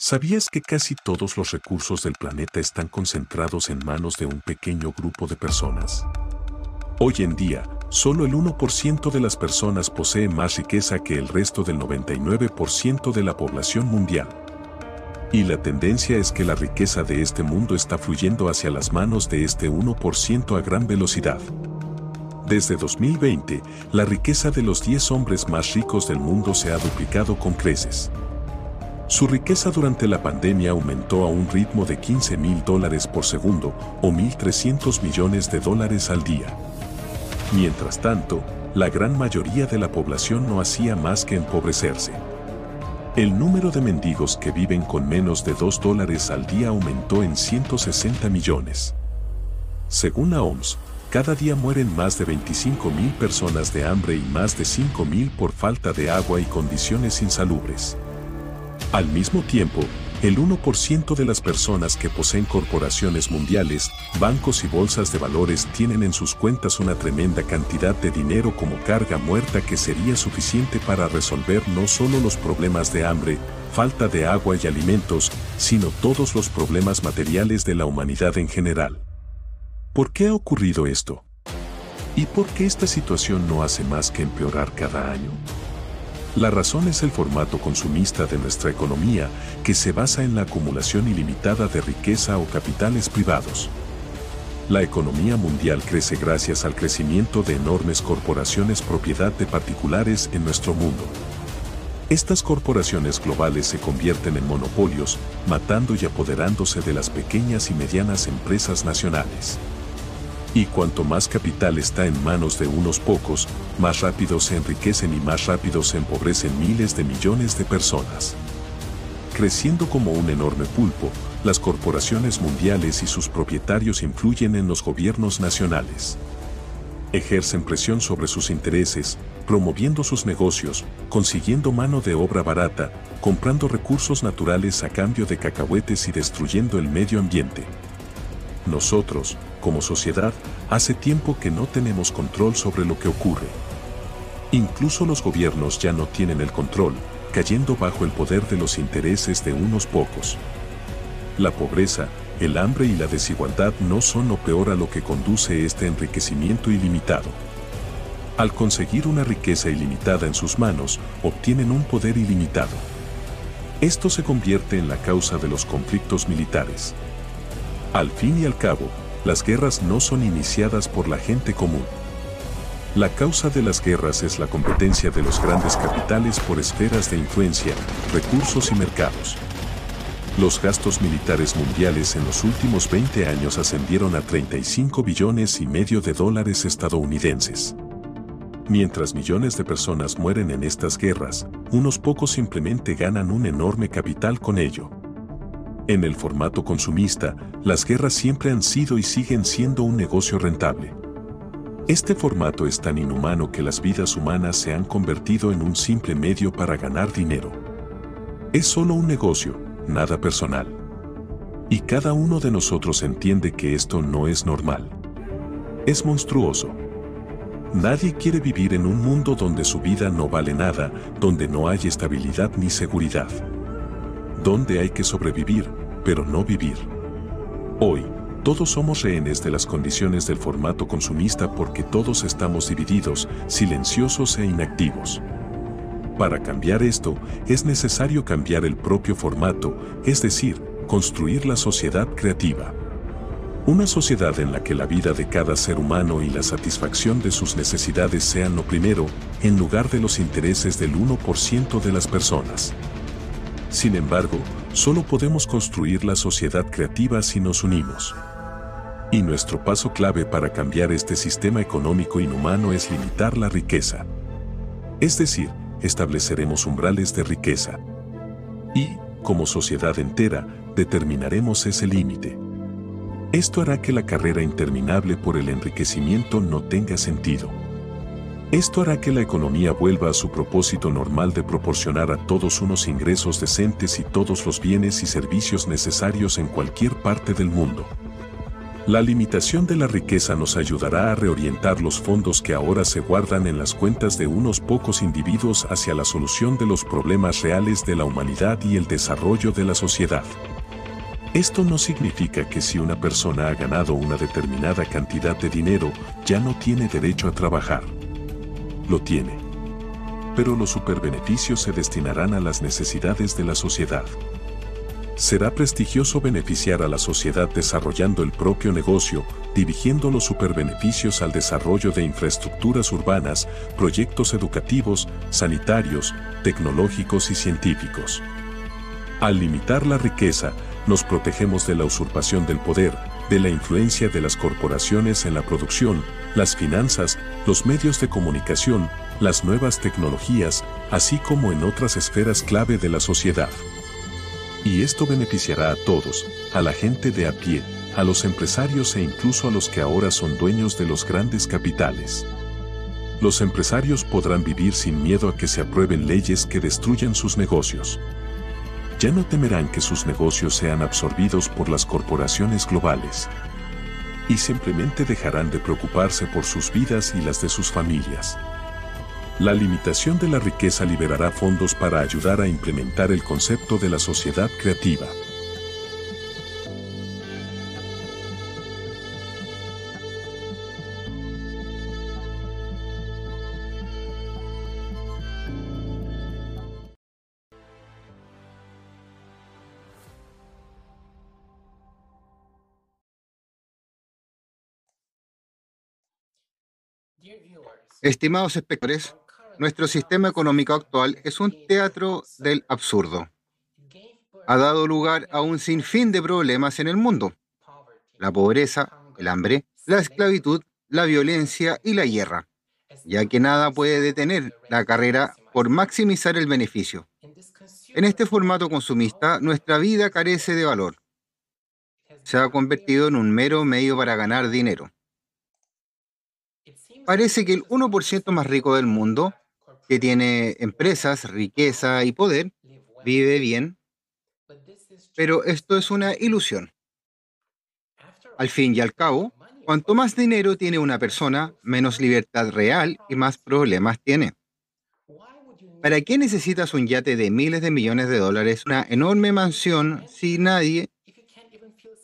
S12: ¿Sabías que casi todos los recursos del planeta están concentrados en manos de un pequeño grupo de personas? Hoy en día, solo el 1% de las personas posee más riqueza que el resto del 99% de la población mundial. Y la tendencia es que la riqueza de este mundo está fluyendo hacia las manos de este 1% a gran velocidad. Desde 2020, la riqueza de los 10 hombres más ricos del mundo se ha duplicado con creces. Su riqueza durante la pandemia aumentó a un ritmo de 15 mil dólares por segundo o 1.300 millones de dólares al día. Mientras tanto, la gran mayoría de la población no hacía más que empobrecerse. El número de mendigos que viven con menos de 2 dólares al día aumentó en 160 millones. Según la OMS, cada día mueren más de 25 mil personas de hambre y más de 5 mil por falta de agua y condiciones insalubres. Al mismo tiempo, el 1% de las personas que poseen corporaciones mundiales, bancos y bolsas de valores tienen en sus cuentas una tremenda cantidad de dinero como carga muerta que sería suficiente para resolver no solo los problemas de hambre, falta de agua y alimentos, sino todos los problemas materiales de la humanidad en general. ¿Por qué ha ocurrido esto? ¿Y por qué esta situación no hace más que empeorar cada año? La razón es el formato consumista de nuestra economía, que se basa en la acumulación ilimitada de riqueza o capitales privados. La economía mundial crece gracias al crecimiento de enormes corporaciones propiedad de particulares en nuestro mundo. Estas corporaciones globales se convierten en monopolios, matando y apoderándose de las pequeñas y medianas empresas nacionales. Y cuanto más capital está en manos de unos pocos, más rápido se enriquecen y más rápido se empobrecen miles de millones de personas. Creciendo como un enorme pulpo, las corporaciones mundiales y sus propietarios influyen en los gobiernos nacionales. Ejercen presión sobre sus intereses, promoviendo sus negocios, consiguiendo mano de obra barata, comprando recursos naturales a cambio de cacahuetes y destruyendo el medio ambiente. Nosotros, como sociedad, hace tiempo que no tenemos control sobre lo que ocurre. Incluso los gobiernos ya no tienen el control, cayendo bajo el poder de los intereses de unos pocos. La pobreza, el hambre y la desigualdad no son lo peor a lo que conduce este enriquecimiento ilimitado. Al conseguir una riqueza ilimitada en sus manos, obtienen un poder ilimitado. Esto se convierte en la causa de los conflictos militares. Al fin y al cabo, las guerras no son iniciadas por la gente común. La causa de las guerras es la competencia de los grandes capitales por esferas de influencia, recursos y mercados. Los gastos militares mundiales en los últimos 20 años ascendieron a 35 billones y medio de dólares estadounidenses. Mientras millones de personas mueren en estas guerras, unos pocos simplemente ganan un enorme capital con ello. En el formato consumista, las guerras siempre han sido y siguen siendo un negocio rentable. Este formato es tan inhumano que las vidas humanas se han convertido en un simple medio para ganar dinero. Es solo un negocio, nada personal. Y cada uno de nosotros entiende que esto no es normal. Es monstruoso. Nadie quiere vivir en un mundo donde su vida no vale nada, donde no hay estabilidad ni seguridad. Donde hay que sobrevivir, pero no vivir. Hoy, todos somos rehenes de las condiciones del formato consumista porque todos estamos divididos, silenciosos e inactivos. Para cambiar esto, es necesario cambiar el propio formato, es decir, construir la sociedad creativa. Una sociedad en la que la vida de cada ser humano y la satisfacción de sus necesidades sean lo primero, en lugar de los intereses del 1% de las personas. Sin embargo, solo podemos construir la sociedad creativa si nos unimos. Y nuestro paso clave para cambiar este sistema económico inhumano es limitar la riqueza. Es decir, estableceremos umbrales de riqueza. Y, como sociedad entera, determinaremos ese límite. Esto hará que la carrera interminable por el enriquecimiento no tenga sentido. Esto hará que la economía vuelva a su propósito normal de proporcionar a todos unos ingresos decentes y todos los bienes y servicios necesarios en cualquier parte del mundo. La limitación de la riqueza nos ayudará a reorientar los fondos que ahora se guardan en las cuentas de unos pocos individuos hacia la solución de los problemas reales de la humanidad y el desarrollo de la sociedad. Esto no significa que si una persona ha ganado una determinada cantidad de dinero, ya no tiene derecho a trabajar. Lo tiene. Pero los superbeneficios se destinarán a las necesidades de la sociedad. Será prestigioso beneficiar a la sociedad desarrollando el propio negocio, dirigiendo los superbeneficios al desarrollo de infraestructuras urbanas, proyectos educativos, sanitarios, tecnológicos y científicos. Al limitar la riqueza, nos protegemos de la usurpación del poder, de la influencia de las corporaciones en la producción, las finanzas, los medios de comunicación, las nuevas tecnologías, así como en otras esferas clave de la sociedad. Y esto beneficiará a todos, a la gente de a pie, a los empresarios e incluso a los que ahora son dueños de los grandes capitales. Los empresarios podrán vivir sin miedo a que se aprueben leyes que destruyan sus negocios ya no temerán que sus negocios sean absorbidos por las corporaciones globales. Y simplemente dejarán de preocuparse por sus vidas y las de sus familias. La limitación de la riqueza liberará fondos para ayudar a implementar el concepto de la sociedad creativa.
S3: Estimados espectadores, nuestro sistema económico actual es un teatro del absurdo. Ha dado lugar a un sinfín de problemas en el mundo. La pobreza, el hambre, la esclavitud, la violencia y la guerra, ya que nada puede detener la carrera por maximizar el beneficio. En este formato consumista, nuestra vida carece de valor. Se ha convertido en un mero medio para ganar dinero parece que el 1% más rico del mundo, que tiene empresas, riqueza y poder, vive bien, pero esto es una ilusión. Al fin y al cabo, cuanto más dinero tiene una persona, menos libertad real y más problemas tiene. ¿Para qué necesitas un yate de miles de millones de dólares, una enorme mansión, si nadie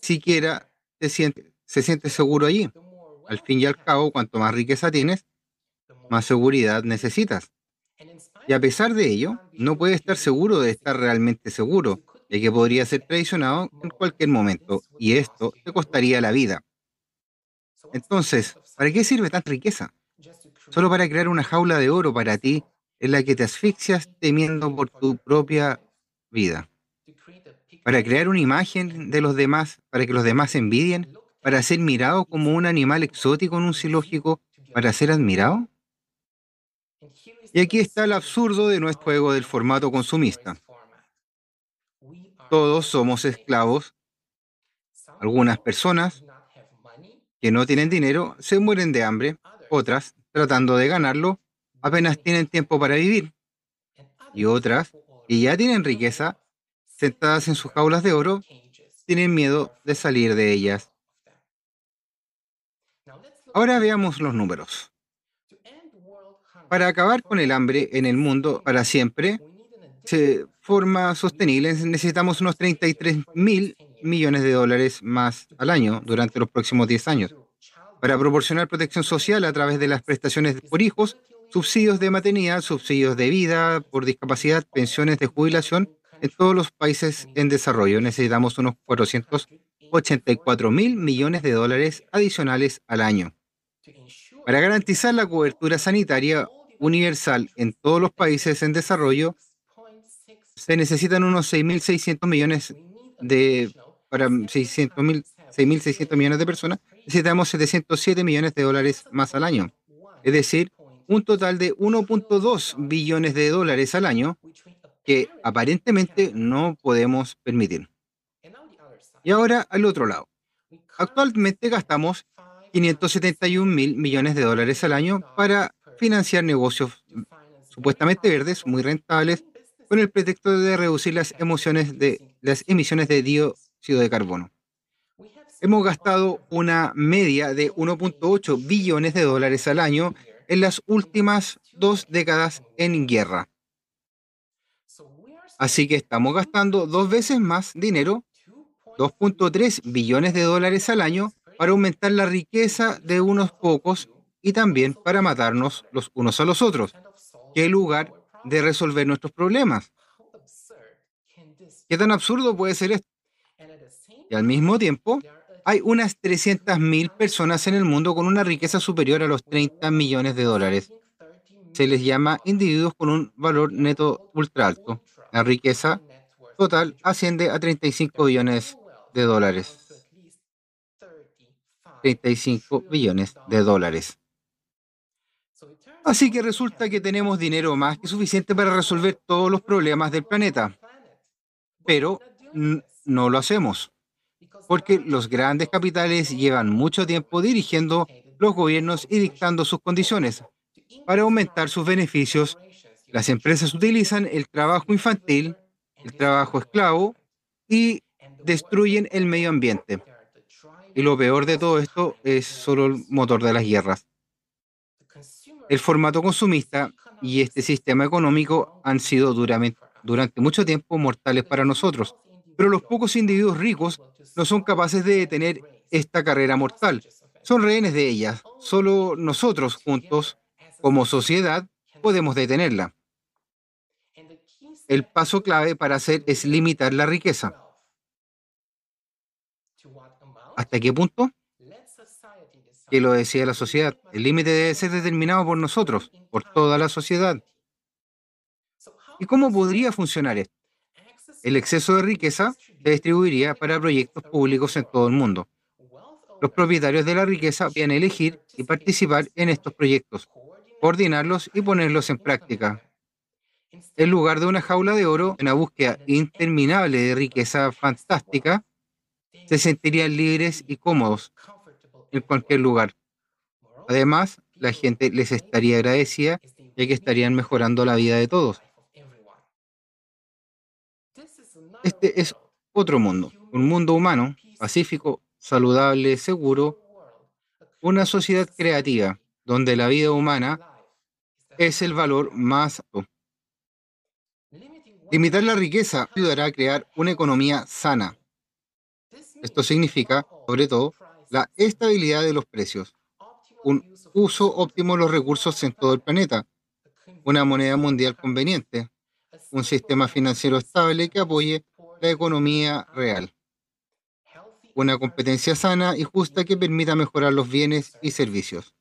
S3: siquiera se siente, se siente seguro allí? Al fin y al cabo, cuanto más riqueza tienes, más seguridad necesitas. Y a pesar de ello, no puedes estar seguro de estar realmente seguro, ya que podría ser traicionado en cualquier momento, y esto te costaría la vida. Entonces, ¿para qué sirve tanta riqueza? Solo para crear una jaula de oro para ti en la que te asfixias temiendo por tu propia vida. Para crear una imagen de los demás, para que los demás envidien para ser mirado como un animal exótico en un zoológico para ser admirado? Y aquí está el absurdo de nuestro juego del formato consumista. Todos somos esclavos. Algunas personas que no tienen dinero se mueren de hambre, otras, tratando de ganarlo, apenas tienen tiempo para vivir. Y otras, y ya tienen riqueza, sentadas en sus jaulas de oro, tienen miedo de salir de ellas. Ahora veamos los números. Para acabar con el hambre en el mundo para siempre, de forma sostenible, necesitamos unos 33 mil millones de dólares más al año durante los próximos 10 años para proporcionar protección social a través de las prestaciones por hijos, subsidios de maternidad, subsidios de vida por discapacidad, pensiones de jubilación en todos los países en desarrollo. Necesitamos unos 484 mil millones de dólares adicionales al año. Para garantizar la cobertura sanitaria universal en todos los países en desarrollo, se necesitan unos 6.600 millones de para 6.600 millones de personas, necesitamos 707 millones de dólares más al año. Es decir, un total de 1.2 billones de dólares al año que aparentemente no podemos permitir. Y ahora al otro lado. Actualmente gastamos 571 mil millones de dólares al año para financiar negocios supuestamente verdes, muy rentables, con el pretexto de reducir las, emociones de, las emisiones de dióxido de carbono. Hemos gastado una media de 1.8 billones de dólares al año en las últimas dos décadas en guerra. Así que estamos gastando dos veces más dinero, 2.3 billones de dólares al año, para aumentar la riqueza de unos pocos y también para matarnos los unos a los otros, que lugar de resolver nuestros problemas. ¿Qué tan absurdo puede ser esto? Y al mismo tiempo, hay unas 300.000 personas en el mundo con una riqueza superior a los 30 millones de dólares. Se les llama individuos con un valor neto ultra alto. La riqueza total asciende a 35 billones de dólares. 35 billones de dólares. Así que resulta que tenemos dinero más que suficiente para resolver todos los problemas del planeta. Pero no lo hacemos, porque los grandes capitales llevan mucho tiempo dirigiendo los gobiernos y dictando sus condiciones. Para aumentar sus beneficios, las empresas utilizan el trabajo infantil, el trabajo esclavo y destruyen el medio ambiente. Y lo peor de todo esto es solo el motor de las guerras. El formato consumista y este sistema económico han sido durante mucho tiempo mortales para nosotros, pero los pocos individuos ricos no son capaces de detener esta carrera mortal. Son rehenes de ella. Solo nosotros juntos, como sociedad, podemos detenerla. El paso clave para hacer es limitar la riqueza. ¿Hasta qué punto? Que lo decía la sociedad. El límite debe ser determinado por nosotros, por toda la sociedad. ¿Y cómo podría funcionar esto? El exceso de riqueza se distribuiría para proyectos públicos en todo el mundo. Los propietarios de la riqueza podrían elegir y participar en estos proyectos, coordinarlos y ponerlos en práctica. En lugar de una jaula de oro, una búsqueda interminable de riqueza fantástica, se sentirían libres y cómodos en cualquier lugar. Además, la gente les estaría agradecida ya que estarían mejorando la vida de todos. Este es otro mundo, un mundo humano, pacífico, saludable, seguro, una sociedad creativa donde la vida humana es el valor más alto. Limitar la riqueza ayudará a crear una economía sana. Esto significa, sobre todo, la estabilidad de los precios, un uso óptimo de los recursos en todo el planeta, una moneda mundial conveniente, un sistema financiero estable que apoye la economía real, una competencia sana y justa que permita mejorar los bienes y servicios.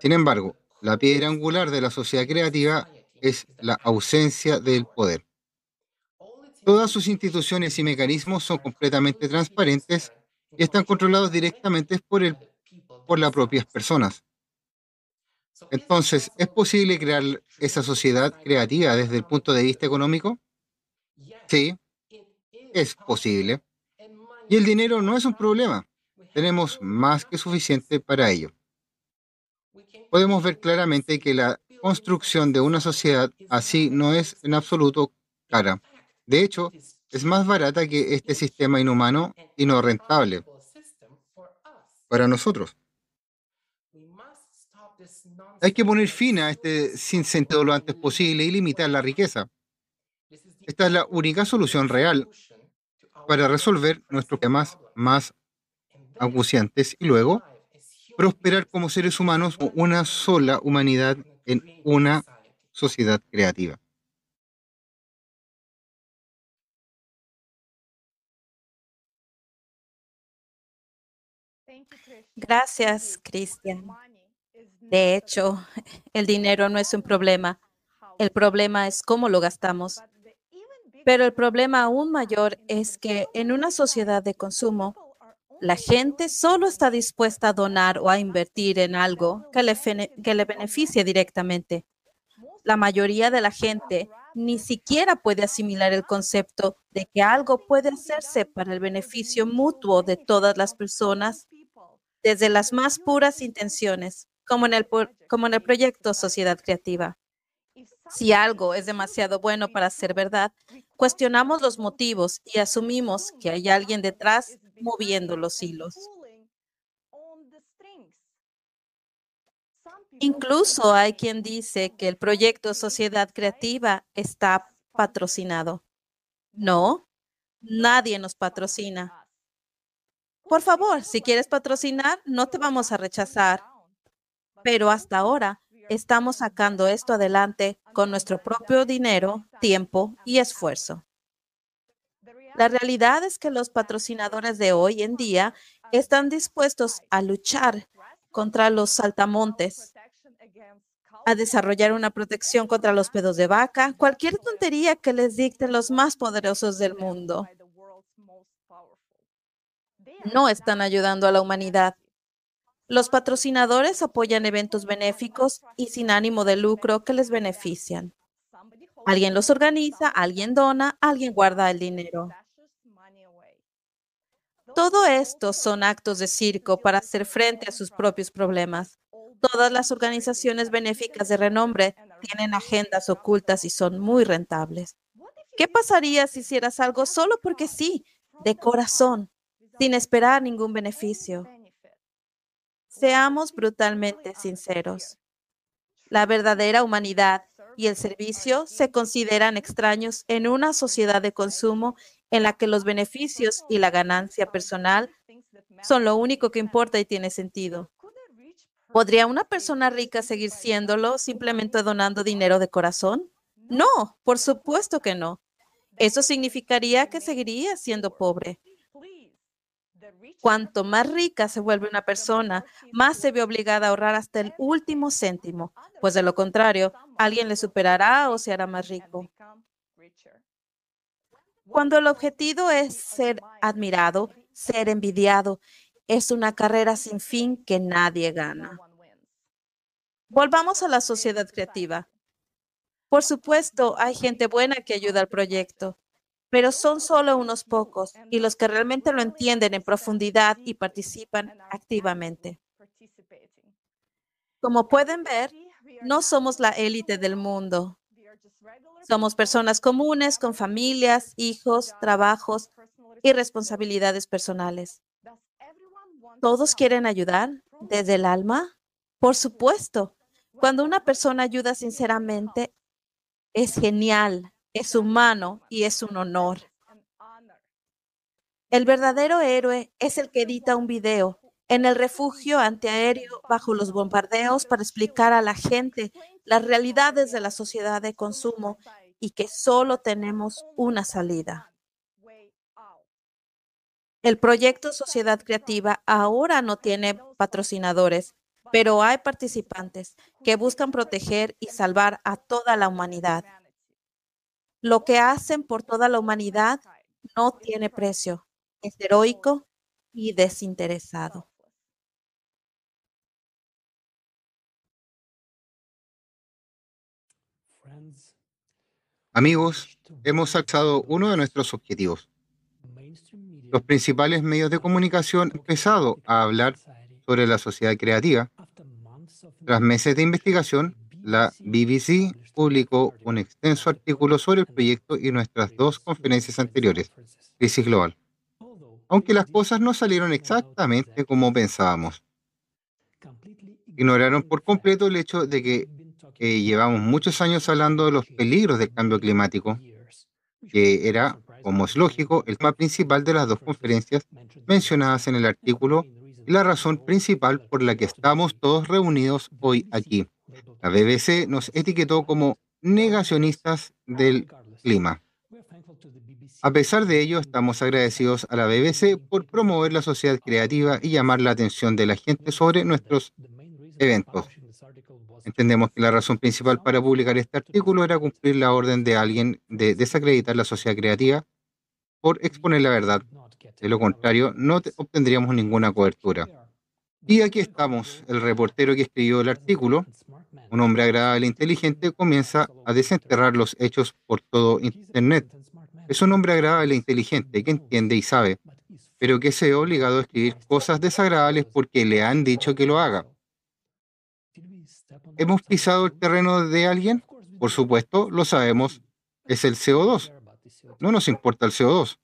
S3: Sin embargo, la piedra angular de la sociedad creativa es la ausencia del poder. Todas sus instituciones y mecanismos son completamente transparentes y están controlados directamente por, el, por las propias personas. Entonces, ¿es posible crear esa sociedad creativa desde el punto de vista económico? Sí, es posible. Y el dinero no es un problema. Tenemos más que suficiente para ello. Podemos ver claramente que la
S8: construcción de una sociedad así no es en absoluto cara. De hecho, es más barata que este sistema inhumano y no rentable para nosotros. Hay que poner fin a este sinsentido lo antes posible y limitar la riqueza. Esta es la única solución real para resolver nuestros temas más acuciantes y luego prosperar como seres humanos, una sola humanidad en una sociedad creativa.
S23: Gracias, Cristian. De hecho, el dinero no es un problema. El problema es cómo lo gastamos. Pero el problema aún mayor es que en una sociedad de consumo, la gente solo está dispuesta a donar o a invertir en algo que le, que le beneficie directamente. La mayoría de la gente ni siquiera puede asimilar el concepto de que algo puede hacerse para el beneficio mutuo de todas las personas desde las más puras intenciones, como en el, como en el proyecto Sociedad Creativa. Si algo es demasiado bueno para ser verdad, cuestionamos los motivos y asumimos que hay alguien detrás moviendo los hilos. Incluso hay quien dice que el proyecto Sociedad Creativa está patrocinado. No, nadie nos patrocina. Por favor, si quieres patrocinar, no te vamos a rechazar. Pero hasta ahora estamos sacando esto adelante con nuestro propio dinero, tiempo y esfuerzo. La realidad es que los patrocinadores de hoy en día están dispuestos a luchar contra los saltamontes, a desarrollar una protección contra los pedos de vaca, cualquier tontería que les dicten los más poderosos del mundo. No están ayudando a la humanidad. Los patrocinadores apoyan eventos benéficos y sin ánimo de lucro que les benefician. Alguien los organiza, alguien dona, alguien guarda el dinero. Todo esto son actos de circo para hacer frente a sus propios problemas. Todas las organizaciones benéficas de renombre tienen agendas ocultas y son muy rentables. ¿Qué pasaría si hicieras algo solo porque sí, de corazón, sin esperar ningún beneficio? Seamos brutalmente sinceros. La verdadera humanidad y el servicio se consideran extraños en una sociedad de consumo en la que los beneficios y la ganancia personal son lo único que importa y tiene sentido. ¿Podría una persona rica seguir siéndolo simplemente donando dinero de corazón? No, por supuesto que no. Eso significaría que seguiría siendo pobre. Cuanto más rica se vuelve una persona, más se ve obligada a ahorrar hasta el último céntimo, pues de lo contrario, alguien le superará o se hará más rico. Cuando el objetivo es ser admirado, ser envidiado, es una carrera sin fin que nadie gana. Volvamos a la sociedad creativa. Por supuesto, hay gente buena que ayuda al proyecto, pero son solo unos pocos y los que realmente lo entienden en profundidad y participan activamente. Como pueden ver, no somos la élite del mundo. Somos personas comunes con familias, hijos, trabajos y responsabilidades personales. ¿Todos quieren ayudar desde el alma? Por supuesto. Cuando una persona ayuda sinceramente, es genial es humano y es un honor. El verdadero héroe es el que edita un video en el refugio antiaéreo bajo los bombardeos para explicar a la gente las realidades de la sociedad de consumo y que solo tenemos una salida. El proyecto Sociedad Creativa ahora no tiene patrocinadores, pero hay participantes que buscan proteger y salvar a toda la humanidad. Lo que hacen por toda la humanidad no tiene precio. Es heroico y desinteresado.
S8: Amigos, hemos alzado uno de nuestros objetivos. Los principales medios de comunicación han empezado a hablar sobre la sociedad creativa. Tras meses de investigación,
S3: la BBC publicó un extenso artículo sobre el proyecto y nuestras dos conferencias anteriores, Crisis Global. Aunque las cosas no salieron exactamente como pensábamos. Ignoraron por completo el hecho de que llevamos muchos años hablando de los peligros del cambio climático, que era, como es lógico, el tema principal de las dos conferencias mencionadas en el artículo y la razón principal por la que estamos todos reunidos hoy aquí. La BBC nos etiquetó como negacionistas del clima. A pesar de ello, estamos agradecidos a la BBC por promover la sociedad creativa y llamar la atención de la gente sobre nuestros eventos. Entendemos que la razón principal para publicar este artículo era cumplir la orden de alguien de desacreditar la sociedad creativa por exponer la verdad. De lo contrario, no obtendríamos ninguna cobertura. Y aquí estamos, el reportero que escribió el artículo, un hombre agradable e inteligente, comienza a desenterrar los hechos por todo Internet. Es un hombre agradable e inteligente que entiende y sabe, pero que se ve obligado a escribir cosas desagradables porque le han dicho que lo haga. ¿Hemos pisado el terreno de alguien? Por supuesto, lo sabemos. Es el CO2. No nos importa el CO2.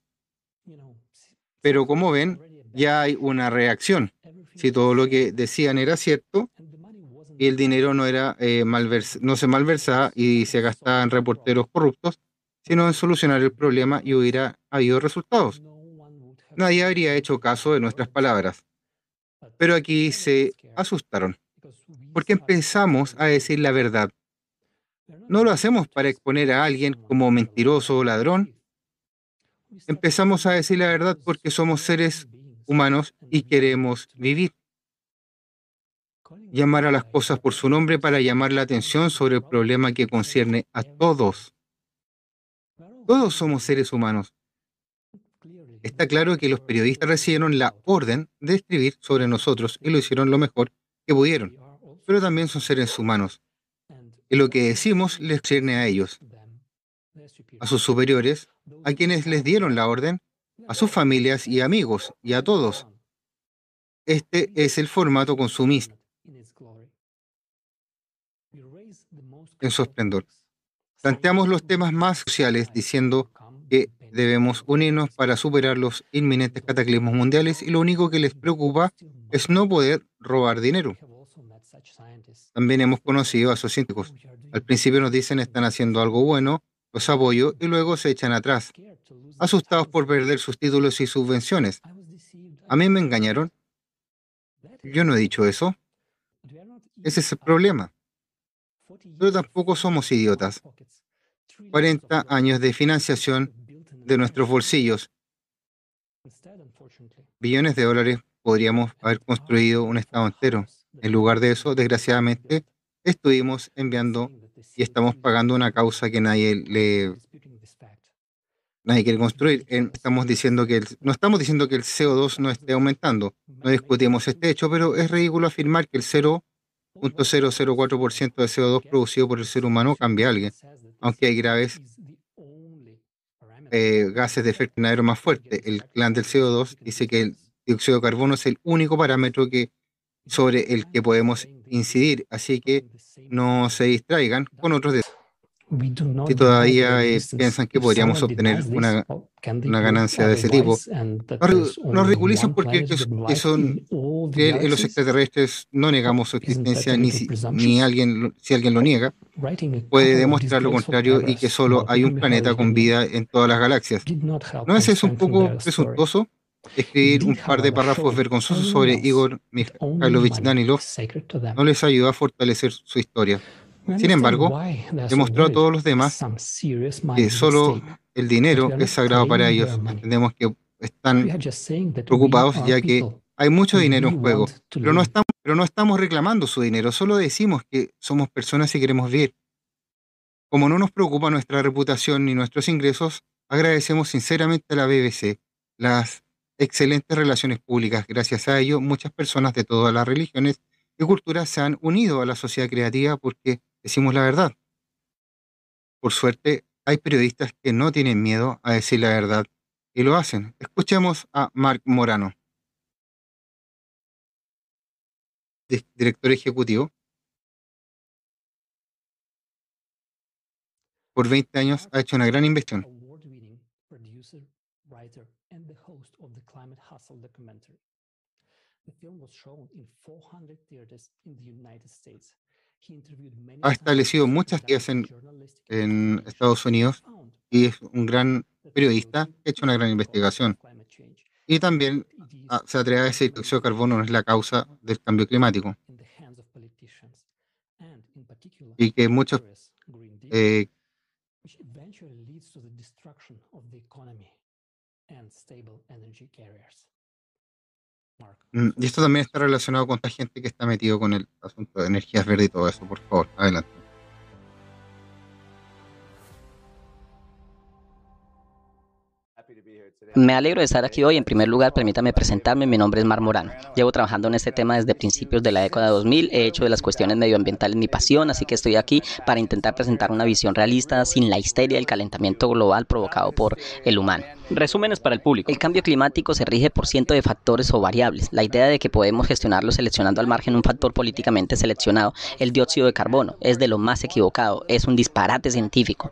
S3: Pero como ven, ya hay una reacción. Si todo lo que decían era cierto y el dinero no era eh, se malversaba y se gastaba en reporteros corruptos, sino en solucionar el problema y hubiera habido resultados. Nadie habría hecho caso de nuestras palabras. Pero aquí se asustaron porque empezamos a decir la verdad. No lo hacemos para exponer a alguien como mentiroso o ladrón. Empezamos a decir la verdad porque somos seres humanos y queremos vivir. Llamar a las cosas por su nombre para llamar la atención sobre el problema que concierne a todos. Todos somos seres humanos. Está claro que los periodistas recibieron la orden de escribir sobre nosotros y lo hicieron lo mejor que pudieron pero también son seres humanos. Y lo que decimos les cierne a ellos, a sus superiores, a quienes les dieron la orden, a sus familias y amigos, y a todos. Este es el formato consumista en su esplendor. Planteamos los temas más sociales diciendo que debemos unirnos para superar los inminentes cataclismos mundiales y lo único que les preocupa es no poder robar dinero. También hemos conocido a esos científicos. Al principio nos dicen están haciendo algo bueno, los apoyo y luego se echan atrás, asustados por perder sus títulos y subvenciones. A mí me engañaron. Yo no he dicho eso. Ese es el problema. Pero tampoco somos idiotas. 40 años de financiación de nuestros bolsillos. Billones de dólares podríamos haber construido un Estado entero. En lugar de eso, desgraciadamente, estuvimos enviando y estamos pagando una causa que nadie le nadie quiere construir. Estamos diciendo que no estamos diciendo que el CO2 no esté aumentando. No discutimos este hecho, pero es ridículo afirmar que el 0.004% de CO2 producido por el ser humano cambia a alguien, aunque hay graves eh, gases de efecto invernadero más fuerte. El clan del CO2 dice que el dióxido de carbono es el único parámetro que sobre el que podemos incidir, así que no se distraigan con otros de si todavía eh, piensan que podríamos obtener una, ganancia de ese tipo. Nos ridiculizan porque son, los extraterrestres no negamos su existencia, ni, si, ni alguien, si alguien lo niega, puede demostrar lo contrario y que solo hay un planeta con vida en todas las galaxias. ¿No es eso un poco presuntuoso? Escribir un par de párrafos vergonzosos sobre Igor Mikhailovich Danilov no les ayudó a fortalecer su historia. Sin embargo, demostró a todos los demás que solo el dinero es sagrado para ellos. Entendemos que están preocupados ya que hay mucho dinero en juego, pero no, estamos, pero no estamos reclamando su dinero, solo decimos que somos personas y queremos vivir. Como no nos preocupa nuestra reputación ni nuestros ingresos, agradecemos sinceramente a la BBC, las excelentes relaciones públicas. Gracias a ello, muchas personas de todas las religiones y culturas se han unido a la sociedad creativa porque decimos la verdad. Por suerte, hay periodistas que no tienen miedo a decir la verdad y lo hacen. Escuchemos a Mark Morano, director ejecutivo
S8: por 20 años ha hecho una gran inversión. Ha establecido muchas guías en, en Estados Unidos y es un gran periodista ha hecho una gran investigación. Y también ah, se atreve a decir que el dióxido de carbono no es la causa del cambio climático. Y que muchos eh, y esto también está relacionado con esta gente que está metido con el asunto de energías verdes y todo eso. Por favor, adelante.
S35: Me alegro de estar aquí hoy. En primer lugar, permítame presentarme. Mi nombre es Mar Morano. Llevo trabajando en este tema desde principios de la década de 2000. He hecho de las cuestiones medioambientales mi pasión, así que estoy aquí para intentar presentar una visión realista sin la histeria del calentamiento global provocado por el humano. Resúmenes para el público. El cambio climático se rige por cientos de factores o variables. La idea de que podemos gestionarlo seleccionando al margen un factor políticamente seleccionado, el dióxido de carbono, es de lo más equivocado. Es un disparate científico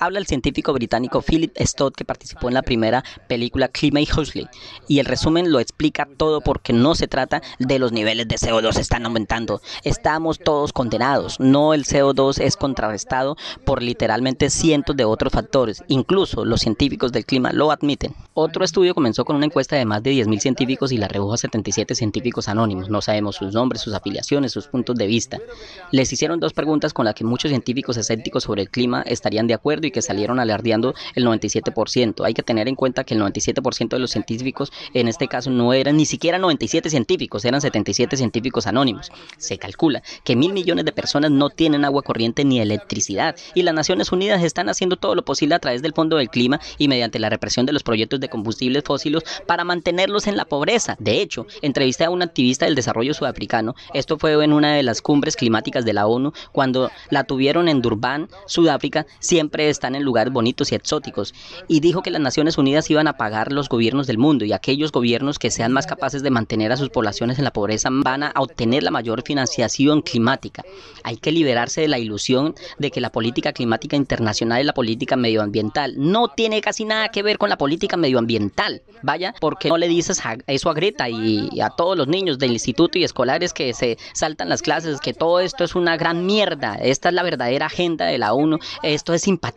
S35: habla el científico británico Philip Stott que participó en la primera película Climate Huxley y el resumen lo explica todo porque no se trata de los niveles de CO2 están aumentando, estamos todos condenados, no el CO2 es contrarrestado por literalmente cientos de otros factores, incluso los científicos del clima lo admiten. Otro estudio comenzó con una encuesta de más de 10.000 científicos y la redujo a 77 científicos anónimos, no sabemos sus nombres, sus afiliaciones, sus puntos de vista. Les hicieron dos preguntas con las que muchos científicos escépticos sobre el clima estarían de acuerdo que salieron alardeando el 97%. Hay que tener en cuenta que el 97% de los científicos en este caso no eran ni siquiera 97 científicos, eran 77 científicos anónimos. Se calcula que mil millones de personas no tienen agua corriente ni electricidad y las Naciones Unidas están haciendo todo lo posible a través del Fondo del Clima y mediante la represión de los proyectos de combustibles fósiles para mantenerlos en la pobreza. De hecho, entrevisté a un activista del desarrollo sudafricano. Esto fue en una de las cumbres climáticas de la ONU cuando la tuvieron en Durban, Sudáfrica. Siempre están en lugares bonitos y exóticos, y dijo que las Naciones Unidas iban a pagar los gobiernos del mundo y aquellos gobiernos que sean más capaces de mantener a sus poblaciones en la pobreza van a obtener la mayor financiación climática. Hay que liberarse de la ilusión de que la política climática internacional es la política medioambiental. No tiene casi nada que ver con la política medioambiental. Vaya, porque no le dices eso a Greta y a todos los niños del instituto y escolares que se saltan las clases, que todo esto es una gran mierda. Esta es la verdadera agenda de la ONU. Esto es impactante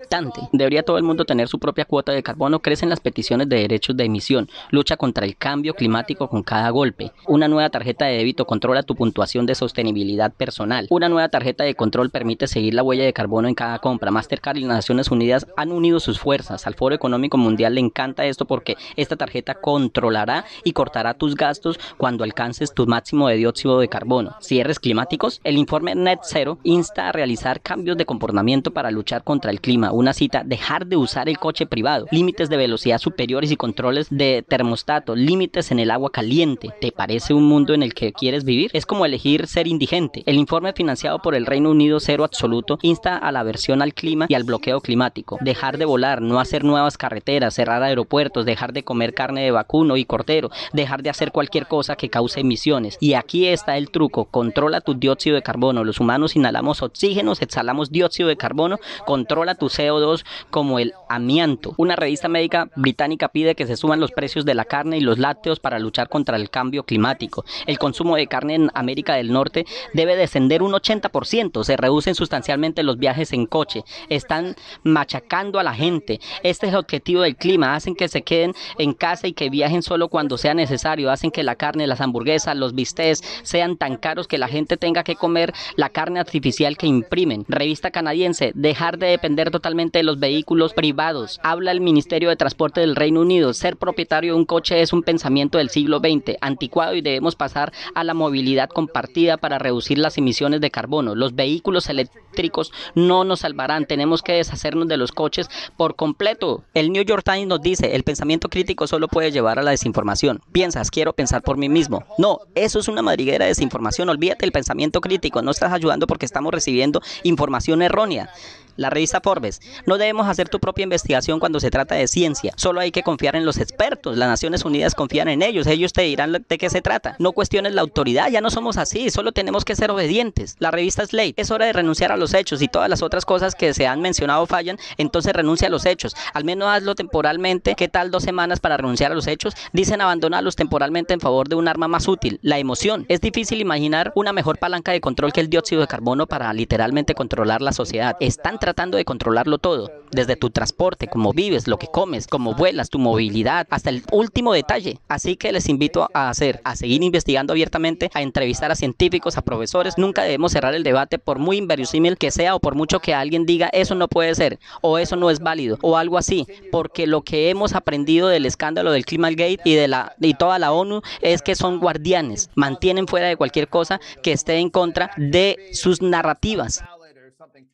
S35: Debería todo el mundo tener su propia cuota de carbono. Crecen las peticiones de derechos de emisión. Lucha contra el cambio climático con cada golpe. Una nueva tarjeta de débito controla tu puntuación de sostenibilidad personal. Una nueva tarjeta de control permite seguir la huella de carbono en cada compra. Mastercard y las Naciones Unidas han unido sus fuerzas. Al Foro Económico Mundial le encanta esto porque esta tarjeta controlará y cortará tus gastos cuando alcances tu máximo de dióxido de carbono. Cierres climáticos. El informe Net Zero insta a realizar cambios de comportamiento para luchar contra el clima. Una cita, dejar de usar el coche privado, límites de velocidad superiores y controles de termostato, límites en el agua caliente. ¿Te parece un mundo en el que quieres vivir? Es como elegir ser indigente. El informe financiado por el Reino Unido Cero Absoluto insta a la aversión al clima y al bloqueo climático. Dejar de volar, no hacer nuevas carreteras, cerrar aeropuertos, dejar de comer carne de vacuno y cordero, dejar de hacer cualquier cosa que cause emisiones. Y aquí está el truco, controla tu dióxido de carbono. Los humanos inhalamos oxígenos, exhalamos dióxido de carbono, controla tu CO2 como el amianto. Una revista médica británica pide que se suban los precios de la carne y los lácteos para luchar contra el cambio climático. El consumo de carne en América del Norte debe descender un 80%. Se reducen sustancialmente los viajes en coche. Están machacando a la gente. Este es el objetivo del clima. Hacen que se queden en casa y que viajen solo cuando sea necesario. Hacen que la carne, las hamburguesas, los bistecs sean tan caros que la gente tenga que comer la carne artificial que imprimen. Revista canadiense, dejar de depender totalmente de los vehículos privados. Habla el Ministerio de Transporte del Reino Unido. Ser propietario de un coche es un pensamiento del siglo XX, anticuado y debemos pasar a la movilidad compartida para reducir las emisiones de carbono. Los vehículos eléctricos no nos salvarán. Tenemos que deshacernos de los coches por completo. El New York Times nos dice, el pensamiento crítico solo puede llevar a la desinformación. Piensas, quiero pensar por mí mismo. No, eso es una madriguera de desinformación. Olvídate del pensamiento crítico. No estás ayudando porque estamos recibiendo información errónea. La revista Forbes. No debemos hacer tu propia investigación cuando se trata de ciencia. Solo hay que confiar en los expertos. Las Naciones Unidas confían en ellos. Ellos te dirán de qué se trata. No cuestiones la autoridad. Ya no somos así. Solo tenemos que ser obedientes. La revista Slate. Es hora de renunciar a los hechos y todas las otras cosas que se han mencionado fallan. Entonces renuncia a los hechos. Al menos hazlo temporalmente. ¿Qué tal dos semanas para renunciar a los hechos? Dicen abandonarlos temporalmente en favor de un arma más útil, la emoción. Es difícil imaginar una mejor palanca de control que el dióxido de carbono para literalmente controlar la sociedad. Están tratando de controlarlo todo, desde tu transporte, cómo vives, lo que comes, cómo vuelas, tu movilidad, hasta el último detalle. Así que les invito a hacer, a seguir investigando abiertamente, a entrevistar a científicos, a profesores. Nunca debemos cerrar el debate por muy inverosímil que sea o por mucho que alguien diga eso no puede ser o eso no es válido o algo así, porque lo que hemos aprendido del escándalo del Gate y de la y toda la ONU es que son guardianes, mantienen fuera de cualquier cosa que esté en contra de sus narrativas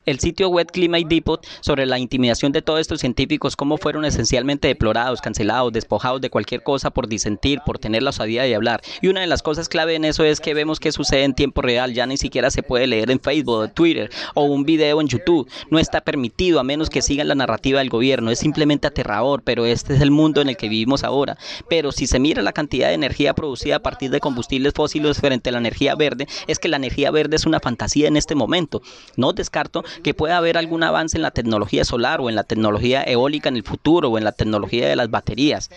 S35: el sitio web Climate Depot sobre la intimidación de todos estos científicos, cómo fueron esencialmente deplorados, cancelados, despojados de cualquier cosa por disentir, por tener la osadía de hablar. Y una de las cosas clave en eso es que vemos que sucede en tiempo real, ya ni siquiera se puede leer en Facebook, Twitter o un video en YouTube. No está permitido a menos que sigan la narrativa del gobierno. Es simplemente aterrador, pero este es el mundo en el que vivimos ahora. Pero si se mira la cantidad de energía producida a partir de combustibles fósiles frente a la energía verde, es que la energía verde es una fantasía en este momento. No descarto que pueda haber algún avance en la tecnología solar o en la tecnología eólica en el futuro o en la tecnología de las baterías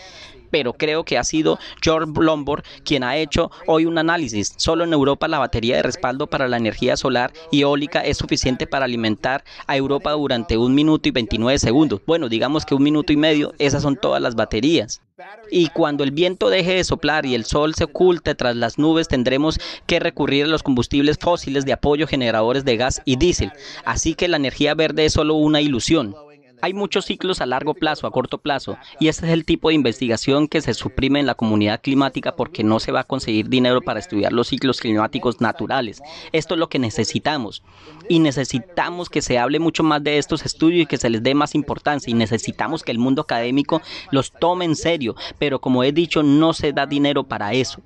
S35: pero creo que ha sido George Blomberg quien ha hecho hoy un análisis. Solo en Europa la batería de respaldo para la energía solar y eólica es suficiente para alimentar a Europa durante un minuto y 29 segundos. Bueno, digamos que un minuto y medio, esas son todas las baterías. Y cuando el viento deje de soplar y el sol se oculte tras las nubes, tendremos que recurrir a los combustibles fósiles de apoyo generadores de gas y diésel. Así que la energía verde es solo una ilusión. Hay muchos ciclos a largo plazo, a corto plazo, y este es el tipo de investigación que se suprime en la comunidad climática porque no se va a conseguir dinero para estudiar los ciclos climáticos naturales. Esto es lo que necesitamos. Y necesitamos que se hable mucho más de estos estudios y que se les dé más importancia. Y necesitamos que el mundo académico los tome en serio. Pero como he dicho, no se da dinero para eso.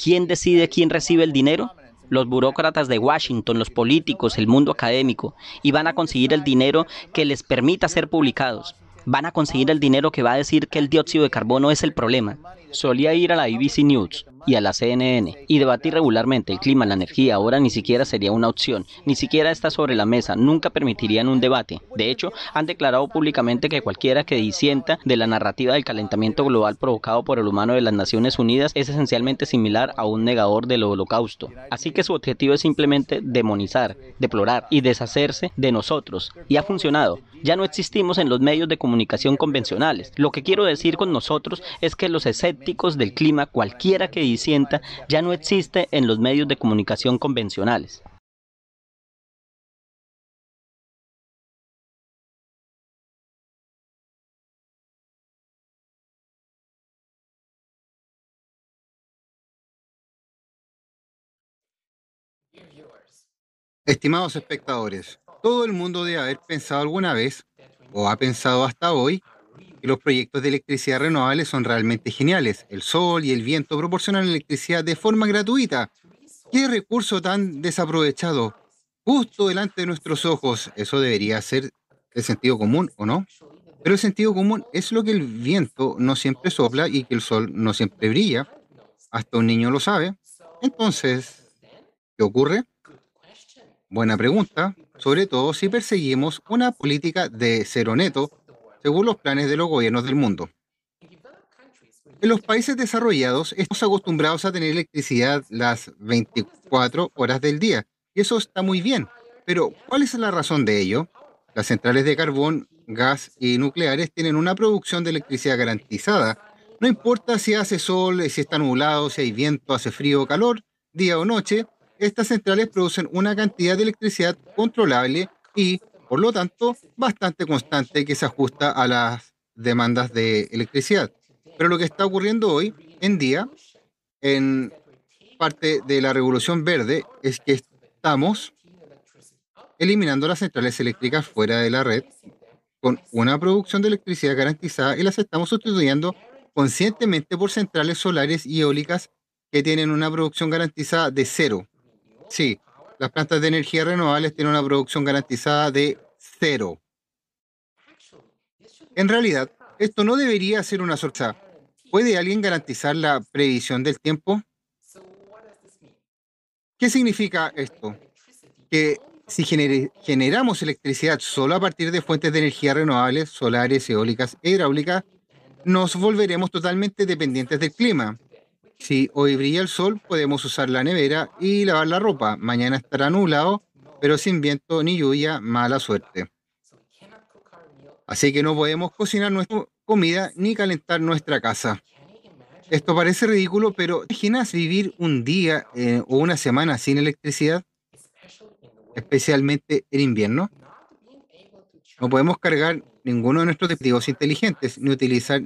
S35: ¿Quién decide quién recibe el dinero? Los burócratas de Washington, los políticos, el mundo académico, y van a conseguir el dinero que les permita ser publicados. Van a conseguir el dinero que va a decir que el dióxido de carbono es el problema. Solía ir a la ABC News y a la CNN y debatir regularmente el clima, la energía, ahora ni siquiera sería una opción, ni siquiera está sobre la mesa, nunca permitirían un debate. De hecho, han declarado públicamente que cualquiera que disienta de la narrativa del calentamiento global provocado por el humano de las Naciones Unidas es esencialmente similar a un negador del holocausto. Así que su objetivo es simplemente demonizar, deplorar y deshacerse de nosotros. Y ha funcionado. Ya no existimos en los medios de comunicación convencionales. Lo que quiero decir con nosotros es que los escépticos del clima, cualquiera que disienta, ya no existe en los medios de comunicación convencionales.
S3: Estimados espectadores, todo el mundo debe haber pensado alguna vez, o ha pensado hasta hoy, los proyectos de electricidad renovable son realmente geniales. El sol y el viento proporcionan electricidad de forma gratuita. ¿Qué recurso tan desaprovechado? Justo delante de nuestros ojos. Eso debería ser el sentido común, ¿o no? Pero el sentido común es lo que el viento no siempre sopla y que el sol no siempre brilla. Hasta un niño lo sabe. Entonces, ¿qué ocurre? Buena pregunta sobre todo si perseguimos una política de cero neto según los planes de los gobiernos del mundo. En los países desarrollados estamos acostumbrados a tener electricidad las 24 horas del día y eso está muy bien, pero ¿cuál es la razón de ello? Las centrales de carbón, gas y nucleares tienen una producción de electricidad garantizada. No importa si hace sol, si está nublado, si hay viento, hace frío o calor, día o noche, estas centrales producen una cantidad de electricidad controlable y, por lo tanto, bastante constante que se ajusta a las demandas de electricidad. Pero lo que está ocurriendo hoy en día, en parte de la revolución verde, es que estamos eliminando las centrales eléctricas fuera de la red con una producción de electricidad garantizada y las estamos sustituyendo conscientemente por centrales solares y eólicas que tienen una producción garantizada de cero Sí, las plantas de energía renovables tienen una producción garantizada de cero. En realidad, esto no debería ser una sorpresa. ¿Puede alguien garantizar la previsión del tiempo? ¿Qué significa esto? Que si generamos electricidad solo a partir de fuentes de energía renovables, solares, eólicas e hidráulicas, nos volveremos totalmente dependientes del clima. Si hoy brilla el sol, podemos usar la nevera y lavar la ropa. Mañana estará nublado, pero sin viento ni lluvia, mala suerte. Así que no podemos cocinar nuestra comida ni calentar nuestra casa. Esto parece ridículo, pero ¿te imaginas vivir un día eh, o una semana sin electricidad? Especialmente en invierno. No podemos cargar ninguno de nuestros dispositivos inteligentes ni utilizar